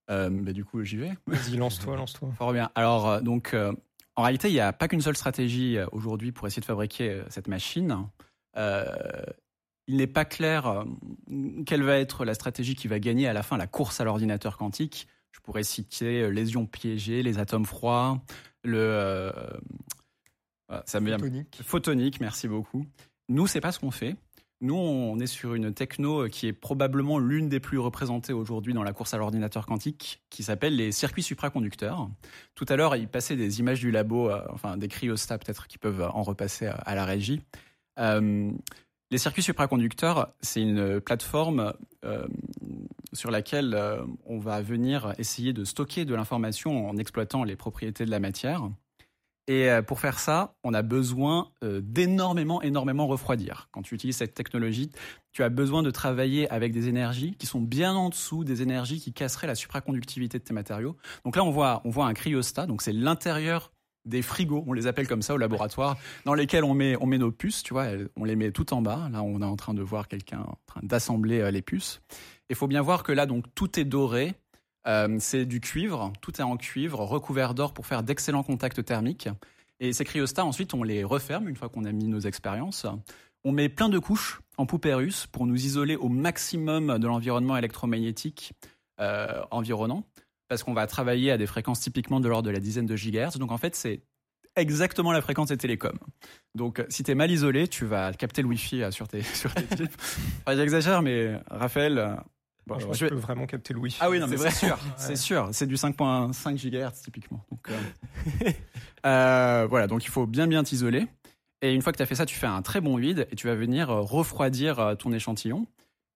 Euh, bah, du coup, j'y vais. Vas-y, lance-toi, lance-toi. Fort bien. Alors, euh, donc, euh, en réalité, il n'y a pas qu'une seule stratégie aujourd'hui pour essayer de fabriquer cette machine. Euh, il n'est pas clair quelle va être la stratégie qui va gagner à la fin la course à l'ordinateur quantique. Je pourrais citer les ions piégés, les atomes froids, le ça me vient- Photonique. photonique. Merci beaucoup. Nous, c'est pas ce qu'on fait. Nous, on est sur une techno qui est probablement l'une des plus représentées aujourd'hui dans la course à l'ordinateur quantique, qui s'appelle les circuits supraconducteurs. Tout à l'heure, il passait des images du labo, euh, enfin des cryostats peut-être qui peuvent en repasser à, à la régie. Euh, les circuits supraconducteurs, c'est une plateforme euh, sur laquelle euh, on va venir essayer de stocker de l'information en exploitant les propriétés de la matière. Et euh, pour faire ça, on a besoin euh, d'énormément, énormément refroidir. Quand tu utilises cette technologie, tu as besoin de travailler avec des énergies qui sont bien en dessous des énergies qui casseraient la supraconductivité de tes matériaux. Donc là, on voit, on voit un cryostat, donc c'est l'intérieur des frigos, on les appelle comme ça au laboratoire, dans lesquels on met, on met nos puces, tu vois, on les met tout en bas. Là, on est en train de voir quelqu'un en train d'assembler euh, les puces. Il faut bien voir que là, donc, tout est doré. Euh, c'est du cuivre, tout est en cuivre, recouvert d'or pour faire d'excellents contacts thermiques. Et ces cryostats, ensuite, on les referme une fois qu'on a mis nos expériences. On met plein de couches en poupée russe pour nous isoler au maximum de l'environnement électromagnétique euh, environnant, parce qu'on va travailler à des fréquences typiquement de l'ordre de la dizaine de gigahertz. Donc en fait, c'est exactement la fréquence des télécoms. Donc si tu es mal isolé, tu vas capter le Wi-Fi euh, sur tes, sur tes J'exagère, mais Raphaël... bon, Franchement, je je vais- peux vraiment capter le wifi. ah oui, non, mais C'est sûr, c'est sûr. C'est du 5.5 GHz typiquement. Donc, euh, euh, voilà, donc il faut bien bien t'isoler. Et une fois que tu as fait ça, tu fais un très bon vide et tu vas venir euh, refroidir ton échantillon.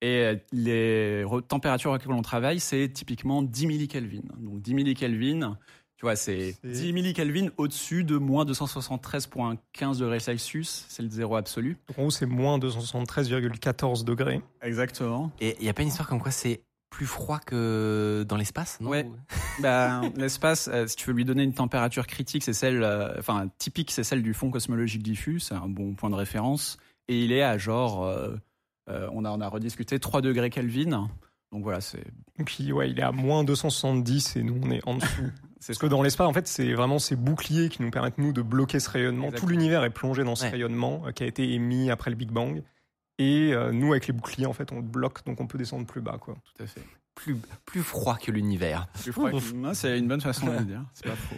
Et les re- températures auxquelles on travaille, c'est typiquement 10 millikelvin. Donc 10 millikelvin, tu vois, c'est C'est- 10 millikelvin au-dessus de moins 273,15 degrés Celsius. C'est le zéro absolu. Donc, en gros, c'est moins 273,14 degrés. Exactement. Et il n'y a pas une histoire comme quoi c'est plus froid que dans l'espace, non Ouais. Bah, l'espace, euh, si tu veux lui donner une température critique, c'est celle, euh, enfin typique, c'est celle du fond cosmologique diffus, c'est un bon point de référence. Et il est à genre, euh, euh, on a on a rediscuté 3 degrés Kelvin. Donc voilà, c'est Donc, il, ouais, il est à moins 270 et nous, on est en dessous. c'est Parce que dans l'espace, en fait, c'est vraiment ces boucliers qui nous permettent, nous, de bloquer ce rayonnement. Exactement. Tout l'univers est plongé dans ce Ouais. rayonnement euh, qui a été émis après le Big Bang. Et euh, nous, avec les boucliers, en fait, on le bloque, donc on peut descendre plus bas. Quoi. tout à fait. plus, plus froid que l'univers. Je crois que- c'est une bonne façon de le dire, c'est pas faux.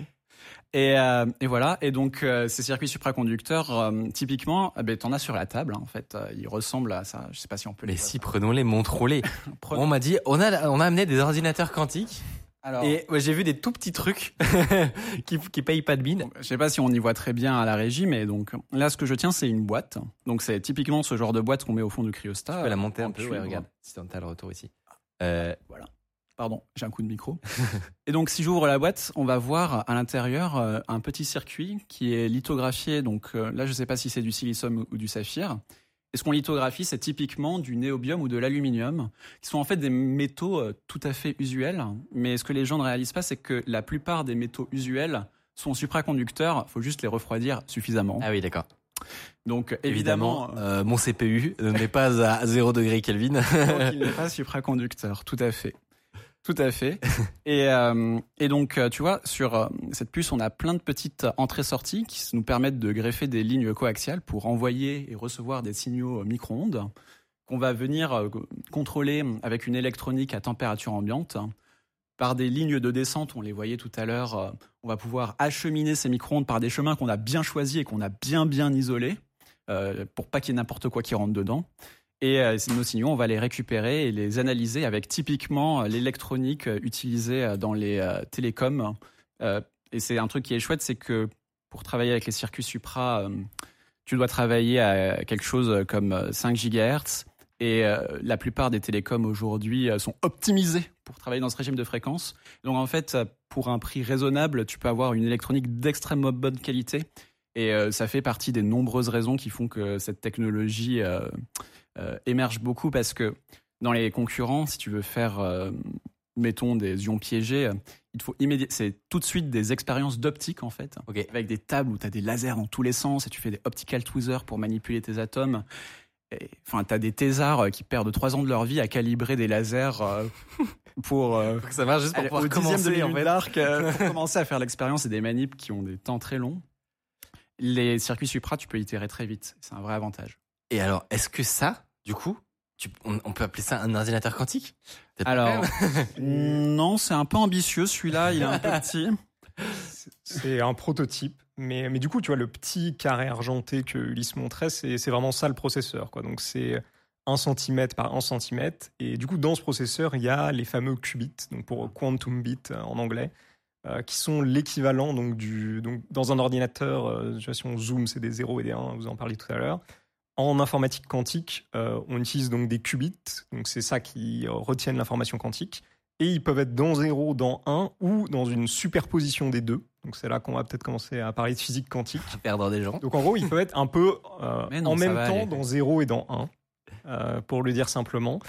Et, euh, et voilà, et donc euh, ces circuits supraconducteurs, euh, typiquement, eh ben, t'en as sur la table. hein, en fait, ils ressemblent à ça. Je sais pas si on peut. Mais les si, prenons-les, montrons-les. Prenons- On m'a dit, on a, on a amené des ordinateurs quantiques. Alors, Et ouais, j'ai vu des tout petits trucs qui, qui payent pas de mine. Je sais pas si on y voit très bien à la régie, mais donc là, ce que je tiens, c'est une boîte. Donc c'est typiquement ce genre de boîte qu'on met au fond du cryostat. Tu peux la monter un peu, ouais, regarde. Si t'as le retour ici. Voilà. Pardon, j'ai un coup de micro. et donc, si j'ouvre la boîte, on va voir à l'intérieur euh, un petit circuit qui est lithographié. Donc euh, là, je sais pas si c'est du silicium ou du saphir. Et ce qu'on lithographie, c'est typiquement du néobium ou de l'aluminium, qui sont en fait des métaux euh, tout à fait usuels. Mais ce que les gens ne réalisent pas, c'est que la plupart des métaux usuels sont supraconducteurs. Il faut juste les refroidir suffisamment. Ah oui, d'accord. Donc Évidemment, évidemment, euh, mon CPU n'est pas à 0 degré Kelvin. donc il n'est pas supraconducteur, tout à fait. Tout à fait. Et, euh, et donc, euh, tu vois, sur euh, cette puce, on a plein de petites entrées-sorties qui nous permettent de greffer des lignes coaxiales pour envoyer et recevoir des signaux micro-ondes qu'on va venir euh, contrôler avec une électronique à température ambiante. Par des lignes de descente, on les voyait tout à l'heure, on va pouvoir acheminer ces micro-ondes par des chemins qu'on a bien choisis et qu'on a bien bien isolés pour pas qu'il y ait n'importe quoi qui rentre dedans. Et euh, nos signaux, on va les récupérer et les analyser avec typiquement euh, l'électronique euh, utilisée dans les télécoms. Et c'est un truc qui est chouette, c'est que pour travailler avec les circuits supra, tu dois travailler à quelque chose comme euh, 5 GHz. Et la plupart des télécoms aujourd'hui sont optimisés pour travailler dans ce régime de fréquence. Donc en fait, pour un prix raisonnable, tu peux avoir une électronique d'extrêmement bonne qualité. Et ça fait partie des nombreuses raisons qui font que cette technologie émerge beaucoup parce que dans les concurrents, si tu veux faire, euh, mettons, des ions piégés, euh, il faut immédiatement, c'est tout de suite des expériences d'optique en fait, avec des tables où tu as des lasers dans tous les sens et tu fais des optical tweezers pour manipuler tes atomes. Et, Enfin, tu as des thésards euh, qui perdent trois ans de leur vie à calibrer des lasers euh, pour, euh, ça marche juste pour aller pouvoir au dixième de commencer, en fait. euh, pour commencer à faire l'expérience et des manips qui ont des temps très longs. Les circuits supra, tu peux itérer très vite. C'est un vrai avantage. Et alors, est-ce que ça, Du coup, tu- on, on peut appeler ça un ordinateur quantique? Alors, non, c'est un peu ambitieux celui-là, il est un peu petit. C'est un prototype. Mais, mais du coup, tu vois, le petit carré argenté que Ulysse montrait, c'est c'est vraiment ça le processeur. Quoi. Donc, c'est 1 cm par 1 cm. Et du coup, dans ce processeur, il y a les fameux qubits, donc pour quantum bit euh, en anglais, euh, qui sont l'équivalent donc, du. Donc, dans un ordinateur, euh, si on zoom, c'est des 0 et des 1, vous en parliez tout à l'heure. En informatique quantique, euh, on utilise donc des qubits, donc c'est ça qui euh, retiennent l'information quantique et ils peuvent être dans 0, dans 1 ou dans une superposition des deux. Donc c'est là qu'on va peut-être commencer à parler de physique quantique. perdre des gens. Donc en gros, ils peuvent être un peu euh, non, en même temps aller. dans 0 et dans 1, euh, pour le dire simplement.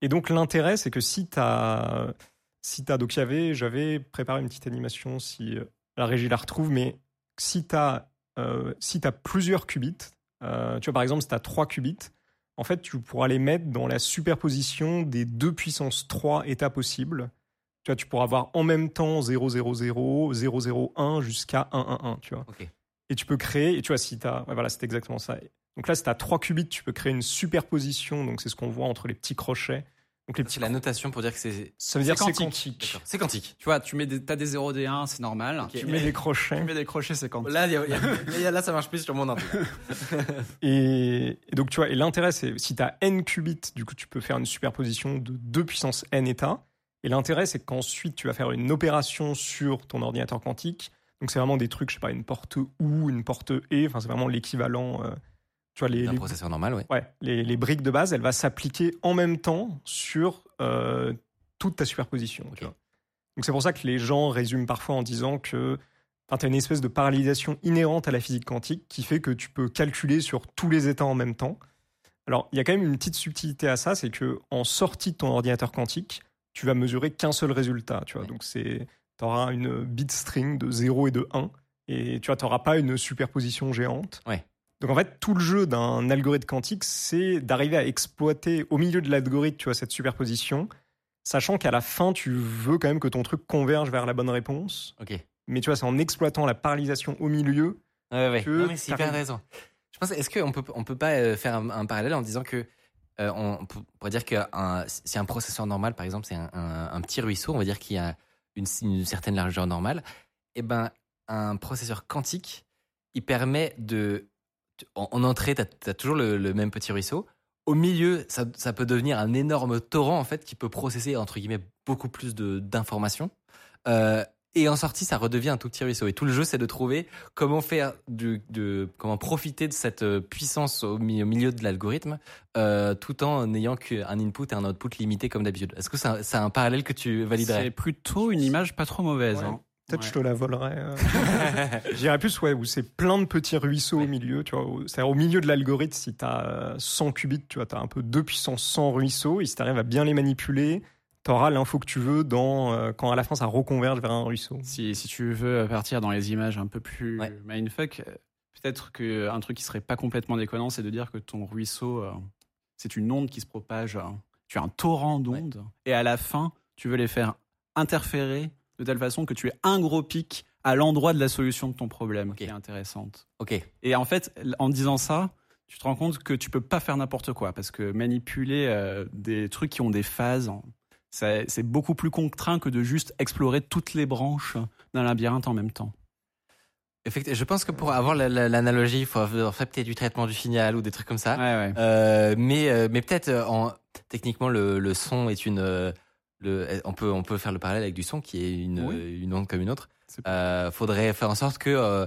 Et donc l'intérêt, c'est que si tu as... Si t'as, donc j'avais préparé une petite animation si la régie la retrouve, mais si tu as, si t'as plusieurs qubits, euh, tu vois par exemple si tu as 3 qubits, en fait tu pourras les mettre dans la superposition des deux puissances 3 états possibles. Tu vois, tu pourras avoir en même temps 0, 0, 0, 0, 0, 1 jusqu'à 1, 1, 1, tu vois. Ok. Et tu peux créer, et tu vois, si tu as. voilà, c'est exactement ça. Donc là, si tu as 3 qubits, tu peux créer une superposition, donc c'est ce qu'on voit entre les petits crochets. Donc les petits C'est la notation pour dire que c'est. Ça veut dire C'est c'est quantique. C'est quantique. Tu vois, tu mets des, t'as des 0, des 1, c'est normal. Tu mets des crochets. Tu mets des crochets, c'est quantique. Là, il y a- y a- il y a- là, ça marche plus sur mon ordi. Et, et donc, tu vois, et l'intérêt, c'est si tu as n qubits, du coup, tu peux faire une superposition de 2 puissance n états. Et l'intérêt, c'est qu'ensuite, tu vas faire une opération sur ton ordinateur quantique. Donc, c'est vraiment des trucs, je sais pas, une porte OU, une porte E. Enfin, c'est vraiment l'équivalent. euh, tu vois, les, processeur normal, ouais. Ouais, les, les briques de base, elle va s'appliquer en même temps sur euh, toute ta superposition. tu Ok. vois. Donc c'est pour ça que les gens résument parfois en disant que tu as une espèce de parallélisation inhérente à la physique quantique qui fait que tu peux calculer sur tous les états en même temps. Alors il y a quand même une petite subtilité à ça, c'est que en sortie de ton ordinateur quantique, tu vas mesurer qu'un seul résultat. Tu vois. Ouais. Donc c'est tu auras une bit string de 0 et de 1 et tu n'auras pas une superposition géante. Ouais. Donc en fait, tout le jeu d'un algorithme quantique, c'est d'arriver à exploiter au milieu de l'algorithme, tu vois, cette superposition, sachant qu'à la fin, tu veux quand même que ton truc converge vers la bonne réponse. Ok. Mais tu vois, c'est en exploitant la parallélisation au milieu. Ouais, ouais. que Non, mais c'est hyper intéressant. Je pense, est-ce qu'on peut, on peut pas euh, faire un, un parallèle en disant que, euh, on, on pourrait dire que un- si un processeur normal, par exemple, c'est un, un- un petit ruisseau, on va dire qu'il y a une, une certaine largeur normale, et ben, un processeur quantique, il permet de, en, en entrée, tu as, toujours le, le même petit ruisseau. Au milieu, ça, ça peut devenir un énorme torrent, en fait, qui peut processer, entre guillemets, beaucoup plus de- d'informations. Euh, et en sortie, ça redevient un tout petit ruisseau. Et tout le jeu, c'est de trouver comment faire du, de, comment profiter de cette euh, puissance au, mi- au milieu de l'algorithme, euh, tout en n'ayant qu'un input et un output limité comme d'habitude. Est-ce que c'est un, c'est un parallèle que tu C'est validerais plutôt une image pas trop mauvaise. Ouais. hein. Peut-être Ouais. je te la volerais. euh. J'irais plus, ouais, où c'est plein de petits ruisseaux au milieu. Tu vois, c'est-à-dire au milieu de l'algorithme, si tu as 100 qubits, tu vois, as un peu 2 puissance 100 ruisseaux. Et si tu arrives à bien les manipuler, tu auras l'info que tu veux dans, euh, quand à la fin ça reconverge vers un ruisseau. Si, si tu veux partir dans les images un peu plus Ouais. mindfuck, euh, peut-être qu'un truc qui serait pas complètement déconnant, c'est de dire que ton ruisseau, euh, c'est une onde qui se propage. euh, Tu as un torrent d'ondes. Et à la fin, tu veux les faire interférer de telle façon que tu aies un gros pic à l'endroit de la solution de ton problème, qui est intéressante. Ok. Et en fait, en disant ça, tu te rends compte que tu peux pas faire n'importe quoi parce que manipuler euh, des trucs qui ont des phases, ça- c'est beaucoup plus contraint que de juste explorer toutes les branches d'un labyrinthe en même temps. Effectivement, je pense que pour avoir la- la- l'analogie, il faut avoir fait peut-être du traitement du signal ou des trucs comme ça. Ouais, ouais. Euh, mais euh, mais peut-être en techniquement le, le son est une le on peut on peut faire le parallèle avec du son qui est une Oui. euh, une onde comme une autre. Euh, faudrait faire en sorte que euh,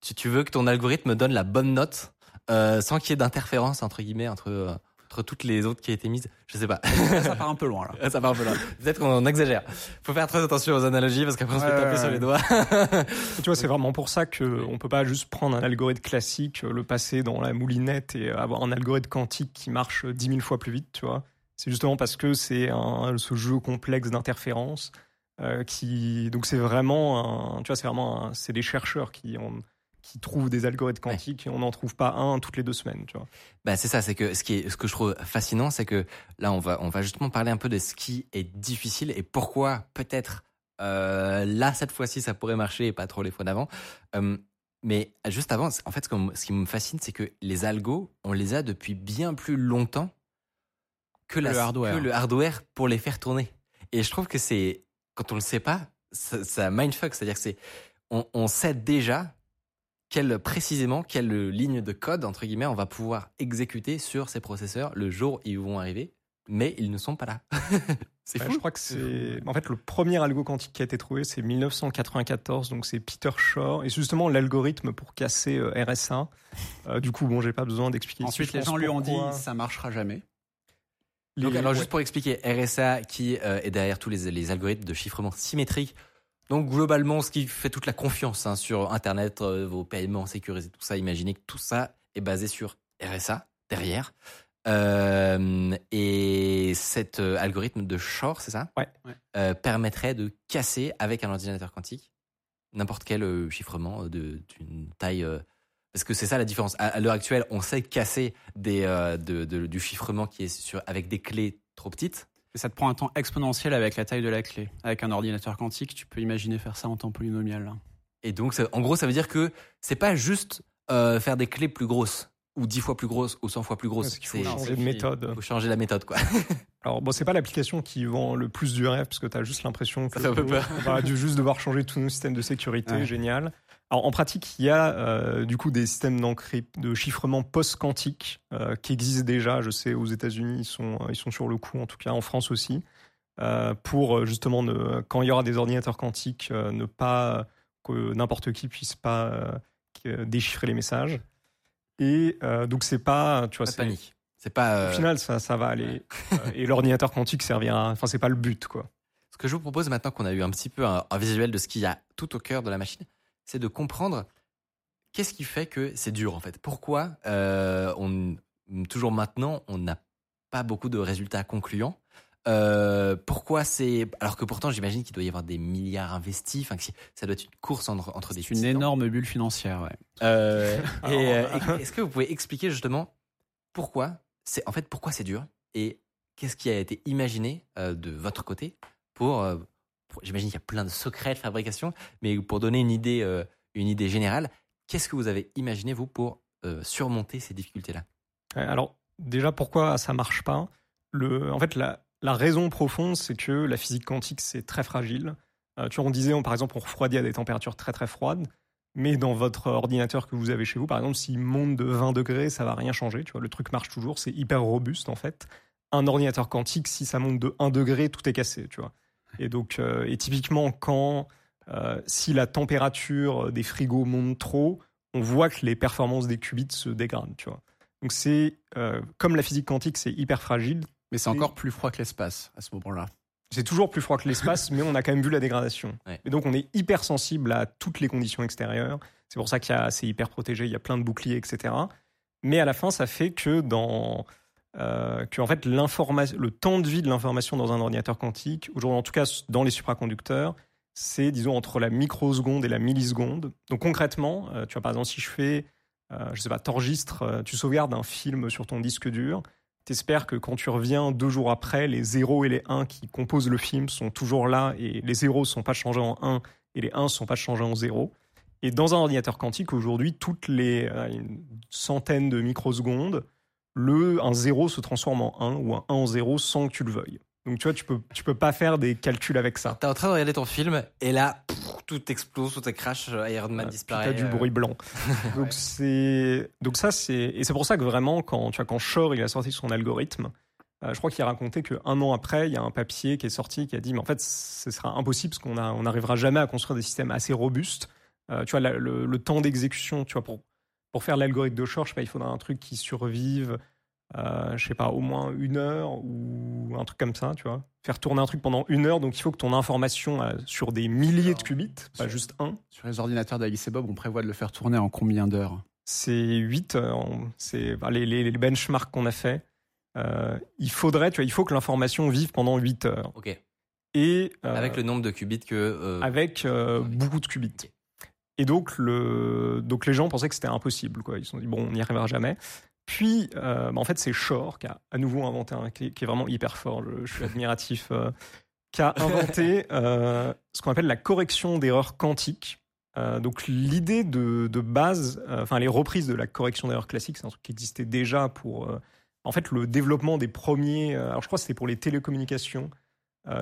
tu, tu veux que ton algorithme donne la bonne note euh, sans qu'il y ait d'interférence entre guillemets entre euh, entre toutes les autres qui ont été mises. Je sais pas. ça part un peu loin là. Ça part un peu loin. Peut-être qu'on exagère. Faut faire très attention aux analogies parce qu'après on se fait Ouais, taper ouais, sur les doigts. Tu vois, c'est vraiment pour ça que on peut pas juste prendre un algorithme classique, le passer dans la moulinette et avoir un algorithme quantique qui marche 10 000 fois plus vite, tu vois. C'est justement parce que c'est un, ce jeu complexe d'interférences euh, qui, donc c'est vraiment un, tu vois, c'est vraiment c'est des chercheurs qui ont, qui trouvent des algorithmes quantiques et on n'en trouve pas un toutes les deux semaines, tu vois. Bah c'est ça, c'est que ce qui est ce que je trouve fascinant, c'est que là on va on va justement parler un peu de ce qui est difficile et pourquoi peut-être euh, là cette fois-ci ça pourrait marcher et pas trop les fois d'avant. Euh, mais juste avant, en fait ce qui me fascine, c'est que les algos, on les a depuis bien plus longtemps que, la, le hardware. que le hardware pour les faire tourner. Et je trouve que c'est, quand on le sait pas, ça, ça mindfuck. C'est-à-dire que c'est, on, on sait déjà quelle, précisément quelle ligne de code, entre guillemets, on va pouvoir exécuter sur ces processeurs le jour où ils vont arriver, mais ils ne sont pas là. c'est Ouais, fou. je crois que c'est. En fait, le premier algo quantique qui a été trouvé, c'est 1994, donc c'est Peter Shor. Et justement l'algorithme pour casser euh, RSA. Euh, du coup, bon, j'ai pas besoin d'expliquer. Ensuite, les gens lui ont dit ça marchera jamais. Donc, alors, ouais. juste pour expliquer, RSA qui euh, est derrière tous les, les algorithmes de chiffrement symétrique. Donc, globalement, ce qui fait toute la confiance hein, sur Internet, euh, vos paiements sécurisés, tout ça, imaginez que tout ça est basé sur RSA derrière. Euh, et cet euh, algorithme de Shor, c'est ça? Ouais. Ouais. Euh, permettrait de casser avec un ordinateur quantique n'importe quel euh, chiffrement d'une taille. Parce que c'est ça la différence. À, à l'heure actuelle, on sait casser des, euh, de- de- du chiffrement qui est sur, avec des clés trop petites. Et ça te prend un temps exponentiel avec la taille de la clé. Avec un ordinateur quantique, tu peux imaginer faire ça en temps polynomial. Et donc, ça- en gros, ça veut dire que c'est pas juste euh, faire des clés plus grosses, ou 10 fois plus grosses, ou 100 fois plus c'est qu'il faut changer de méthode. faut changer la méthode, quoi. Alors, bon, c'est pas l'application qui vend le plus du rêve, parce que tu as juste l'impression que Ça fait peur. on va juste devoir changer tous nos systèmes de sécurité. Ouais. Génial. Alors, en pratique, il y a euh, du coup des systèmes de chiffrement post-quantique euh, qui existent déjà. Je sais, aux États-Unis, ils sont, ils sont sur le coup, en tout cas en France aussi, euh, pour justement, ne, quand il y aura des ordinateurs quantiques, euh, ne pas que n'importe qui puisse pas euh, déchiffrer les messages. Et euh, donc, c'est pas, tu vois, c'est- panique. C'est pas. au euh, final, ça, ça va aller. Euh, et l'ordinateur quantique servira. Enfin, c'est pas le but, quoi. Ce que je vous propose maintenant qu'on a eu un petit peu un, un visuel de ce qu'il y a tout au cœur de la machine, c'est de comprendre qu'est-ce qui fait que c'est dur en fait. Pourquoi euh, on, toujours maintenant on n'a pas beaucoup de résultats concluants. Euh, pourquoi c'est alors que pourtant j'imagine qu'il doit y avoir des milliards investis. Enfin, ça doit être une course entre, entre des C'est une énorme bulle financière. Ouais. Euh, et, euh, Alors, et est-ce que vous pouvez expliquer justement pourquoi c'est en fait pourquoi c'est dur et qu'est-ce qui a été imaginé euh, de votre côté pour, pour- j'imagine qu'il y a plein de secrets de fabrication mais pour donner une idée euh, une idée générale qu'est-ce que vous avez imaginé vous pour euh, surmonter ces difficultés là Alors, déjà, pourquoi ça marche pas? Le, En fait, la, la raison profonde, c'est que la physique quantique, c'est très fragile. Tu vois, on disait, on- par exemple, on refroidit à des températures très très froides. Mais dans votre ordinateur que vous avez chez vous, par exemple, s'il monte de 20 degrés, ça va rien changer. Tu vois, le truc marche toujours. C'est hyper robuste, en fait. Un ordinateur quantique, si ça monte de 1 degré, tout est cassé, tu vois. Et donc, euh, et typiquement, quand, euh, si la température des frigos monte trop, on voit que les performances des qubits se dégradent, tu vois. Donc c'est euh, comme la physique quantique, c'est hyper fragile. Mais c'est encore plus froid que l'espace à ce moment-là. C'est toujours plus froid que l'espace, mais on a quand même vu la dégradation. Ouais. Et donc on est hyper sensible à toutes les conditions extérieures. C'est pour ça qu'il y a, c'est hyper protégé. Il y a plein de boucliers, etc. Mais à la fin, ça fait que dans euh, que en fait l'information, le temps de vie de l'information dans un ordinateur quantique, aujourd'hui en tout cas dans les supraconducteurs, c'est disons entre la microseconde et la milliseconde. Donc concrètement, euh, tu vois par exemple si je fais, euh, je sais pas, t'enregistres, euh, tu sauvegardes un film sur ton disque dur. T'espères que quand tu reviens deux jours après, les 0 et les 1 qui composent le film sont toujours là et les 0 ne sont pas changés en 1 et les 1 ne sont pas changés en 0. Et dans un ordinateur quantique, aujourd'hui, toutes les euh, une centaine de microsecondes, le, un 0 se transforme en 1 ou un 1 en 0 sans que tu le veuilles. Donc tu vois, tu peux, tu peux pas faire des calculs avec ça. t'es en train de regarder ton film et là pff, tout explose tout crash Iron Man Euh, disparaît t'as du euh, bruit blanc. donc c'est donc ça c'est et c'est pour ça que vraiment quand tu vois quand Shor il a sorti son algorithme, euh, je crois qu'il a raconté qu'un an après il y a un papier qui est sorti qui a dit mais en fait ce sera impossible parce qu'on a on n'arrivera jamais à construire des systèmes assez robustes. Euh, tu vois la- le, le temps d'exécution, tu vois pour pour faire l'algorithme de Shor, je sais pas, il faudra un truc qui survive. Euh, je sais pas, au moins une heure ou un truc comme ça, tu vois. Faire tourner un truc pendant une heure, donc il faut que ton information euh, sur des milliers de qubits, pas Sur- juste un, Sur les ordinateurs d'Alice et Bob, on prévoit de le faire tourner en combien d'heures? C'est 8. euh, en- C'est bah, les, les, les benchmarks qu'on a fait. Euh, il faudrait, tu vois, il faut que l'information vive pendant 8 heures. ok Et euh, avec le nombre de qubits que euh, avec euh, beaucoup de qubits. Et donc, le, donc les gens pensaient que c'était impossible. Quoi. Ils se sont dit, bon, on n'y arrivera jamais. Puis, euh, bah, en fait, c'est Shor qui a à nouveau inventé un qui qui est vraiment hyper fort. Je, je suis admiratif. euh, qui a inventé euh, ce qu'on appelle la correction d'erreurs quantiques. Donc l'idée de, de base, enfin les reprises de la correction d'erreurs classique, c'est un truc qui existait déjà pour En fait, le développement des premiers, alors je crois que c'était pour les télécommunications,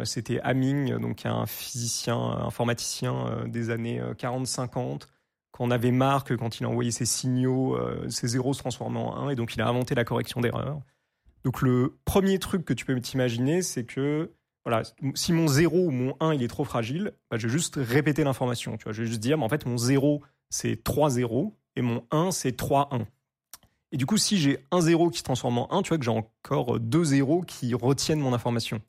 c'était Hamming, donc un physicien, informaticien des années 40-50, qu'on avait marre que quand il a envoyé ses signaux, ses zéros se transformaient en 1, et donc il a inventé la correction d'erreur. Donc le premier truc que tu peux t'imaginer, c'est que voilà, si mon 0 ou mon 1 il est trop fragile, bah, je vais juste répéter l'information. Je vais juste dire, mais en fait, mon 0 c'est 3 0 et mon 1 c'est 3 1. Et du coup, si j'ai un 0 qui se transforme en 1, tu vois que j'ai encore deux 0 qui retiennent mon information.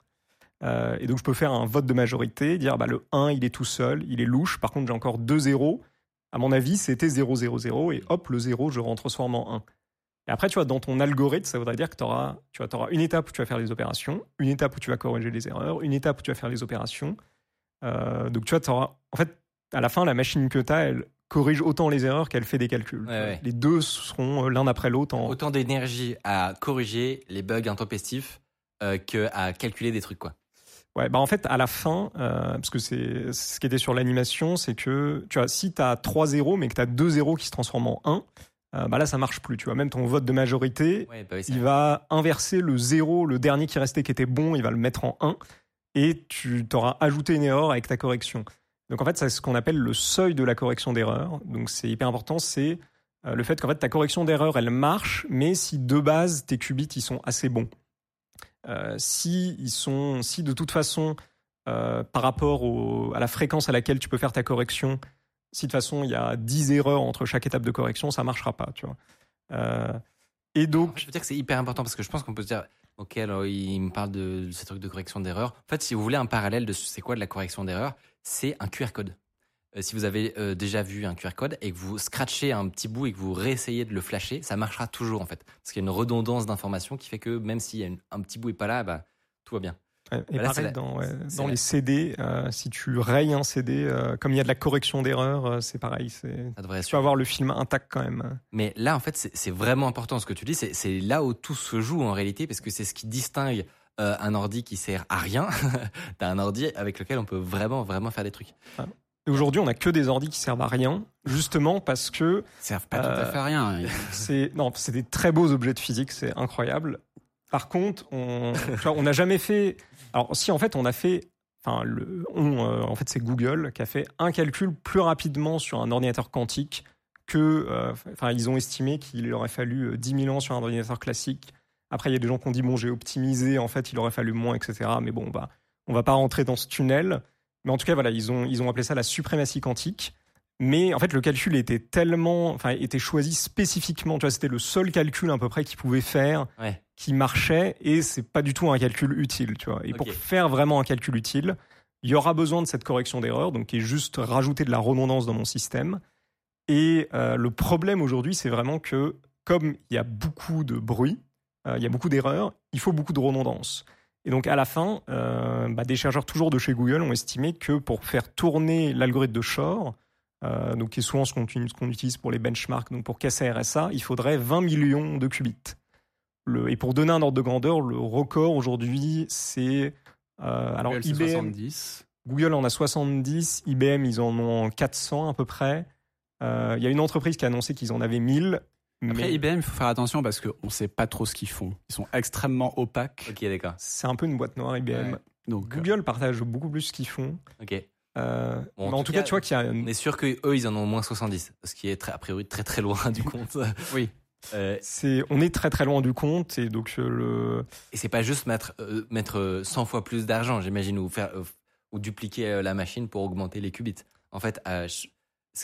Euh, et donc, je peux faire un vote de majorité, dire bah, le 1, il est tout seul, il est louche. Par contre, j'ai encore deux 0. À mon avis, c'était 0, 0, 0. Et hop, le 0, je transforme en 1. Et après, tu vois, dans ton algorithme, ça voudrait dire que tu auras, tu vois, auras une étape où tu vas faire les opérations, une étape où tu vas corriger les erreurs, une étape où tu vas faire les opérations. Euh, donc, tu vois, auras, en fait, à la fin, la machine que tu as, elle corrige autant les erreurs qu'elle fait des calculs. Les deux seront l'un après l'autre. En... Autant d'énergie à corriger les bugs intempestifs euh, qu'à calculer des trucs, quoi. Ouais, bah en fait, à la fin, euh, parce que c'est ce qui était sur l'animation, c'est que, tu vois, si tu as 3 zéros, mais que tu as 2 zéros qui se transforment en 1, euh, bah là ça marche plus. Tu vois, même ton vote de majorité, bah il va inverser le zéro, le dernier qui restait qui était bon, il va le mettre en 1 et tu t'auras ajouté une erreur avec ta correction. Donc en fait, c'est ce qu'on appelle le seuil de la correction d'erreur. Donc c'est hyper important, c'est euh, le fait qu'en fait ta correction d'erreur elle marche, mais si de base tes qubits ils sont assez bons. Euh, si ils sont, si de toute façon par rapport à la fréquence à laquelle tu peux faire ta correction, si de toute façon il y a 10 erreurs entre chaque étape de correction, ça marchera pas, tu vois. Euh, et donc, je veux dire que c'est hyper important parce que je pense qu'on peut se dire, ok, alors il me parle de, ce truc de correction d'erreur. En fait, si vous voulez un parallèle de c'est quoi de la correction d'erreur, c'est un QR code. Euh, si vous avez euh, déjà vu un QR code et que vous scratchez un petit bout et que vous réessayez de le flasher, ça marchera toujours en fait, parce qu'il y a une redondance d'informations qui fait que même si un petit bout est pas là, bah tout va bien. Et pareil, dans, dans les CD, euh, si tu rayes un CD, euh, comme il y a de la correction d'erreur, c'est pareil. C'est, tu peux avoir le film intact quand même. Mais là, en fait, c'est vraiment important ce que tu dis. C'est là où tout se joue en réalité, parce que c'est ce qui distingue un ordi qui sert à rien d'un ordi avec lequel on peut vraiment, vraiment faire des trucs. Et aujourd'hui, on n'a que des ordis qui servent à rien, justement parce que. Ils servent pas tout à fait à rien. c'est non, c'est des très beaux objets de physique, c'est incroyable. Par contre, on n'a jamais fait. Alors, si en fait, on a fait. Enfin, le, euh, en fait, c'est Google qui a fait un calcul plus rapidement sur un ordinateur quantique que. Euh, enfin, ils ont estimé qu'il aurait fallu 10 euh, 000 ans sur un ordinateur classique. Après, il y a des gens qui ont dit bon, j'ai optimisé, en fait, il aurait fallu moins, etc. Mais bon, bah, on va pas rentrer dans ce tunnel. Mais en tout cas, voilà, ils ont, ils ont appelé ça la suprématie quantique. Mais en fait, le calcul était tellement, enfin, était choisi spécifiquement. Tu vois, c'était le seul calcul à peu près qu'il pouvait faire, qui marchait, et c'est pas du tout un calcul utile, tu vois. Et pour faire vraiment un calcul utile, il y aura besoin de cette correction d'erreur, donc qui est juste rajouter de la redondance dans mon système. Et euh, le problème aujourd'hui, c'est vraiment que comme il y a beaucoup de bruit, euh, il y a beaucoup d'erreurs, il faut beaucoup de redondance. Et donc à la fin, euh, bah, des chercheurs toujours de chez Google ont estimé que pour faire tourner l'algorithme de Shor, euh, donc qui est souvent ce qu'on utilise pour les benchmarks, donc pour casser RSA, il faudrait 20 millions de qubits. Le, et pour donner un ordre de grandeur, le record aujourd'hui, c'est euh, alors Google, IBM, 70. Google en a 70, IBM ils en ont 400 à peu près. Il y a une entreprise qui a annoncé qu'ils en avaient 1000. Après, IBM, il faut faire attention parce qu'on ne sait pas trop ce qu'ils font. Ils sont extrêmement opaques. Ok, d'accord. C'est un peu une boîte noire, IBM. Donc, Google partage beaucoup plus ce qu'ils font. Ok. Euh, en, tout, cas, tu vois qu'il y a. On est sûr qu'eux, ils en ont au moins 70, ce qui est très, a priori très très loin du compte. oui. Euh, c'est, on est très très loin du compte et donc euh, le. Et c'est pas juste mettre mettre 100 fois plus d'argent, j'imagine, ou faire ou dupliquer la machine pour augmenter les qubits. En fait,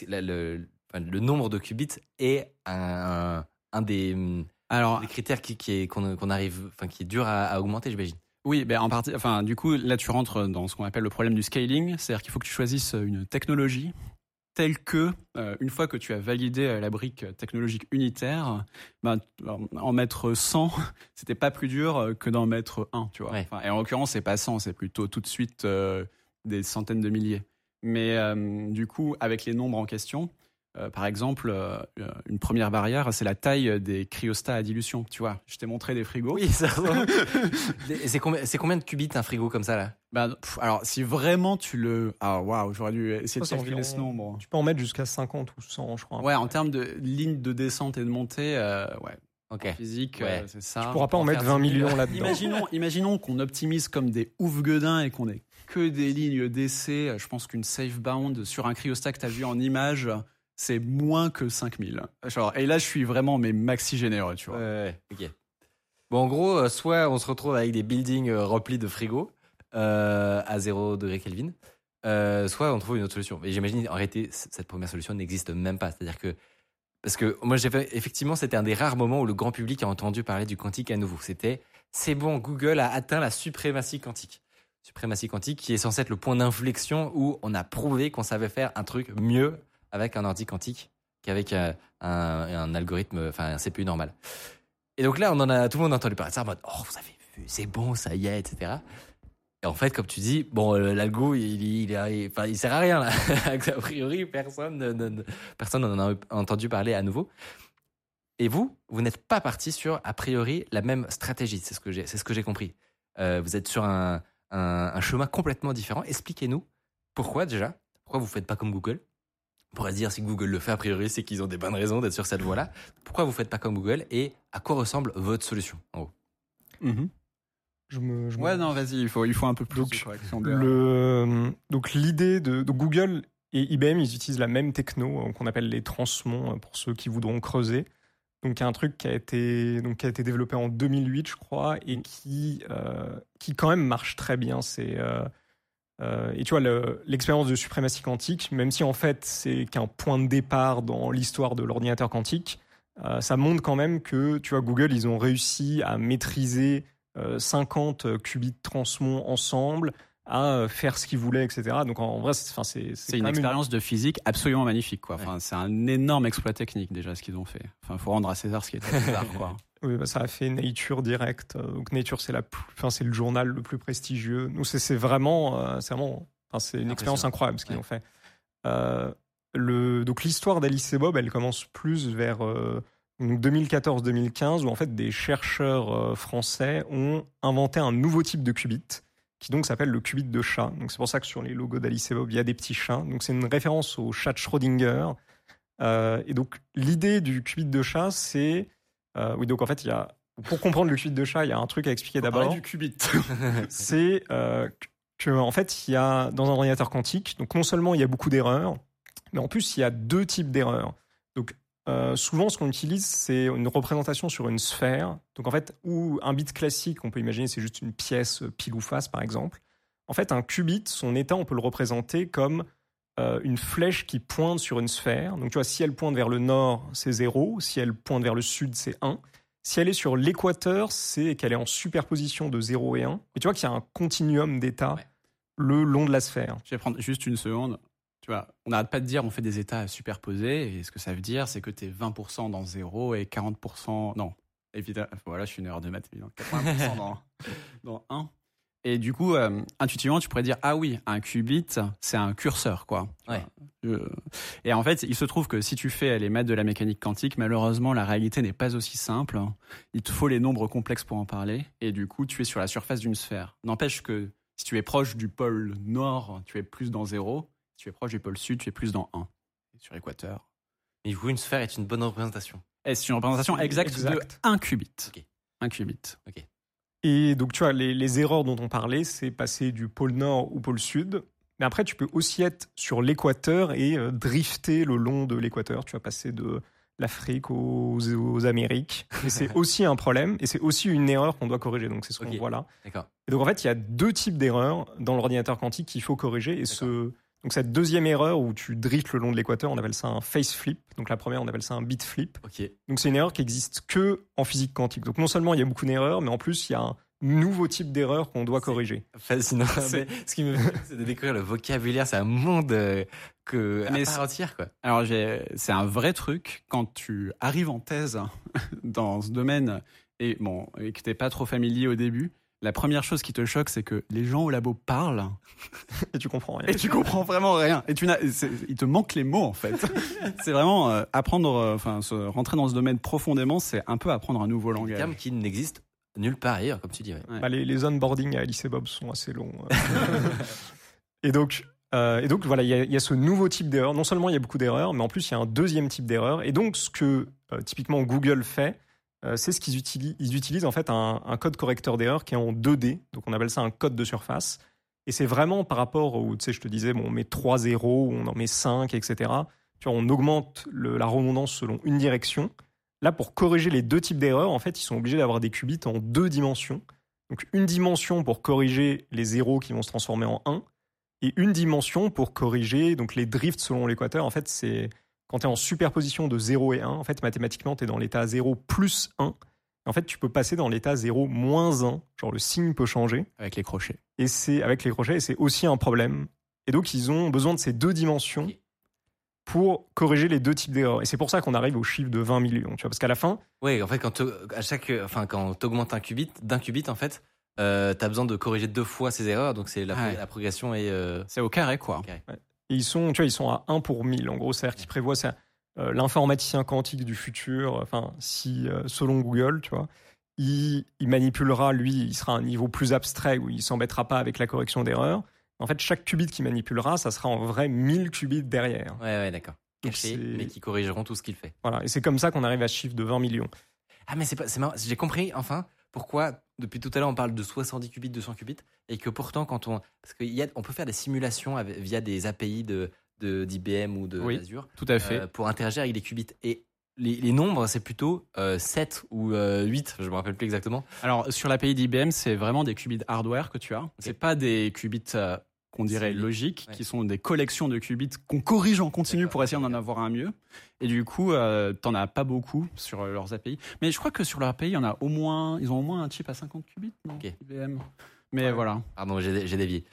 le, le, nombre de qubits est un, un des, Alors, des critères qui, qui est qu'on arrive, enfin qui est dur à, à augmenter, j'imagine. Oui, ben en partie. Enfin, du coup, là, tu rentres dans ce qu'on appelle le problème du scaling, c'est-à-dire qu'il faut que tu choisisses une technologie telle que, euh, une fois que tu as validé euh, la brique technologique unitaire, ben, en mettre 100, c'était pas plus dur euh, que d'en mettre un, tu vois. et en l'occurrence, c'est pas 100, c'est plutôt tout de suite des centaines de milliers. Mais du coup, avec les nombres en question, euh, par exemple, euh, une première barrière, c'est la taille des cryostats à dilution. Tu vois, je t'ai montré des frigos. Oui, ça C'est combien, combien, de qubits un frigo comme ça là? Ben, Alors, si vraiment tu le. Ah, waouh, j'aurais dû essayer de calculer ce nombre. Tu peux en mettre jusqu'à 50 ou 100, je crois. Ouais, en termes de ligne de descente et de montée, euh, ouais. Ok. En physique, Ouais. euh, c'est ça. Tu pourras pas en mettre faire 20 10 000. millions là-dedans. Imaginons, imaginons qu'on optimise comme des ouf gueudins et qu'on ait que des lignes d'essai. Je pense qu'une safe bound sur un cryostat que tu as vu en image, c'est moins que 5000. Genre, et là, je suis vraiment mais maxi généreux, tu vois. Ouais. Bon, en gros, euh, soit on se retrouve avec des buildings euh, remplis de frigo euh, à 0 degré Kelvin, soit on trouve une autre solution. Et j'imagine, en réalité, cette première solution n'existe même pas. C'est-à-dire que, parce que moi, j'ai effectivement, c'était un des rares moments où le grand public a entendu parler du quantique à nouveau. C'était, c'est bon, Google a atteint la suprématie quantique. Suprématie quantique qui est censée être le point d'inflexion où on a prouvé qu'on savait faire un truc mieux avec un ordi quantique qu'avec euh, un, algorithme, enfin un CPU normal. Et donc là, tout le monde a entendu parler de ça en mode, oh, vous avez vu, c'est bon, ça y est, etc. Et en fait, comme tu dis, bon, euh, l'algo, il, il, sert à rien là. a priori, personne, ne- ne- ne- n'en a entendu parler à nouveau. Et vous, vous n'êtes pas parti sur a priori la même stratégie. C'est ce que j'ai, compris. Euh, vous êtes sur un, chemin complètement différent. Expliquez-nous pourquoi déjà. Pourquoi vous faites pas comme Google? On pourrait se dire si Google le fait a priori, c'est qu'ils ont des bonnes raisons d'être sur cette voie-là. Pourquoi vous faites pas comme Google et à quoi ressemble votre solution en gros? Mhm. Je me, je me- Ouais, non, vas-y, il faut, il faut un peu plus Donc, de correction de- Le, donc l'idée de, Google et IBM, ils utilisent la même techno euh, qu'on appelle les transmons euh, pour ceux qui voudront creuser. Donc il y a un truc qui a été donc qui a été développé en 2008, je crois, et qui euh, qui quand même marche très bien. C'est euh, euh, et tu vois le- l'expérience de suprématie quantique, même si en fait c'est qu'un point de départ dans l'histoire de l'ordinateur quantique, euh, ça montre quand même que tu vois Google, ils ont réussi à maîtriser euh, 50 qubits transmons ensemble, à euh, faire ce qu'ils voulaient, etc. Donc en, vrai, c'est une expérience de physique absolument magnifique, quoi. Enfin, c'est un énorme exploit technique déjà ce qu'ils ont fait. Enfin, faut rendre à César ce qui est à César, quoi. Oui, bah, ça a fait Nature direct. Euh, Donc Nature, c'est la, enfin, c'est le journal le plus prestigieux. Donc c'est vraiment, euh, c'est vraiment, enfin, c'est une expérience incroyable ce qu'ils Ouais. ont fait. Euh, le, donc l'histoire d'Alice et Bob, elle commence plus vers euh, donc 2014-2015 où en fait des chercheurs euh, français ont inventé un nouveau type de qubit qui donc s'appelle le qubit de chat. Donc c'est pour ça que sur les logos d'Alice et Bob, il y a des petits chats. Donc c'est une référence au chat de Schrödinger. Euh, et donc l'idée du qubit de chat, c'est euh, oui donc en fait il y a pour comprendre le qubit de chat, il y a un truc à expliquer d'abord. du qubit. c'est euh, que en fait il y a dans un ordinateur quantique donc non seulement il y a beaucoup d'erreurs mais en plus il y a deux types d'erreurs. Donc euh, souvent ce qu'on utilise c'est une représentation sur une sphère. Donc en fait où un bit classique on peut imaginer c'est juste une pièce euh, pile ou face par exemple. En fait un qubit son état on peut le représenter comme euh, une flèche qui pointe sur une sphère donc tu vois si elle pointe vers le nord c'est 0 si elle pointe vers le sud c'est 1 si elle est sur l'équateur, c'est qu'elle est en superposition de 0 et 1. Et tu vois qu'il y a un continuum d'états Ouais. le long de la sphère. Je vais prendre juste une seconde. Tu vois, on n'arrête pas de dire on fait des états superposés. Et ce que ça veut dire, c'est que tu es 20% dans 0 et 40%. Non, évidemment. Voilà, je suis une erreur de maths, évidemment. 80% dans, dans 1. Et du coup, euh, intuitivement, tu pourrais dire ah oui, un qubit, c'est un curseur, quoi. Ouais. Et en fait, il se trouve que si tu fais les maths de la mécanique quantique, malheureusement, la réalité n'est pas aussi simple. Il te faut les nombres complexes pour en parler. Et du coup, tu es sur la surface d'une sphère. N'empêche que si tu es proche du pôle nord, tu es plus dans 0. Si tu es proche du pôle sud, tu es plus dans 1. Et sur l'équateur. Mais du coup, une sphère est une bonne représentation. C'est une représentation exacte Exact. de 1 qubit. Ok. 1 qubit. Et donc, tu vois, les, les erreurs dont on parlait, c'est passer du pôle nord au pôle sud. Mais après, tu peux aussi être sur l'équateur et euh, drifter le long de l'équateur. Tu vas passer de l'Afrique aux, aux Amériques. Et c'est aussi un problème. Et c'est aussi une erreur qu'on doit corriger. Donc, c'est ce qu'on voit là. D'accord. Et donc en fait, il y a deux types d'erreurs dans l'ordinateur quantique qu'il faut corriger. Et ce, donc cette deuxième erreur où tu driftes le long de l'équateur, on appelle ça un face flip. Donc la première, on appelle ça un bit flip. Ok. Donc c'est une erreur qui existe que en physique quantique. Donc non seulement il y a beaucoup d'erreurs, mais en plus il y a un nouveau type d'erreur qu'on doit corriger. Fascinant. Mais ce qui me fait, c'est de découvrir le vocabulaire. C'est un monde euh, que à Mais part c'est- entière, quoi. Alors, j'ai- c'est un vrai truc quand tu arrives en thèse dans ce domaine et, bon, et que t'es pas trop familier au début. La première chose qui te choque, c'est que les gens au labo parlent Et tu comprends rien. et tu comprends vraiment rien. Et tu n'as, il te manque les mots en fait. c'est vraiment euh, apprendre, euh, enfin, se- rentrer dans ce domaine profondément, c'est un peu apprendre un nouveau Un langage. terme qui n'existe nulle part ailleurs, comme tu dis. ouais. Ouais. Bah, les, les onboarding à Alice et Bob sont assez longs. euh. et donc, euh, et donc voilà, il y, a- il y a ce nouveau type d'erreur. Non seulement il y a beaucoup d'erreurs, mais en plus il y a un deuxième type d'erreur. Et donc ce que euh, typiquement Google fait, euh, c'est ce qu'ils utilisent. Ils utilisent en fait un, code correcteur d'erreur qui est en 2D, donc on appelle ça un code de surface. Et c'est vraiment par rapport où, tu sais, je te disais, bon, on met 3 zéros, on en met 5, etc. Tu vois, on augmente la redondance selon une direction. Là, pour corriger les deux types d'erreurs, en fait, ils sont obligés d'avoir des qubits en deux dimensions. Donc, une dimension pour corriger les zéros qui vont se transformer en 1, et une dimension pour corriger donc les drifts selon l'équateur. En fait, c'est quand tu es en superposition de 0 et 1, en fait, mathématiquement, tu es dans l'état 0 plus 1. En fait, tu peux passer dans l'état 0 moins 1. Genre, le signe peut changer. Avec les crochets. Et c'est avec les crochets, et c'est aussi un problème. Et donc, ils ont besoin de ces deux dimensions pour corriger les deux types d'erreurs. Et c'est pour ça qu'on arrive au chiffre de 20 millions. Tu vois, parce qu'à la fin, Oui, en fait, quand à chaque, enfin, quand t'augmentes un qubit, d'un qubit, en fait, euh, t'as besoin de corriger deux fois ces erreurs, donc c'est la, Ouais. la progression est. euh, C'est au carré, quoi. carré. Et ils sont, tu vois, ils sont à 1 pour 1000. En gros, c'est-à-dire qu'ils prévoient ça. euh, L'informaticien quantique du futur, enfin, si, euh, selon Google, tu vois, il, il manipulera, lui, il sera à un niveau plus abstrait où il s'embêtera pas avec la correction d'erreurs. En fait, chaque qubit qu'il manipulera, ça sera en vrai 1000 qubits derrière. Ouais, ouais, d'accord. Cachés, mais qui corrigeront tout ce qu'il fait. Voilà. Et c'est comme ça qu'on arrive à ce chiffre de 20 millions. Ah, mais c'est pas, c'est marrant. J'ai compris, enfin, pourquoi, depuis tout à l'heure, on parle de 70 qubits, 200 qubits, et que pourtant, quand on. Parce qu'on peut faire des simulations avec- via des API de, de, d'IBM ou de Oui. Azure Tout à fait. euh, pour interagir avec des qubits. Et les, les nombres, c'est plutôt euh, 7 ou euh, 8, je me rappelle plus exactement. Alors, sur l'API d'IBM, c'est vraiment des qubits hardware que tu as. C'est pas des qubits euh, qu'on dirait logiques, Ouais. qui sont des collections de qubits qu'on corrige en continu pour essayer d'en avoir un mieux. Et du coup, euh, t'en as pas beaucoup sur euh, leurs API. Mais je crois que sur leur API, il y en a au moins, ils ont au moins un chip à 50 qubits, non. IBM. Mais Ouais. voilà. Pardon, j'ai dévié.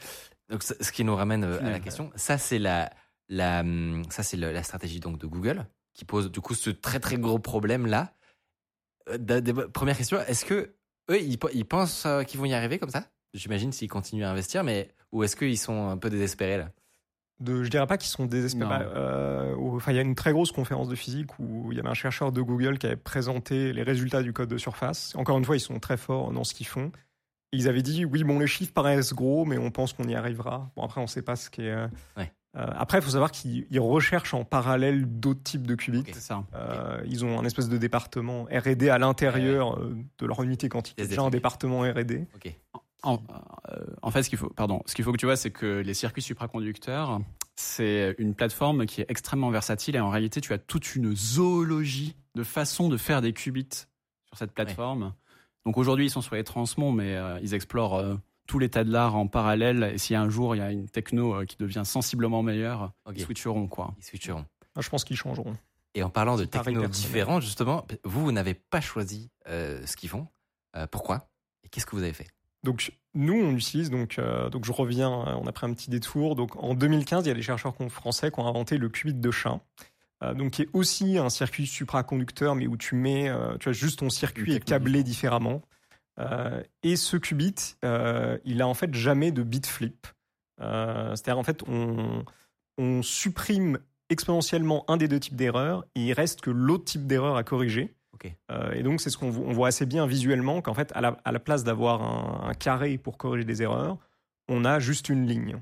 Donc, ce qui nous ramène euh, à la question, ça c'est la, la, hum, ça c'est la stratégie donc de Google qui pose du coup ce très très gros problème là. Euh, première question, est-ce que eux ils, ils pensent qu'ils vont y arriver comme ça? J'imagine s'ils continuent à investir, mais ou est-ce qu'ils sont un peu désespérés là? De, je dirais pas qu'ils sont désespérés. Non. Euh, enfin, il y a une très grosse conférence de physique où il y avait un chercheur de Google qui avait présenté les résultats du code de surface. Encore une fois, ils sont très forts dans ce qu'ils font. Et ils avaient dit oui, bon, les chiffres paraissent gros, mais on pense qu'on y arrivera. Bon, après, on sait pas ce qui est. euh, Ouais. euh, après, il faut savoir qu'ils ils recherchent en parallèle d'autres types de qubits. Ça. Ils ont un espèce de département R&D à l'intérieur de leur unité quantique. Déjà un département R&D. Ok. En, euh, en fait, ce qu'il faut, pardon, ce qu'il faut que tu vois, c'est que les circuits supraconducteurs, c'est une plateforme qui est extrêmement versatile et en réalité, tu as toute une zoologie de façons de faire des qubits sur cette plateforme. Donc aujourd'hui, ils sont sur les transmonts, mais euh, ils explorent euh, tout l'état de l'art en parallèle. Et si un jour il y a une techno euh, qui devient sensiblement meilleure, ils switcheront quoi. Ils switcheront. Ah, je pense qu'ils changeront. Et en parlant de techno personnel. différentes, justement, vous, vous n'avez pas choisi euh, ce qu'ils font. Euh, pourquoi? Et qu'est-ce que vous avez fait? Donc nous, on utilise donc euh, donc je reviens, euh, on a pris un petit détour. Donc en 2015, il y a des chercheurs français qui ont inventé le qubit de chat. euh, donc qui est aussi un circuit supraconducteur, mais où tu mets, euh, tu as juste ton circuit est câblé différemment. Et ce qubit, il a en fait jamais de bit flip. C'est-à-dire en fait, on, on supprime exponentiellement un des deux types d'erreurs et il reste que l'autre type d'erreur à corriger. Euh, et donc, c'est ce qu'on vo- on voit assez bien visuellement qu'en fait, à la, à la place d'avoir un, un carré pour corriger des erreurs, on a juste une ligne.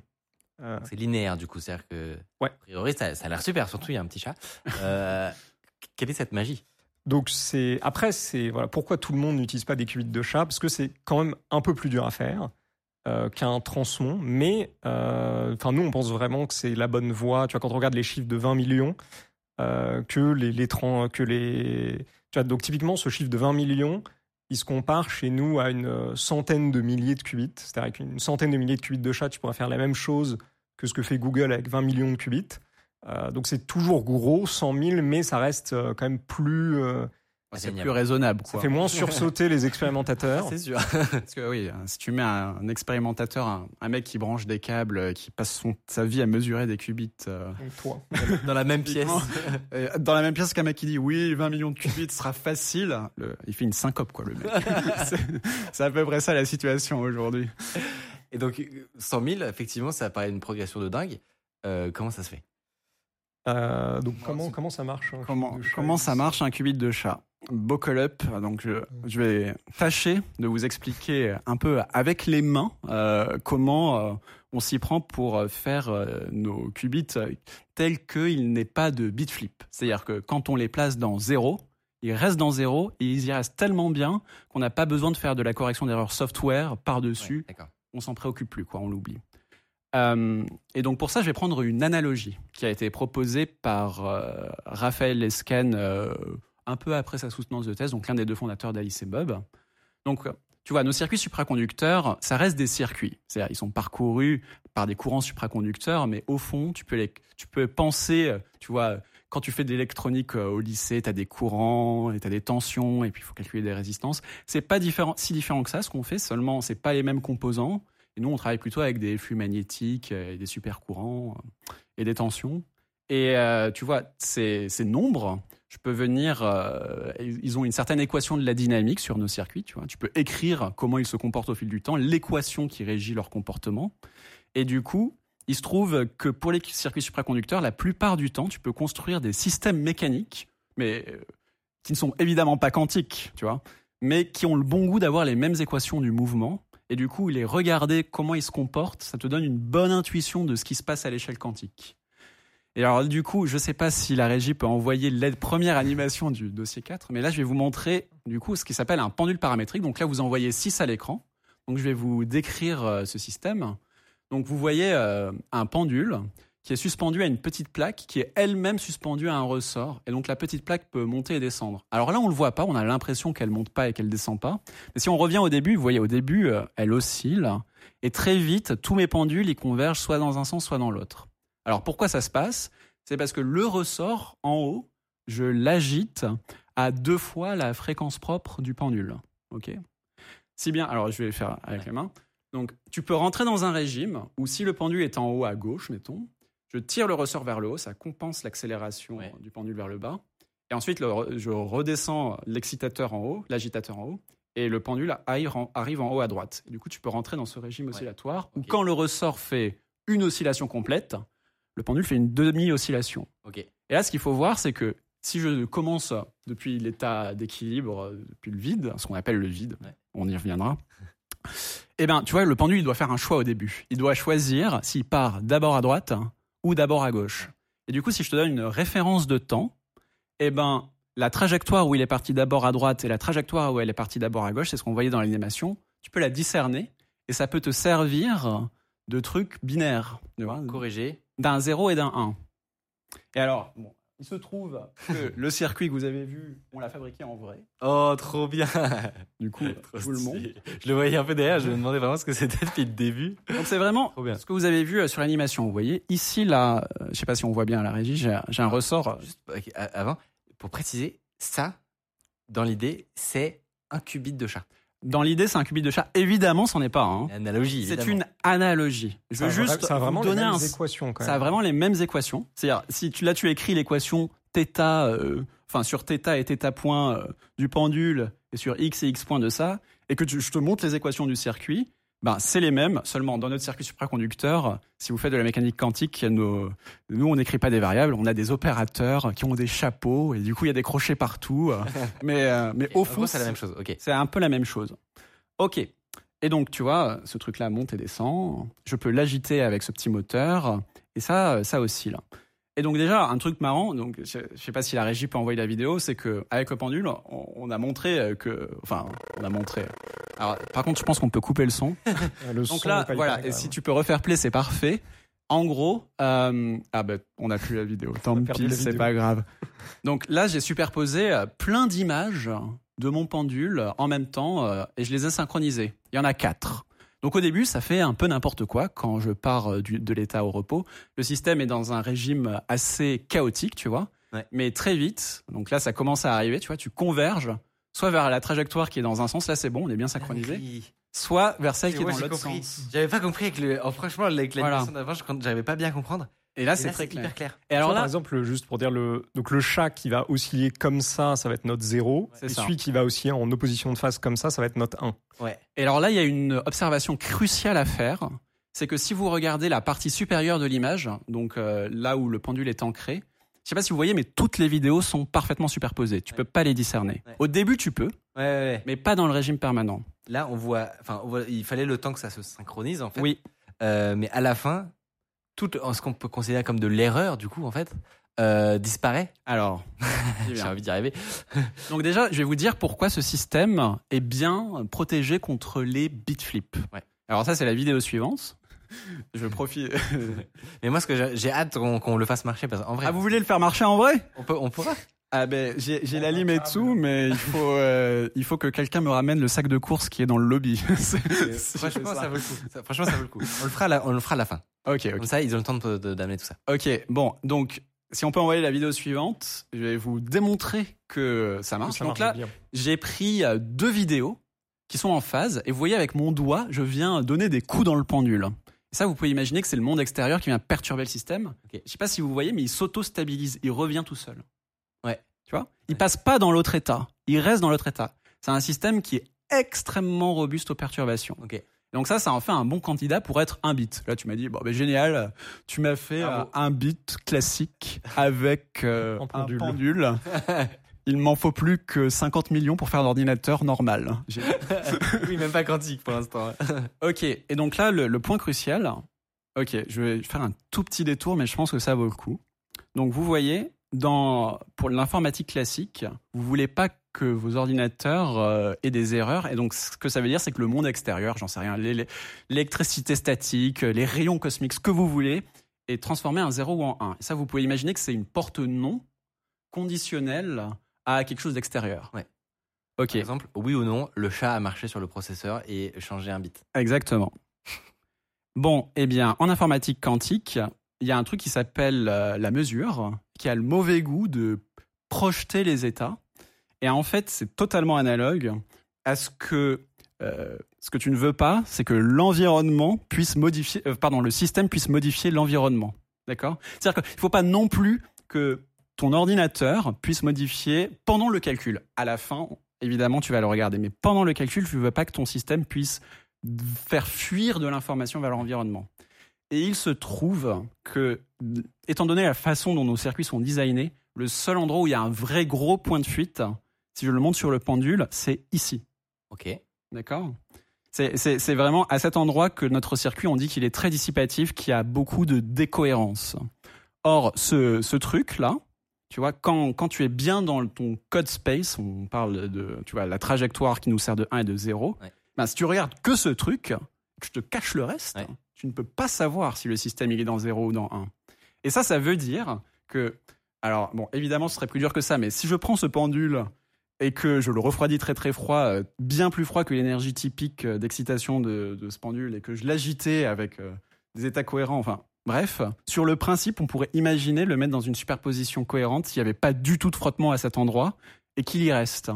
Euh, C'est linéaire du coup, c'est-à-dire que Ouais. a priori ça, ça a l'air super, surtout il y a un petit chat. Euh, quelle est cette magie? Donc, c'est après, c'est voilà pourquoi tout le monde n'utilise pas des qubits de chat? Parce que c'est quand même un peu plus dur à faire euh, qu'un transmon. Mais enfin, nous, on pense vraiment que c'est la bonne voie. Tu vois, quand on regarde les chiffres de 20 millions, que les, les tran- que les tu donc typiquement ce chiffre de 20 millions, il se compare chez nous à une euh, centaine de milliers de qubits. C'est-à-dire avec une centaine de milliers de qubits de chat, tu pourrais faire la même chose que ce que fait Google avec 20 millions de qubits. Euh, donc c'est toujours gros, 100 000, mais ça reste euh, quand même plus. C'est plus raisonnable ça quoi. fait moins sursauter les expérimentateurs. C'est sûr. Parce que oui, si tu mets un, un expérimentateur, un, un mec qui branche des câbles, euh, qui passe son, sa vie à mesurer des qubits euh, toi. Dans la même pièce. euh, dans la même pièce qu'un mec qui dit oui, 20 millions de qubits sera facile, le- il fait une syncope quoi le mec. C'est- à peu près ça la situation aujourd'hui. Et donc 100 000, effectivement, ça paraît une progression de dingue. Euh, comment ça se fait? Euh, donc comment, comment ça marche Comment, comment ça marche un qubit de chat? Buckle up, donc je, je vais tâcher de vous expliquer un peu avec les mains euh, comment euh, on s'y prend pour euh, faire euh, nos qubits tels qu'il n'est pas de bit flip. C'est-à-dire que quand on les place dans 0, ils restent dans zéro et ils y restent tellement bien qu'on n'a pas besoin de faire de la correction d'erreurs software par-dessus. Ouais. On s'en préoccupe plus, quoi, on l'oublie. Euh, et donc pour ça, je vais prendre une analogie qui a été proposée par euh, Raphaël Lescan euh, un peu après sa soutenance de thèse, donc l'un des deux fondateurs d'Alice et Bob. Donc, tu vois, nos circuits supraconducteurs, ça reste des circuits. C'est-à-dire, ils sont parcourus par des courants supraconducteurs, mais au fond, tu peux, tu peux penser, tu vois, quand tu fais de l'électronique euh, au lycée, tu as des courants, et tu as des tensions, et puis il faut calculer des résistances. C'est pas si différent que ça, ce qu'on fait, seulement, c'est pas les mêmes composants. Et nous, on travaille plutôt avec des flux magnétiques, euh, et des supercourants, euh, et des tensions. Et tu vois, ces nombres, je peux venir. euh, ils ont une certaine équation de la dynamique sur nos circuits. Tu vois, tu peux écrire comment ils se comportent au fil du temps, l'équation qui régit leur comportement. Et du coup, il se trouve que pour les circuits supraconducteurs, la plupart du temps, tu peux construire des systèmes mécaniques, mais euh, qui ne sont évidemment pas quantiques, tu vois, mais qui ont le bon goût d'avoir les mêmes équations du mouvement. Et du coup, les regarder comment ils se comportent, ça te donne une bonne intuition de ce qui se passe à l'échelle quantique. Et alors, du coup, je ne sais pas si la régie peut envoyer la première animation du dossier 4, mais là, je vais vous montrer, du coup, ce qui s'appelle un pendule paramétrique. Donc là, vous en voyez 6 à l'écran. Donc, je vais vous décrire euh, ce système. Donc, vous voyez euh, un pendule qui est suspendu à une petite plaque qui est elle-même suspendue à un ressort. Et donc, la petite plaque peut monter et descendre. Alors là, on ne le voit pas. On a l'impression qu'elle monte pas et qu'elle descend pas. Mais si on revient au début, vous voyez, au début, euh, elle oscille. Et très vite, tous mes pendules, ils convergent soit dans un sens, soit dans l'autre. Alors pourquoi ça se passe? C'est parce que le ressort en haut, je l'agite à deux fois la fréquence propre du pendule. Ok? Si bien, alors je vais le faire avec les mains. Donc tu peux rentrer dans un régime où si le pendule est en haut à gauche, mettons, je tire le ressort vers le haut, ça compense l'accélération Ouais. du pendule vers le bas. Et ensuite, le je redescends l'excitateur en haut, l'agitateur en haut, et le pendule arrive en, arrive en haut à droite. Et du coup, tu peux rentrer dans ce régime oscillatoire où quand le ressort fait une oscillation complète, le pendule fait une demi-oscillation. Ok. Et là, ce qu'il faut voir, c'est que si je commence depuis l'état d'équilibre, euh, depuis le vide, ce qu'on appelle le vide, Ouais. on y reviendra, eh ben, tu vois, le pendule, il doit faire un choix au début. Il doit choisir s'il part d'abord à droite ou d'abord à gauche. Et du coup, si je te donne une référence de temps, eh ben, la trajectoire où il est parti d'abord à droite et la trajectoire où elle est partie d'abord à gauche, c'est ce qu'on voyait dans l'animation, tu peux la discerner et ça peut te servir de truc binaire. Tu vois, Corrigé. D'un 0 et d'un 1. Et alors, bon, il se trouve que le circuit que vous avez vu, on l'a fabriqué en vrai. Oh, trop bien. Du coup, Trop je vous le stylé. Je le voyais un peu derrière, je me demandais vraiment ce que c'était depuis le début. Donc c'est vraiment Trop ce que vous avez vu euh, sur l'animation. Vous voyez, ici, là, euh, je sais pas si on voit bien à la régie, j'ai un ressort. euh, Juste avant, pour préciser, ça, dans l'idée, c'est un qubit de chat Dans l'idée, c'est un qubit de chat. Évidemment, c'en est pas un. hein. Analogie, C'est évidemment. une analogie. Je Ça veux a vra- juste ça a vraiment vous les donner mêmes un, équations quand Ça a même. vraiment les mêmes équations. C'est-à-dire, si tu, là tu écris l'équation θ, euh, enfin sur θ et θ point euh, du pendule et sur x et x point de ça, et que tu- je te montre les équations du circuit, ben c'est les mêmes. Seulement dans notre circuit supraconducteur, si vous faites de la mécanique quantique, nos- nous on n'écrit pas des variables, on a des opérateurs qui ont des chapeaux et du coup il y a des crochets partout. euh, mais euh, mais au fond c'est la même chose. Ok. c'est un peu la même chose. Ok. Et donc, tu vois, ce truc-là monte et descend. Je peux l'agiter avec ce petit moteur. Et ça, ça oscille. Et donc, déjà, un truc marrant, donc, je sais pas si la régie peut envoyer la vidéo, c'est que avec le pendule, on, on a montré euh, que. Enfin, on a montré. Alors, par contre, je pense qu'on peut couper le son. Le Donc son là, voilà, et si tu peux refaire play, c'est parfait. En gros, euh, ah ben, on n'a plus la vidéo. Tant pis, c'est pas grave. Donc là, j'ai superposé euh, plein d'images de mon pendule en même temps et je les ai synchronisées. Il y en a quatre. Donc au début, ça fait un peu n'importe quoi quand je pars euh, du- de l'état au repos. Le système est dans un régime assez chaotique, tu vois. Ouais. Mais très vite, donc là, ça commence à arriver, tu vois, tu converges soit vers la trajectoire qui est dans un sens, là c'est bon, on est bien synchronisé, soit vers celle qui est dans l'autre sens. J'avais pas compris avec le. oh, franchement, avec l'animation Voilà. d'avant, j'arrivais pas bien à comprendre. Et là, c'est très clair. hyper clair. Et alors là, par exemple, juste pour dire le donc le chat qui va osciller comme ça, ça va être notre 0. C'est Et ça. celui qui va osciller en opposition de phase comme ça, ça va être notre 1. Ouais. Et alors là, il y a une observation cruciale à faire. C'est que si vous regardez la partie supérieure de l'image, donc euh, là où le pendule est ancré, je sais pas si vous voyez, mais toutes les vidéos sont parfaitement superposées. Tu Ouais. peux pas les discerner. Ouais. Au début, tu peux, Ouais, ouais, ouais. mais pas dans le régime permanent. Là, on voit. Enfin, il fallait le temps que ça se synchronise, en fait. Oui. Euh, mais à la fin, tout ce qu'on peut considérer comme de l'erreur, du coup, en fait, euh, disparaît. Alors, J'ai envie d'y arriver. donc déjà, je vais vous dire pourquoi ce système est bien protégé contre les bit flips. Ouais. Alors ça, c'est la vidéo suivante. Je profite. Mais moi, ce que j'ai hâte qu'on qu'on le fasse marcher parce qu'en vrai, ah, vous voulez le faire marcher en vrai? On peut, on pourra. Ah ben, j'ai la Limetsu, mais il faut, euh, il faut que quelqu'un me ramène le sac de course qui est dans le lobby. Franchement, ça. ça vaut le coup. Ça- franchement, ça vaut le coup. On le fera, à la, on le fera à la fin. Ok, ok. Comme ça, ils ont le temps d'amener tout ça. Ok, bon, donc si on peut envoyer la vidéo suivante, je vais vous démontrer que ça marche. Ça donc là, j'ai pris euh, deux vidéos qui sont en phase, et vous voyez avec mon doigt, je viens donner des coups dans le pendule. Ça, vous pouvez imaginer que c'est le monde extérieur qui vient perturber le système. Je sais pas si vous voyez, mais il s'auto-stabilise, il revient tout seul. Tu vois? Il passe pas dans l'autre état, il reste dans l'autre état. C'est un système qui est extrêmement robuste aux perturbations. Ok. Donc ça, ça en fait un bon candidat pour être un bit. Là, tu m'as dit, bon, ben, génial, tu m'as fait euh, un bit classique avec euh, Un un pendule. pendule. Il m'en faut plus que 50 millions pour faire un ordinateur normal. Oui, même pas quantique pour l'instant. ok, et donc là, le, le point crucial, ok, je vais faire un tout petit détour, mais je pense que ça vaut le coup. Donc vous voyez, dans, pour l'informatique classique, vous voulez pas que vos ordinateurs euh, aient des erreurs, et donc ce que ça veut dire, c'est que le monde extérieur, j'en sais rien, l'é- l'é- l'électricité statique, les rayons cosmiques, ce que vous voulez, est transformé en 0 ou en 1. Et ça, vous pouvez imaginer que c'est une porte non conditionnelle à quelque chose d'extérieur. Ouais. Ok. Par exemple, oui ou non, le chat a marché sur le processeur et changé un bit. Exactement. Bon, eh bien, en informatique quantique, il y a un truc qui s'appelle euh, la mesure, qui a le mauvais goût de projeter les états. Et en fait, c'est totalement analogue à ce que euh, ce que tu ne veux pas, c'est que l'environnement puisse modifier, euh, pardon, le système puisse modifier l'environnement. D'accord? C'est-à-dire qu'il ne faut pas non plus que ton ordinateur puisse modifier pendant le calcul. À la fin, évidemment, tu vas le regarder, mais pendant le calcul, tu ne veux pas que ton système puisse faire fuir de l'information vers l'environnement. Et il se trouve que, étant donné la façon dont nos circuits sont designés, le seul endroit où il y a un vrai gros point de fuite, si je le montre sur le pendule, c'est ici. Ok. D'accord? C'est, vraiment à cet endroit que notre circuit, on dit qu'il est très dissipatif, qu'il y a beaucoup de décohérence. Or, ce, ce truc-là, tu vois, quand, quand tu es bien dans ton code space, on parle de tu vois, la trajectoire qui nous sert de 1 et de 0, Ouais. ben, si tu regardes que ce truc, que je te cache le reste, Ouais. tu ne peux pas savoir si le système il est dans 0 ou dans 1. Et ça, ça veut dire que, alors, bon, évidemment, ce serait plus dur que ça, mais si je prends ce pendule et que je le refroidis très très froid, euh, bien plus froid que l'énergie typique euh, d'excitation de, ce pendule, et que je l'agitais avec euh, des états cohérents, enfin, bref, sur le principe, on pourrait imaginer le mettre dans une superposition cohérente s'il n'y avait pas du tout de frottement à cet endroit et qu'il y reste.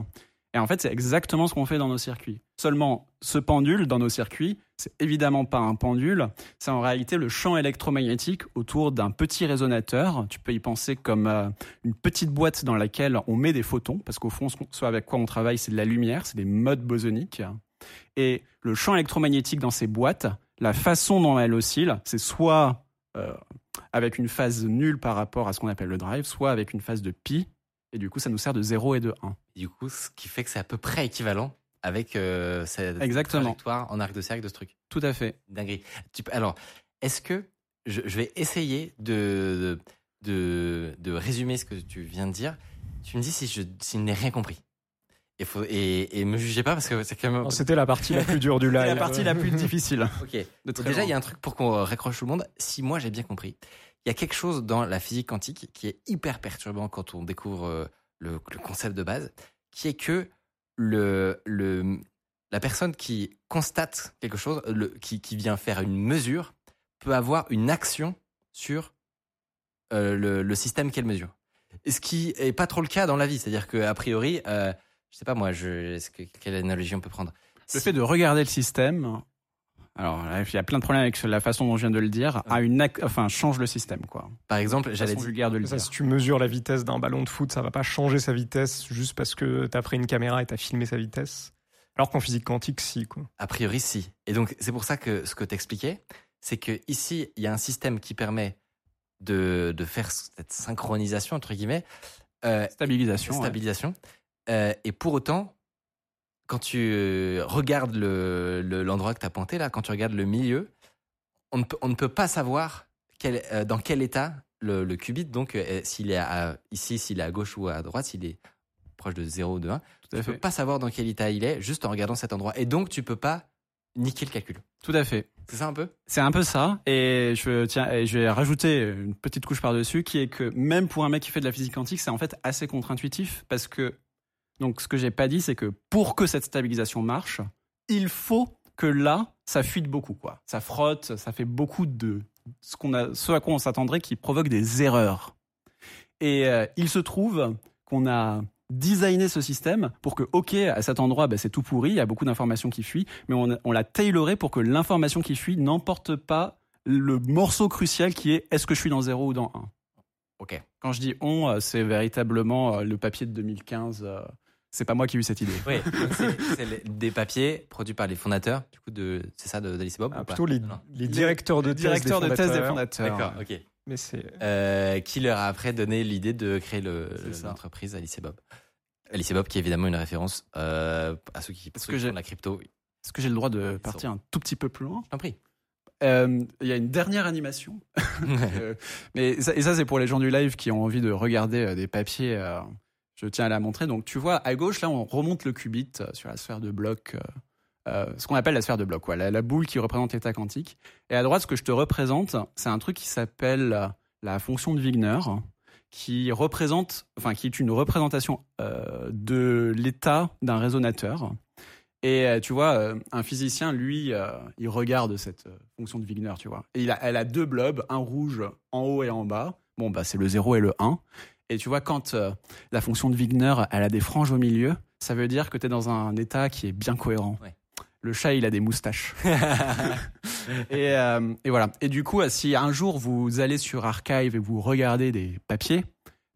Et en fait, c'est exactement ce qu'on fait dans nos circuits. Seulement, ce pendule dans nos circuits, c'est évidemment pas un pendule, c'est en réalité le champ électromagnétique autour d'un petit résonateur. Tu peux y penser comme euh, une petite boîte dans laquelle on met des photons, parce qu'au fond, ce, avec quoi on travaille, c'est de la lumière, c'est des modes bosoniques. Et le champ électromagnétique dans ces boîtes, la façon dont elle oscille, c'est soit euh, avec une phase nulle par rapport à ce qu'on appelle le drive, soit avec une phase de pi. Et du coup, ça nous sert de 0 et de 1. Du coup, ce qui fait que c'est à peu près équivalent avec euh, cette Exactement. trajectoire en arc de cercle de ce truc. Tout à fait. Dinguerie. Alors, est-ce que je, je vais essayer de, de, de résumer ce que tu viens de dire Tu me dis si je, si je n'ai rien compris. Et, faut, et, et me jugez pas parce que c'est quand même. C'était la partie la plus dure du live. La partie la plus difficile. Ok. De déjà, il y a un truc pour qu'on raccroche tout le monde. Si moi j'ai bien compris, il y a quelque chose dans la physique quantique qui est hyper perturbant quand on découvre euh, le, concept de base, qui est que le, le, la personne qui constate quelque chose, le, qui, qui vient faire une mesure, peut avoir une action sur euh, le, le système qu'elle mesure. Ce qui est pas trop le cas dans la vie, c'est-à-dire que priori, euh, je sais pas moi, je, quelle analogie on peut prendre? Le fait de regarder le système, alors il y a plein de problèmes avec la façon dont je viens de le dire, a une ac- enfin, change le système, quoi. Par exemple, j'allais vulgaire de le Ça, dire. si tu mesures la vitesse d'un ballon de foot, ça va pas changer sa vitesse juste parce que t'as pris une caméra et t'as filmé sa vitesse. Alors qu'en physique quantique, si, quoi. A priori, si. Et donc, c'est pour ça que ce que t'expliquais, c'est que ici, il y a un système qui permet de, de faire cette synchronisation, entre guillemets, euh, Stabilisation. ouais. stabilisation. Euh, et pour autant, quand tu euh, regardes le- le- l'endroit que tu as pointé, là, quand tu regardes le milieu, on ne peut, on ne peut pas savoir quel, euh, dans quel état le, le qubit, donc, euh, s'il est à- ici, s'il est à gauche ou à droite, s'il est proche de 0 ou de 1, Tout tu à peux pas savoir dans quel état il est juste en regardant cet endroit. Et donc, tu peux pas niquer le calcul. Tout à fait. C'est ça un peu? C'est un peu ça. Et je, tiens, et je vais rajouter une petite couche par-dessus qui est que même pour un mec qui fait de la physique quantique, c'est en fait assez contre-intuitif parce que, donc ce que j'ai pas dit, c'est que pour que cette stabilisation marche, il faut que là, ça fuite beaucoup, quoi. Ça frotte, ça fait beaucoup de ce, qu'on a, ce à quoi on s'attendrait qui provoque des erreurs. Et euh, il se trouve qu'on a designé ce système pour que, ok, à cet endroit, bah, c'est tout pourri, il y a beaucoup d'informations qui fuient, mais on, l'a tailoré pour que l'information qui fuit n'emporte pas le morceau crucial qui est est-ce que je suis dans 0 ou dans 1 Ok. Quand je dis on, euh, c'est véritablement euh, le papier de 2015. C'est pas moi qui ai eu cette idée. Oui, c'est des papiers produits par les fondateurs, du coup, de, c'est ça, de- d'Alice et Bob Ah, ou pas plutôt les, Non. les directeurs de thèse des de thèse des fondateurs. fondateurs. D'accord, ok. Mais c'est Euh, qui leur a après donné l'idée de créer le- l'entreprise Alice et Bob. Alice et Bob, qui est évidemment une référence euh, à ceux qui, ceux que qui j'ai- font de la crypto. Est-ce que j'ai le droit de partir un tout petit peu plus loin? Je t'en prie. Euh, Il y a une dernière animation. Mais ça, et ça, c'est pour les gens du live qui ont envie de regarder des papiers. Je tiens à la montrer. Donc, tu vois, à gauche, là, on remonte le qubit euh, sur la sphère de bloc. euh, euh, ce qu'on appelle la sphère de bloc, la, la boule qui représente l'état quantique. Et à droite, ce que je te représente, c'est un truc qui s'appelle la fonction de Wigner, qui représente, enfin, qui est une représentation de l'état d'un résonateur. Et tu vois, un physicien, lui, il regarde cette fonction de Wigner, tu vois. Et il a, elle a deux blobs, un rouge en haut et en bas. Bon, bah, c'est le 0 et le 1. Et tu vois, quand euh, la fonction de Wigner, elle a des franges au milieu, ça veut dire que tu es dans un état qui est bien cohérent. Ouais. Le chat, il a des moustaches. et, euh, et voilà. Et du coup, euh, si un jour vous allez sur Archive et vous regardez des papiers,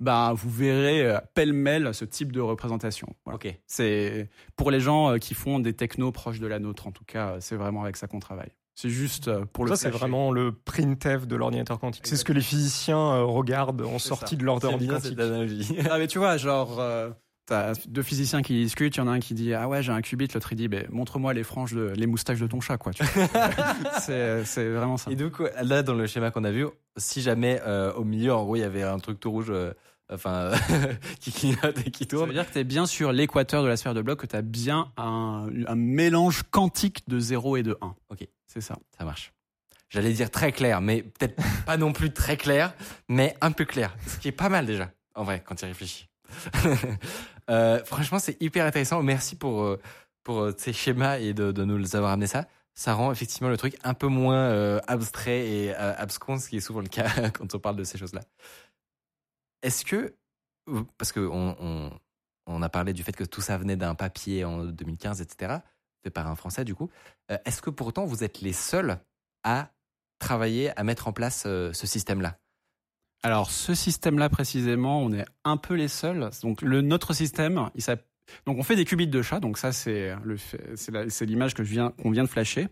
bah, vous verrez euh, pêle-mêle ce type de représentation. Voilà. C'est pour les gens qui font des technos proches de la nôtre, en tout cas, c'est vraiment avec ça qu'on travaille. C'est juste euh, pour le ça, c'est vraiment le printf de l'ordinateur quantique. C'est ce que les physiciens euh, regardent en C'est sortie ça. de bien quantique. analogie. Ah, mais tu vois, genre, euh, t'as deux physiciens qui discutent, il y en a un qui dit Ah ouais, j'ai un qubit, l'autre il dit ben, Montre-moi les franges, de, les moustaches de ton chat, quoi. vois. c'est c'est vraiment ça. Et donc, là, dans le schéma qu'on a vu, si jamais euh, au milieu, en gros, il y avait un truc tout rouge, euh, enfin, qui clignote et qui Ça tourne. veut dire que tu es bien sur l'équateur de la sphère de bloc, que tu as bien un, un mélange quantique de 0 et de 1. Ok. C'est ça. Ça marche. J'allais dire très clair, mais peut-être pas non plus très clair, mais un peu clair. Ce qui est pas mal déjà, en vrai, quand tu réfléchis. Euh, franchement, c'est hyper intéressant. Merci pour, euh, pour euh, ces schémas et de, de nous avoir amené ça. Ça rend effectivement le truc un peu moins abstrait et euh, abscon, ce qui est souvent le cas quand on parle de ces choses-là. Est-ce que, parce que on, on, on a parlé du fait que tout ça venait d'un papier en 2015, etc., fait par un Français du coup, euh, est-ce que pourtant vous êtes les seuls à travailler, à mettre en place euh, ce système-là? Alors, ce système-là, précisément, on est un peu les seuls. Donc, notre système, donc on fait des qubits de chat. Donc, ça, c'est l'image que je qu'on vient de flasher.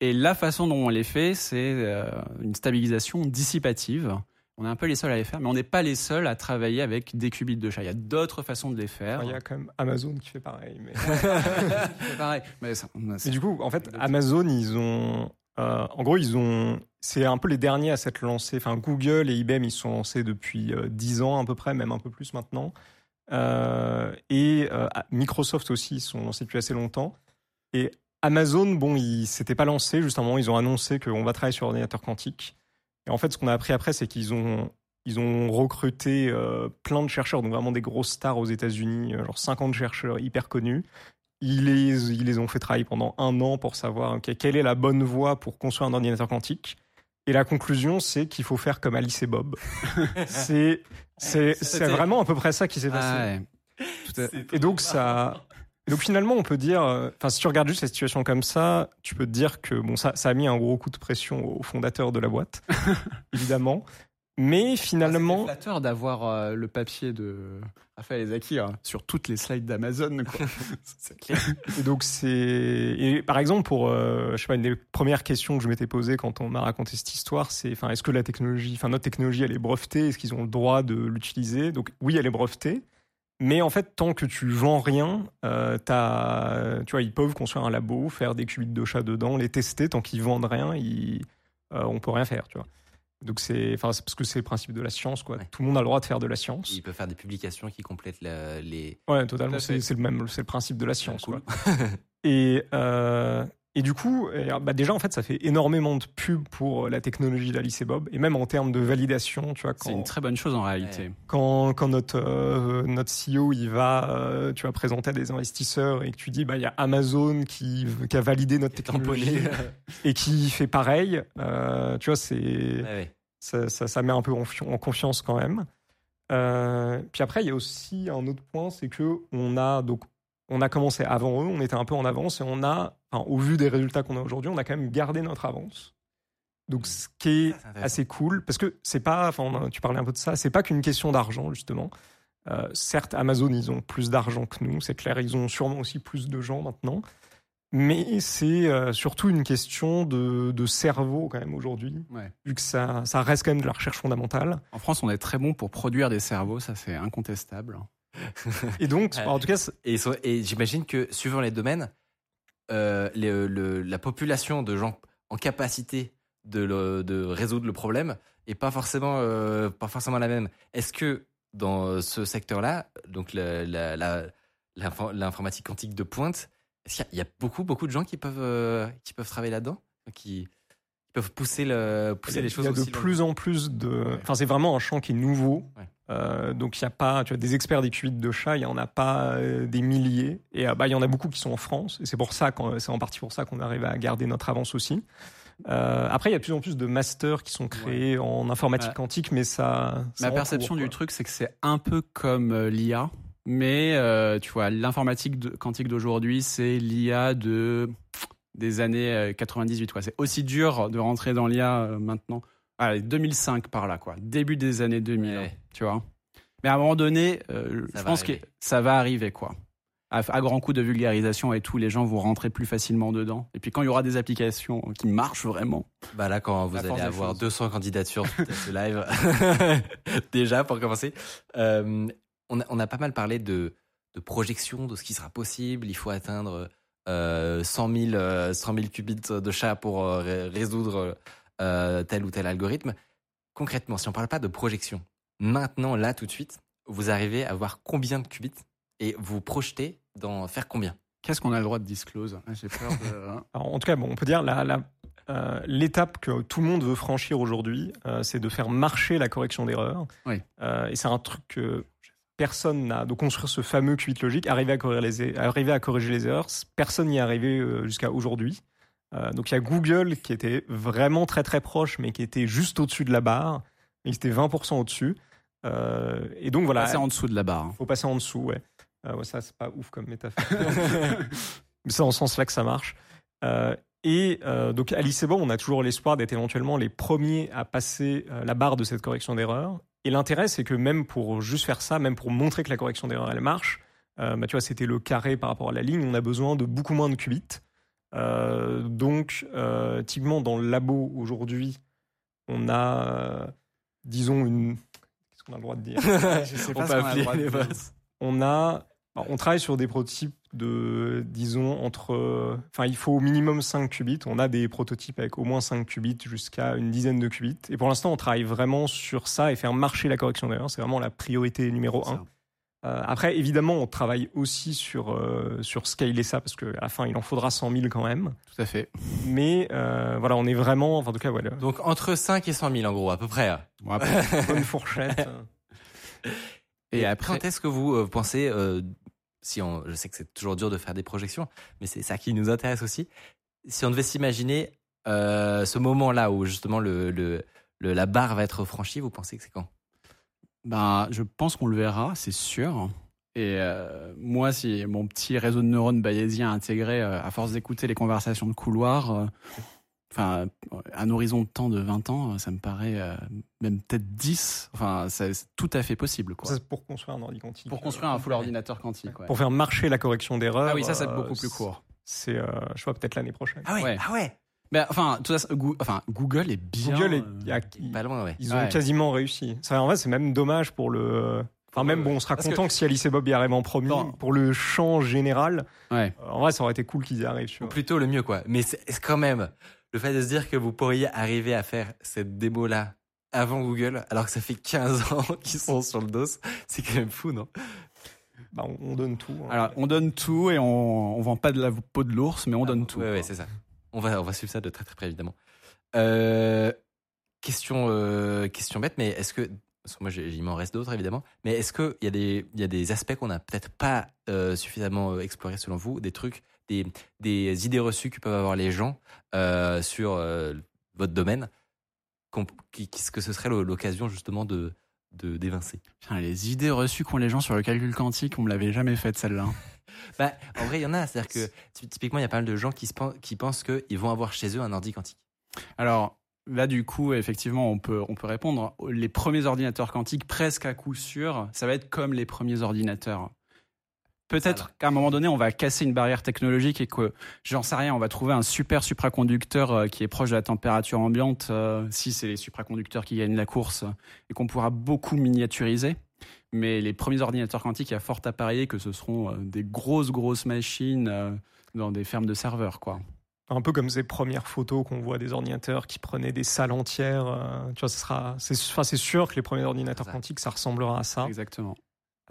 Et la façon dont on les fait, c'est euh, une stabilisation dissipative. On est un peu les seuls à les faire, mais on n'est pas les seuls à travailler avec des qubits de chat. Il y a d'autres façons de les faire. Il y a quand même Amazon qui fait pareil. Mais, C'est pareil. Mais ça- mais du coup, en fait, Amazon, ils ont. euh, en gros, ils ont. C'est un peu les derniers à s'être lancés. Enfin, Google et IBM, ils sont lancés depuis euh, 10 ans à peu près, même un peu plus maintenant. Euh, et euh, Microsoft aussi, ils sont lancés depuis assez longtemps. Et Amazon, bon, ils s'étaient pas lancés. Juste un moment, ils ont annoncé qu'on va travailler sur ordinateur quantique. Et en fait, ce qu'on a appris après, c'est qu'ils ont, ils ont recruté euh, plein de chercheurs, donc vraiment des grosses stars aux États-Unis, euh, genre 50 chercheurs hyper connus. Ils les, ils les ont fait travailler pendant un an pour savoir quelle est la bonne voie pour construire un ordinateur quantique. Et la conclusion, c'est qu'il faut faire comme Alice et Bob. c'est, c'est, vraiment à peu près ça qui s'est passé. Ah ouais. Et donc ça, donc finalement on peut dire, euh, enfin si tu regardes juste la situation comme ça, tu peux te dire que bon ça, ça a mis un gros coup de pression aux fondateurs de la boîte, évidemment. Mais C'est finalement, flatteur d'avoir euh, le papier de Raphaël Ezaki hein, sur toutes les slides d'Amazon. et donc c'est, par exemple pour, euh, je sais pas, une des premières questions que je m'étais posée quand on m'a raconté cette histoire, c'est, enfin est-ce que la technologie, enfin notre technologie, elle est brevetée, est-ce qu'ils ont le droit de l'utiliser? Donc oui, elle est brevetée. Mais en fait, tant que tu vends rien, euh, tu vois, ils peuvent construire un labo, faire des qubits de chat dedans, les tester. Tant qu'ils vendent rien, ils, euh, on peut rien faire, tu vois. Donc c'est, enfin, parce que c'est le principe de la science, quoi. Ouais. Tout le monde a le droit de faire de la science. Il peut faire des publications qui complètent la- les. Ouais, totalement. C'est c'est le même, c'est le principe de la science, cool. quoi. Et, euh, et du coup, et, bah déjà, en fait, ça fait énormément de pub pour la technologie d'Alice et Bob, et même en termes de validation, tu vois, C'est une très bonne chose en réalité. quand, quand notre, euh, notre CEO, il va, euh, tu vas présenter à des investisseurs et que tu dis, bah, il y a Amazon qui, qui a validé notre technologie Tamponné. et qui fait pareil, euh, tu vois, c'est, Ouais, ouais. ça, ça, ça met un peu en, en confiance quand même. Euh, puis après, il y a aussi un autre point, c'est que on a donc on a commencé avant eux, on était un peu en avance et on a, enfin, au vu des résultats qu'on a aujourd'hui, on a quand même gardé notre avance. Donc, ce qui est assez cool, parce que c'est pas, enfin, tu parlais un peu de ça, c'est pas qu'une question d'argent justement. Euh, certes, Amazon, ils ont plus d'argent que nous, c'est clair, ils ont sûrement aussi plus de gens maintenant. Mais c'est euh, surtout une question de, de cerveau quand même aujourd'hui Ouais. vu que ça, ça reste quand même de la recherche fondamentale. En France, on est très bon pour produire des cerveaux, ça c'est incontestable. Et donc, Ouais. en tout cas, et j'imagine que suivant les domaines, euh, le- la population de gens en capacité de, le- de résoudre le problème est pas forcément, euh, pas forcément la même. Est-ce que dans ce secteur-là, donc l'informatique quantique de pointe, est-ce qu'il y, a- il y a beaucoup, beaucoup de gens qui peuvent, euh, qui peuvent travailler là-dedans, qui, qui peuvent pousser, le, pousser a, les choses il y a de plus en plus de. Enfin, c'est vraiment un champ qui est nouveau. Ouais. Euh, donc, il y a pas, tu vois, des experts des qubits de chat, il y en a pas euh, des milliers. Et euh, bah, il y en a beaucoup qui sont en France. Et c'est pour ça, c'est en partie pour ça qu'on arrive à garder notre avance aussi. Euh, après, il y a de plus en plus de masters qui sont créés en informatique Ouais. quantique, mais ça. Ma perception cours, du truc, c'est que c'est un peu comme euh, l'IA, mais euh, tu vois, l'informatique quantique d'aujourd'hui, c'est l'IA de des années euh, 98. Quoi. C'est aussi dur de rentrer dans l'IA euh, maintenant. Allez, 2005 par là, quoi. Début des années 2000, Ouais. Tu vois. Mais à un moment donné, euh, je pense que ça va arriver, quoi. À, à grand coup de vulgarisation et tout, les gens vont rentrer plus facilement dedans. Et puis quand il y aura des applications qui marchent vraiment, Bah là, quand vous allez avoir choses. 200 candidatures à ce live, déjà pour commencer, euh, on, a, on a pas mal parlé de, de projection, de ce qui sera possible. Il faut atteindre euh, 100, 000, euh, 100 000 qubits de chat pour euh, ré- résoudre tel ou tel algorithme. Concrètement, si on parle pas de projection, maintenant, là, tout de suite, vous arrivez à voir combien de qubits et vous projetez dans faire combien? Qu'est-ce qu'on a le droit de disclose? J'ai peur de... hein. Alors, en tout cas, bon, on peut dire la, la, euh, l'étape que tout le monde veut franchir aujourd'hui, euh, c'est de faire marcher la correction d'erreur. Oui. Euh, et c'est un truc que personne n'a. De construire ce fameux qubit logique, arriver à corriger les, er- arriver à corriger les erreurs, personne n'y est arrivé jusqu'à aujourd'hui. Euh, donc il y a Google qui était vraiment très très proche, mais qui était juste au-dessus de la barre. Il était 20% au-dessus. Euh, et donc voilà. Passer en dessous de la barre. hein. faut passer en dessous, ouais. Euh, ouais, ça, c'est pas ouf comme métaphore. Mais c'est dans ce sens-là que ça marche. Euh, et euh, donc, à l'ICEBO, on a toujours l'espoir d'être éventuellement les premiers à passer euh, la barre de cette correction d'erreur. Et l'intérêt, c'est que même pour juste faire ça, même pour montrer que la correction d'erreur, elle marche, bah, tu vois, c'était le carré par rapport à la ligne, on a besoin de beaucoup moins de qubits. Donc, typiquement, dans le labo aujourd'hui, on a, disons, une. On a le droit de dire. Je sais pas on les. On a, bah, on travaille sur des prototypes de, disons, entre, enfin, il faut au minimum 5 qubits. On a des prototypes avec au moins 5 qubits jusqu'à une dizaine de qubits. Et pour l'instant, on travaille vraiment sur ça et faire marcher la correction d'erreur. C'est vraiment la priorité numéro 1. Euh, après évidemment on travaille aussi sur euh, sur scaler ça parce qu'à la fin il en faudra 100 000 quand même Tout à fait. mais euh, voilà on est vraiment enfin, en tout cas voilà Donc entre 5 et 100 000 en gros, à peu près. Bon, après- bonne fourchette et après, quand est-ce que vous euh, pensez, euh, si on, je sais que c'est toujours dur de faire des projections, mais c'est ça qui nous intéresse aussi. Si on devait s'imaginer euh, ce moment-là où justement le, le, le- la barre va être franchie, vous pensez que c'est quand? Ben, je pense qu'on le verra, c'est sûr. Et euh, moi, si mon petit réseau de neurones bayésien intégré, euh, à force d'écouter les conversations de couloir, euh, enfin, un horizon de temps de 20 ans, ça me paraît euh, même peut-être 10. Enfin, c'est tout à fait possible, quoi. Ça, c'est pour construire un ordi quantique Pour construire un full ordinateur quantique. ouais. pour faire marcher la correction d'erreur Ah oui, ça, c'est beaucoup plus court. c'est euh, je vois peut-être l'année prochaine Ah ouais, Ouais. ah ouais. Mais enfin, tout ça, enfin, Google est bien. Google, est- euh, il y a- Pas loin, ouais. ils ont Ouais. quasiment réussi. Ça, en vrai, c'est même dommage pour le. Enfin, même bon, on sera Parce content que, si Alice et Bob y arrivent en premier. Non. Pour le champ général, Ouais. euh, en vrai, ça aurait été cool qu'ils y arrivent. tu Ou vois. plutôt le mieux, quoi. Mais c'est quand même le fait de se dire que vous pourriez arriver à faire cette démo-là avant Google, alors que ça fait 15 ans qu'ils sont sur le dos. C'est quand même fou, non? Bah, on, on donne tout. hein. Alors, on donne tout et on, on vend pas de la peau de l'ours, mais on donne tout. Ouais, ouais, c'est ça. On va, on va suivre ça de très très près, évidemment. Euh, question, euh, question bête, mais est-ce que. Moi, il m'en reste d'autres, évidemment. Mais est-ce qu'il y, a des- y a des aspects qu'on n'a peut-être pas euh, suffisamment explorés, selon vous Des trucs, des, des idées reçues que peuvent avoir les gens sur votre domaine qui- que ce serait l'occasion, justement, de de- d'évincer? Les idées reçues qu'ont les gens sur le calcul quantique, on me l'avait jamais faite celle-là. Bah, En vrai, il y en a. C'est-à-dire que, ty- typiquement, il y a pas mal de gens qui, se pen- qui pensent qu'ils vont avoir chez eux un ordi quantique. Alors là, du coup, effectivement, on peut, on peut répondre. Les premiers ordinateurs quantiques, presque à coup sûr, ça va être comme les premiers ordinateurs. Peut-être qu'à un moment donné, on va casser une barrière technologique et que, j'en sais rien, on va trouver un super supraconducteur euh, qui est proche de la température ambiante, euh, si c'est les supraconducteurs qui gagnent la course, et qu'on pourra beaucoup miniaturiser. Mais les premiers ordinateurs quantiques, il y a fort à parier que ce seront euh, des grosses, grosses machines euh, dans des fermes de serveurs, quoi. Un peu comme ces premières photos qu'on voit des ordinateurs qui prenaient des salles entières. euh, tu vois, ce sera, c'est, enfin, c'est sûr que les premiers ordinateurs Ça. quantiques, ça ressemblera à ça. Exactement.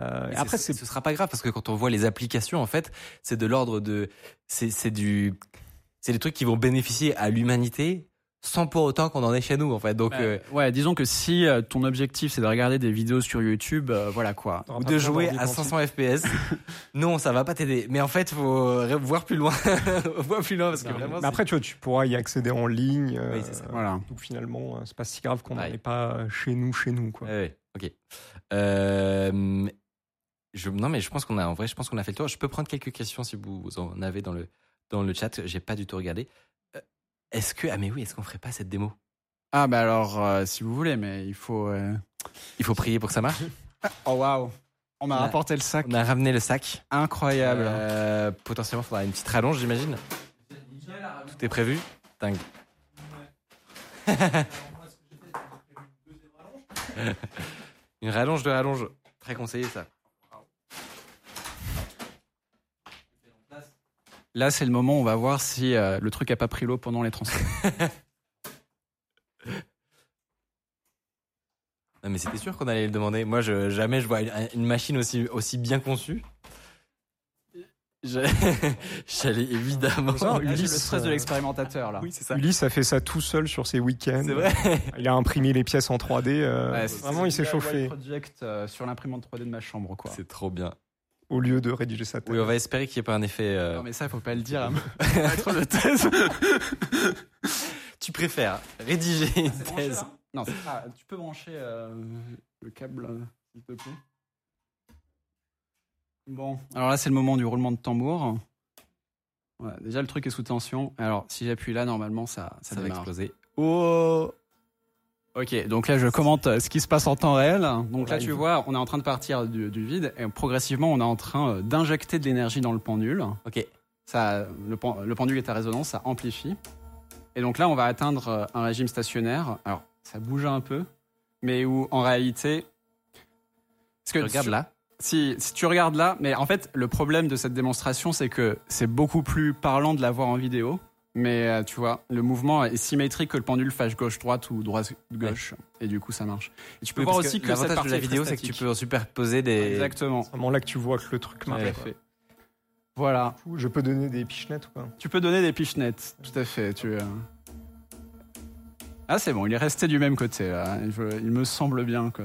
Euh, et après, c'est- c'est ce sera pas grave parce que quand on voit les applications, en fait, c'est de l'ordre de, c'est c'est du, c'est des trucs qui vont bénéficier à l'humanité sans pour autant qu'on en ait chez nous, en fait. Donc, Bah, euh, ouais, disons que si euh, ton objectif c'est de regarder des vidéos sur YouTube, euh, voilà quoi. ou de jouer à quantique. 500 FPS, non, ça va pas t'aider. Mais en fait, faut voir plus loin, voir plus loin parce que vraiment. Mais après, tu vois, tu pourras y accéder en ligne. euh, Oui, c'est ça. Voilà. Donc finalement, euh, c'est pas si grave qu'on n'en Ouais. ait pas chez nous, chez nous, quoi. Ouais, ouais, ok. Euh, je, non, mais je pense qu'on a, en vrai, je pense qu'on a fait le tour. Je peux prendre quelques questions si vous en avez dans le, dans le chat. J'ai pas du tout regardé. Est-ce que, ah, mais oui, est-ce qu'on ferait pas cette démo? Ah bah alors euh, si vous voulez, mais il faut. euh, Il faut prier pour que ça marche? Oh waouh. On m'a rapporté le sac. On a ramené le sac. Incroyable. Euh, potentiellement, il faudra une petite rallonge, j'imagine. Tout est prévu? Dingue. une rallonge de rallonge. Très conseillé, ça. Là c'est le moment où on va voir si euh, le truc a pas pris l'eau pendant les transports. Non, mais c'était sûr qu'on allait le demander. Moi, je, jamais je vois une, une machine aussi, aussi bien conçue. Je- J'allais évidemment. Là, j'ai le Ulysse, stress de euh, l'expérimentateur là. Oui, c'est ça. Ulysse a fait ça tout seul sur ses week-ends. C'est vrai. Il a imprimé les pièces en 3D. euh, Ouais, vraiment, il s'est chauffé project euh, sur l'imprimante 3D de ma chambre quoi. C'est trop bien. Au lieu de rédiger sa thèse. Oui, on va espérer qu'il n'y ait pas un effet. euh, Non mais ça faut pas le dire à maître de thèse. Tu préfères rédiger une branché, thèse. Non, c'est- ah, tu peux brancher euh, le câble, s'il te plaît. Bon, alors là, c'est le moment du roulement de tambour. Ouais, déjà, le truc est sous tension. Alors, si j'appuie là, normalement, ça, ça, Ça va exploser. Oh Ok, donc là, je commente euh, ce qui se passe en temps réel. Donc là, tu vois, on est en train de partir du, du vide et progressivement, on est en train euh, d'injecter de l'énergie dans le pendule. Ok. Ça, le, pen- le pendule est à résonance, ça amplifie. Et donc là, on va atteindre euh, un régime stationnaire. Alors, ça bouge un peu, mais où en réalité. Parce que Regarde tu- là? Si, si tu regardes là, mais en fait, le problème de cette démonstration, c'est que c'est beaucoup plus parlant de la voir en vidéo. Mais euh, tu vois, le mouvement est symétrique que le pendule fasse gauche-droite ou droite-gauche. Et du coup, ça marche. Et tu peux Oui, voir aussi que, cette l'avantage partie de la vidéo, c'est que tu peux superposer des. Exactement. C'est vraiment là que tu vois que le truc marche. Ouais. Tout à fait. Voilà. Je peux donner des pichenettes ou pas Tu peux donner des pichenettes, tout à fait. Tu... euh. Ah, c'est bon, il est resté du même côté. Là. Il, me semble bien que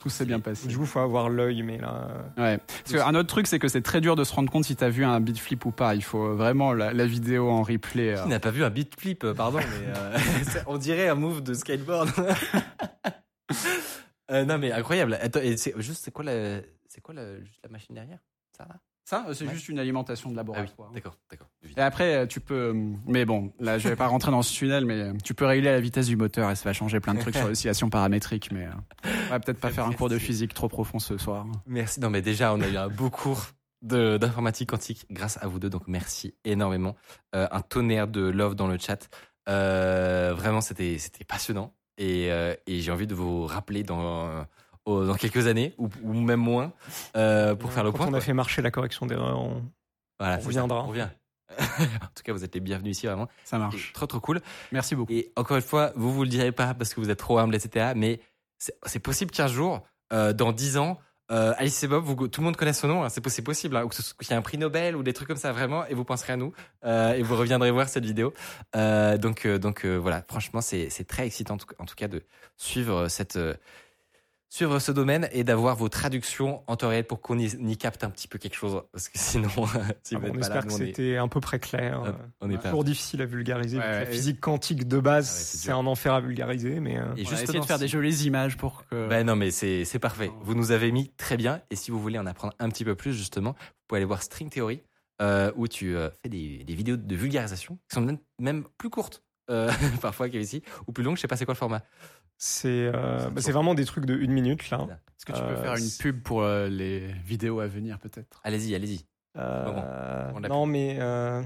tout s'est bien passé. Du coup, faut avoir l'œil, mais là. Ouais. Parce qu'un autre truc, c'est que c'est très dur de se rendre compte si t'as vu un beat flip ou pas. Il faut vraiment la, la vidéo en replay. euh. Qui n'a pas vu un beat flip, euh, pardon, mais euh, on dirait un move de skateboard. Euh, non mais incroyable. Attends, et c'est juste c'est quoi la c'est quoi la, juste la machine derrière? Ça là Ça, euh, c'est Ouais. juste une alimentation de Ah oui, laboratoire. d'accord, d'accord. et après, euh, tu peux. euh, Mais bon, là, je vais pas rentrer dans ce tunnel, mais tu peux régler la vitesse du moteur et ça va changer plein de trucs sur l'oscillation paramétrique. Mais on va peut-être pas faire un cours de physique trop profond ce soir. Merci. Non mais déjà on a eu un beau cours d'informatique quantique grâce à vous deux donc merci énormément. Euh, un tonnerre de love dans le chat. Euh, vraiment c'était passionnant et, euh, et j'ai envie de vous rappeler dans dans quelques années ou, ou même moins euh, pour faire le Quand point. on quoi. a fait marcher la correction d'erreur, on- Voilà, On c'est reviendra. ça, On revient. en tout cas, vous êtes les bienvenus ici, vraiment. Ça marche. C'est trop, trop cool. Merci beaucoup. Et encore une fois, vous vous le direz pas parce que vous êtes trop humble, etc. Mais c'est possible qu'un jour, euh, dans 10 ans, euh, Alice et Bob, vous- tout le monde connaît son nom, hein, c'est possible, hein, ou que ce soit- qu'il y ait un prix Nobel ou des trucs comme ça vraiment, et vous penserez à nous, euh, et vous reviendrez voir cette vidéo. Euh, donc, euh, donc euh, voilà, franchement, c'est c'est très excitant en tout, en tout cas de suivre cette euh, suivre ce domaine et d'avoir vos traductions en temps réel pour qu'on y, y capte un petit peu quelque chose, parce que sinon, si Ah vous bon, n'êtes on pas là, espère que on est- c'était un peu près clair. euh, on est toujours difficile à vulgariser. Ouais, La et- physique quantique de base, Ah ouais, c'est un enfer à vulgariser, mais euh, Et essayé justement, de faire des jolies images pour que. Ben non, mais c'est c'est parfait. Vous nous avez mis très bien. Et si vous voulez en apprendre un petit peu plus, justement, vous pouvez aller voir String Theory, euh, où tu euh, fais des, des vidéos de vulgarisation qui sont même, même plus courtes, euh, parfois, ici, ou plus longues. Je sais pas c'est quoi le format. C'est euh, bah, c'est vraiment des trucs de une minute là. Est-ce que tu peux Euh, faire une pub pour euh, les vidéos à venir peut-être? Allez-y, allez-y. Euh, non, mais euh,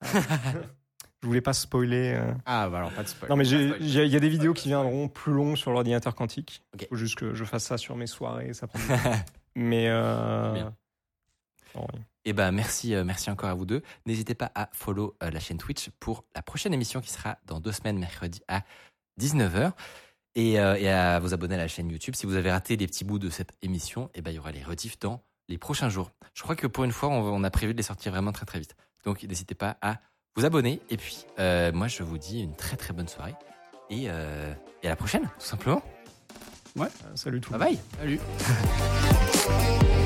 je voulais pas spoiler. euh. Ah bah alors pas de spoil. Non, mais il y a des vidéos qui viendront plus longues sur l'ordinateur quantique. Ok. Faut juste que je fasse ça sur mes soirées. Ça prend du temps. mais euh, Bien. non, oui. Et ben merci, merci encore à vous deux. N'hésitez pas à follow la chaîne Twitch pour la prochaine émission qui sera dans deux semaines, mercredi à 19h. Et, euh, et à vous abonner à la chaîne YouTube. Si vous avez raté les petits bouts de cette émission, et ben il y aura les rediffs dans les prochains jours. Je crois que pour une fois, on, on a prévu de les sortir vraiment très très vite. Donc n'hésitez pas à vous abonner. Et puis, euh, moi, je vous dis une très très bonne soirée. Et, euh, et à la prochaine, tout simplement. Euh, salut tout le Bye monde. bye. Salut.